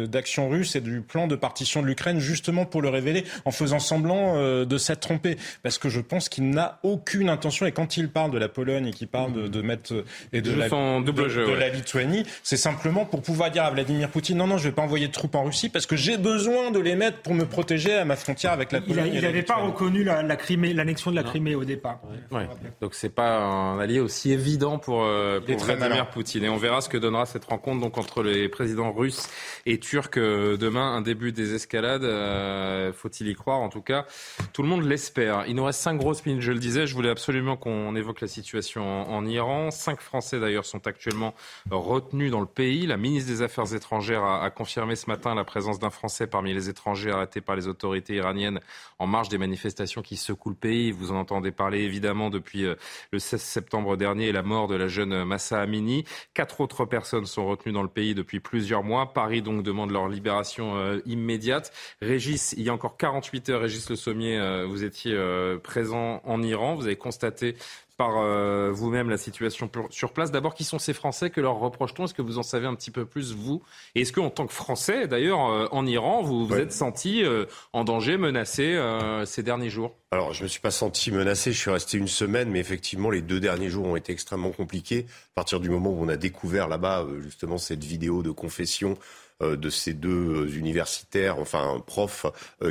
d'action russe et du plan de partition de l'Ukraine, justement pour le révéler, en faisant semblant euh, de s'être trompé. Parce que je pense qu'il n'a aucune intention, et quand il parle de la Pologne et qu'il parle de, mettre, et de, la, de, la Lituanie, c'est simplement pour pouvoir dire à Vladimir Poutine, non, non, je vais pas envoyer de troupes en Russie parce que j'ai besoin de les mettre pour me protéger à ma frontière avec la il n'avait pas reconnu la, l'annexion de la Crimée au départ. Ouais. Donc c'est pas un allié aussi évident pour, euh, pour Vladimir Poutine. Et on verra ce que donnera cette rencontre donc entre les présidents russes et turcs euh, demain. Un début des escalades, euh, faut-il y croire? En tout cas. Tout le monde l'espère. Il nous reste cinq grosses minutes, je le disais. Je voulais absolument qu'on évoque la situation en, en, Iran. Cinq Français d'ailleurs sont actuellement retenus dans le pays. La ministre des Affaires étrangères a, a confirmé ce matin la présence d'un Français parmi les étrangers arrêtés par les autorités iraniennes en marge des manifestations qui secouent le pays. Vous en entendez parler évidemment depuis euh, le 16 septembre dernier et la mort de la jeune Massa Amini. Quatre autres personnes sont retenues dans le pays depuis plusieurs mois. Paris donc demande leur libération euh, immédiate. Régis, il y a encore 48 heures, Régis Le Sommier, euh, vous étiez présent en Iran. Vous avez constaté par euh, vous-même la situation sur place. D'abord, qui sont ces Français Que leur reproche-t-on? Est-ce que vous en savez un petit peu plus, vous? Et est-ce qu'en tant que Français, d'ailleurs, euh, en Iran, vous vous êtes senti euh, en danger, menacé ces derniers jours? Alors, je ne me suis pas senti menacé. Je suis resté une semaine, mais effectivement, les deux derniers jours ont été extrêmement compliqués. À partir du moment où on a découvert là-bas, justement, cette vidéo de confession de ces deux universitaires, enfin profs,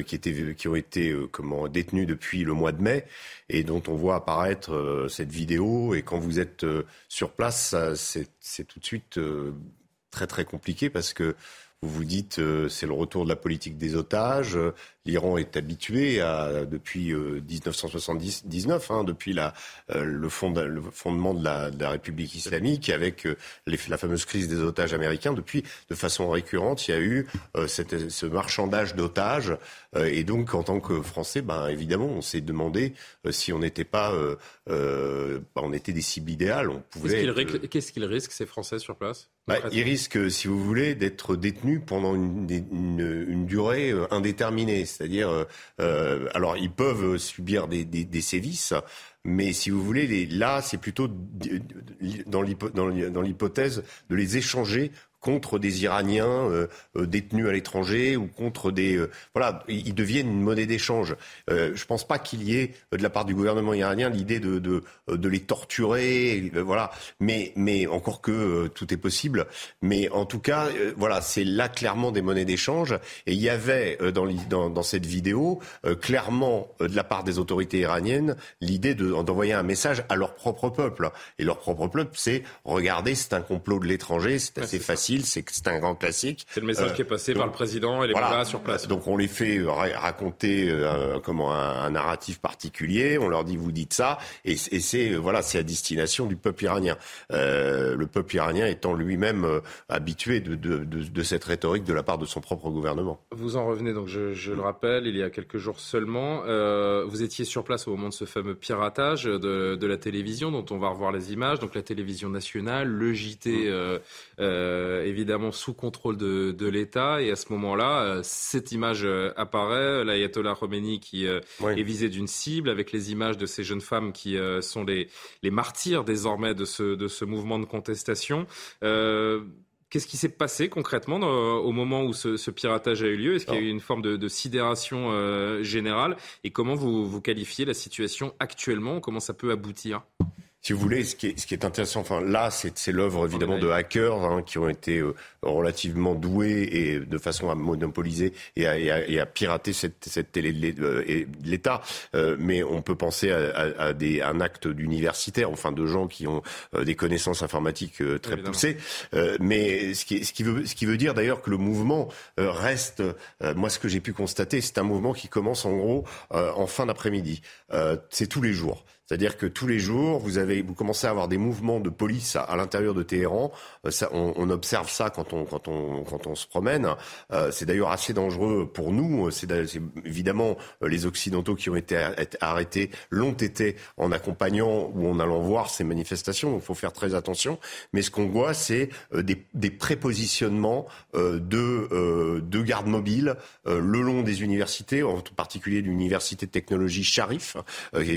qui, étaient, qui ont été comment, détenus depuis le mois de mai et dont on voit apparaître euh, cette vidéo. Et quand vous êtes euh, sur place, c'est tout de suite euh, très très compliqué parce que vous vous dites c'est le retour de la politique des otages, L'Iran est habitué à, depuis 1979, euh, hein, depuis la, euh, le, fond, le, fondement de la, de la, République islamique, avec euh, les, la fameuse crise des otages américains. Depuis, de façon récurrente, il y a eu cette, ce marchandage d'otages. et donc, en tant que Français, ben, évidemment, on s'est demandé si on n'était pas, ben, on était des cibles idéales. On pouvait. Qu'est-ce qu'ils risquent ces Français sur place bah, Ils risquent, si vous voulez, d'être détenus pendant une, une, une durée indéterminée. C'est-à-dire, euh, euh, alors ils peuvent subir des, des, sévices, mais si vous voulez, là, c'est plutôt dans l'hypothèse de les échanger contre des Iraniens euh, euh, détenus à l'étranger ou contre des... Euh, voilà, ils deviennent une monnaie d'échange. je ne pense pas qu'il y ait, de la part du gouvernement iranien, l'idée de, de, de, les torturer. voilà. Mais, mais encore que tout est possible. Mais en tout cas, voilà, c'est là clairement des monnaies d'échange. Et il y avait dans, dans, dans cette vidéo, clairement, de la part des autorités iraniennes, l'idée d'envoyer un message à leur propre peuple. Et leur propre peuple, c'est, regardez, c'est un complot de l'étranger, c'est assez facile c'est un grand classique. C'est le message qui est passé par le président et les voilà. sur place. Donc on les fait raconter euh, comment un, narratif particulier, on leur dit vous dites ça, et, c'est voilà c'est à destination du peuple iranien. Euh, le peuple iranien étant lui-même euh, habitué de, de, de, cette rhétorique de la part de son propre gouvernement. Vous en revenez donc, je, je le rappelle, il y a quelques jours seulement, vous étiez sur place au moment de ce fameux piratage de, de, la télévision, dont on va revoir les images, donc la télévision nationale, le JT évidemment sous contrôle de, de l'État. Et à ce moment-là, euh, cette image euh, apparaît, l'ayatollah Khomeini qui euh, est visé d'une cible, avec les images de ces jeunes femmes qui sont les, les martyrs désormais de ce, de ce mouvement de contestation. Qu'est-ce qui s'est passé concrètement au moment où ce, ce, piratage a eu lieu? Est-ce qu'il y a eu une forme de, de sidération générale? Et comment vous, vous qualifiez la situation actuellement? Comment ça peut aboutir? Si vous voulez, ce qui est, ce qui est intéressant, enfin là, c'est l'œuvre évidemment de hackers hein, qui ont été euh, relativement doués et de façon à monopoliser et à, et à, pirater cette, cette télé de l'État. Euh, mais on peut penser à, à, des, un acte d'universitaire, enfin de gens qui ont euh, des connaissances informatiques très poussées. mais ce qui, ce qui, veut, ce qui veut dire d'ailleurs que le mouvement reste, moi ce que j'ai pu constater, c'est un mouvement qui commence en gros en fin d'après-midi. c'est tous les jours. C'est-à-dire que tous les jours, vous, avez, vous commencez à avoir des mouvements de police à, l'intérieur de Téhéran. Euh, ça, on, on, observe ça quand on, quand on, quand on se promène. Euh, c'est d'ailleurs assez dangereux pour nous. C'est évidemment euh, les Occidentaux qui ont été arrêtés l'ont été en accompagnant ou en allant voir ces manifestations. il faut faire très attention. Mais ce qu'on voit, c'est des, des, prépositionnements de, de gardes mobiles le long des universités, en particulier l'université de technologie Sharif,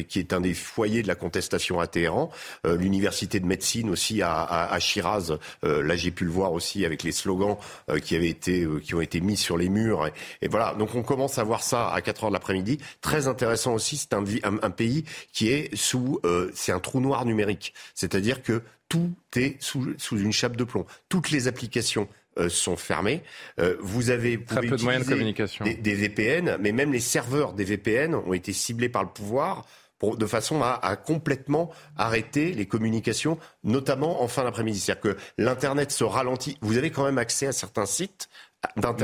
qui est un des foyer de la contestation à Téhéran. Euh, l'université de médecine aussi à, à, Shiraz, euh, là j'ai pu le voir aussi avec les slogans euh, qui avaient été, qui ont été mis sur les murs. Et, voilà, donc on commence à voir ça à 4 heures de l'après-midi. Très intéressant aussi, c'est un, un, pays qui est sous, c'est un trou noir numérique. C'est-à-dire que tout est sous, sous, une chape de plomb. Toutes les applications sont fermées. vous avez très peu de moyens de communication. Des, des, VPN, mais même les serveurs des VPN ont été ciblés par le pouvoir de façon à, à, complètement arrêter les communications, notamment en fin d'après-midi. C'est-à-dire que l'Internet se ralentit. Vous avez quand même accès à certains sites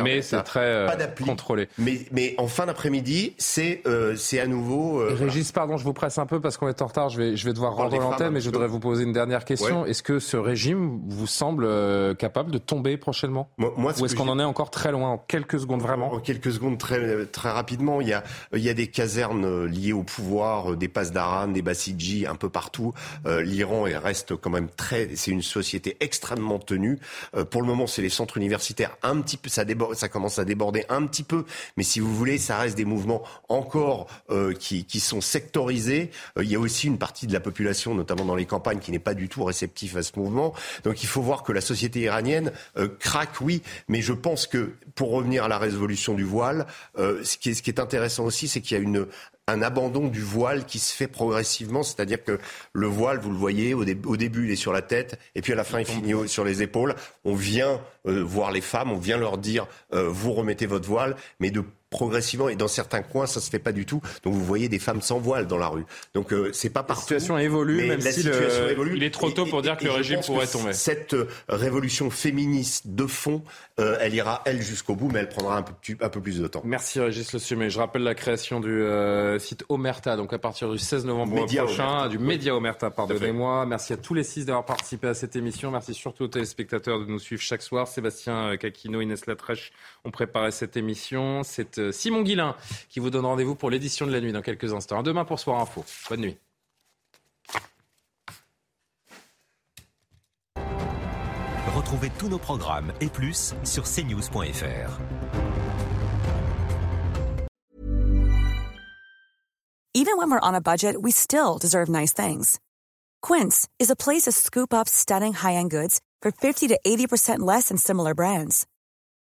mais c'est très euh, contrôlé. Mais, mais en fin d'après-midi, c'est euh, c'est à nouveau. Euh, Régis, pardon, je vous presse un peu parce qu'on est en retard. Je vais, je vais devoir rendre l'antenne, mais je voudrais vous poser une dernière question. Est-ce que ce régime vous semble capable de tomber prochainement? Moi, Ou est-ce qu'on en est encore très loin En quelques secondes, vraiment? En quelques secondes, très, très rapidement. Il y, a, il y a des casernes liées au pouvoir, des passes d'Aran, des Bassidji, un peu partout. L'Iran reste quand même très. C'est une société extrêmement tenue. pour le moment, c'est les centres universitaires un petit peu ça, déborde, ça commence à déborder un petit peu, mais si vous voulez, ça reste des mouvements encore euh, qui, qui, sont sectorisés. Euh, il y a aussi une partie de la population, notamment dans les campagnes, qui n'est pas du tout réceptif à ce mouvement. Donc il faut voir que la société iranienne euh, craque, oui, mais je pense que pour revenir à la résolution du voile, ce qui, est, ce qui est intéressant aussi, c'est qu'il y a une, un abandon du voile qui se fait progressivement, c'est-à-dire que le voile, vous le voyez, au, début il est sur la tête, et puis à la fin il finit sur les épaules. On vient euh, voir les femmes, on vient leur dire euh, vous remettez votre voile, mais de progressivement et dans certains coins ça se fait pas du tout. Donc vous voyez des femmes sans voile dans la rue. Donc euh, c'est pas partout. La situation évolue, même si il est trop tôt pour dire que le régime pourrait tomber. Cette euh, révolution féministe de fond, euh, elle ira elle jusqu'au bout, mais elle prendra un peu, un peu plus de temps. Merci Régis Le Sommet. Je rappelle la création du site Omerta, donc à partir du 16 novembre prochain, du Média Omerta, pardonnez-moi. Merci à tous les six d'avoir participé à cette émission. Merci surtout aux téléspectateurs de nous suivre chaque soir. Sébastien Cacchino, Inès Latrèche ont préparé cette émission. C'est Simon Guillain qui vous donne rendez-vous pour l'édition de la nuit dans quelques instants. À demain pour Soir Info. Bonne nuit. Retrouvez tous nos programmes et plus sur cnews.fr. Even when we're on a budget, we still deserve nice things. Quince is a place to scoop up stunning high-end goods for 50 to 80% less than similar brands.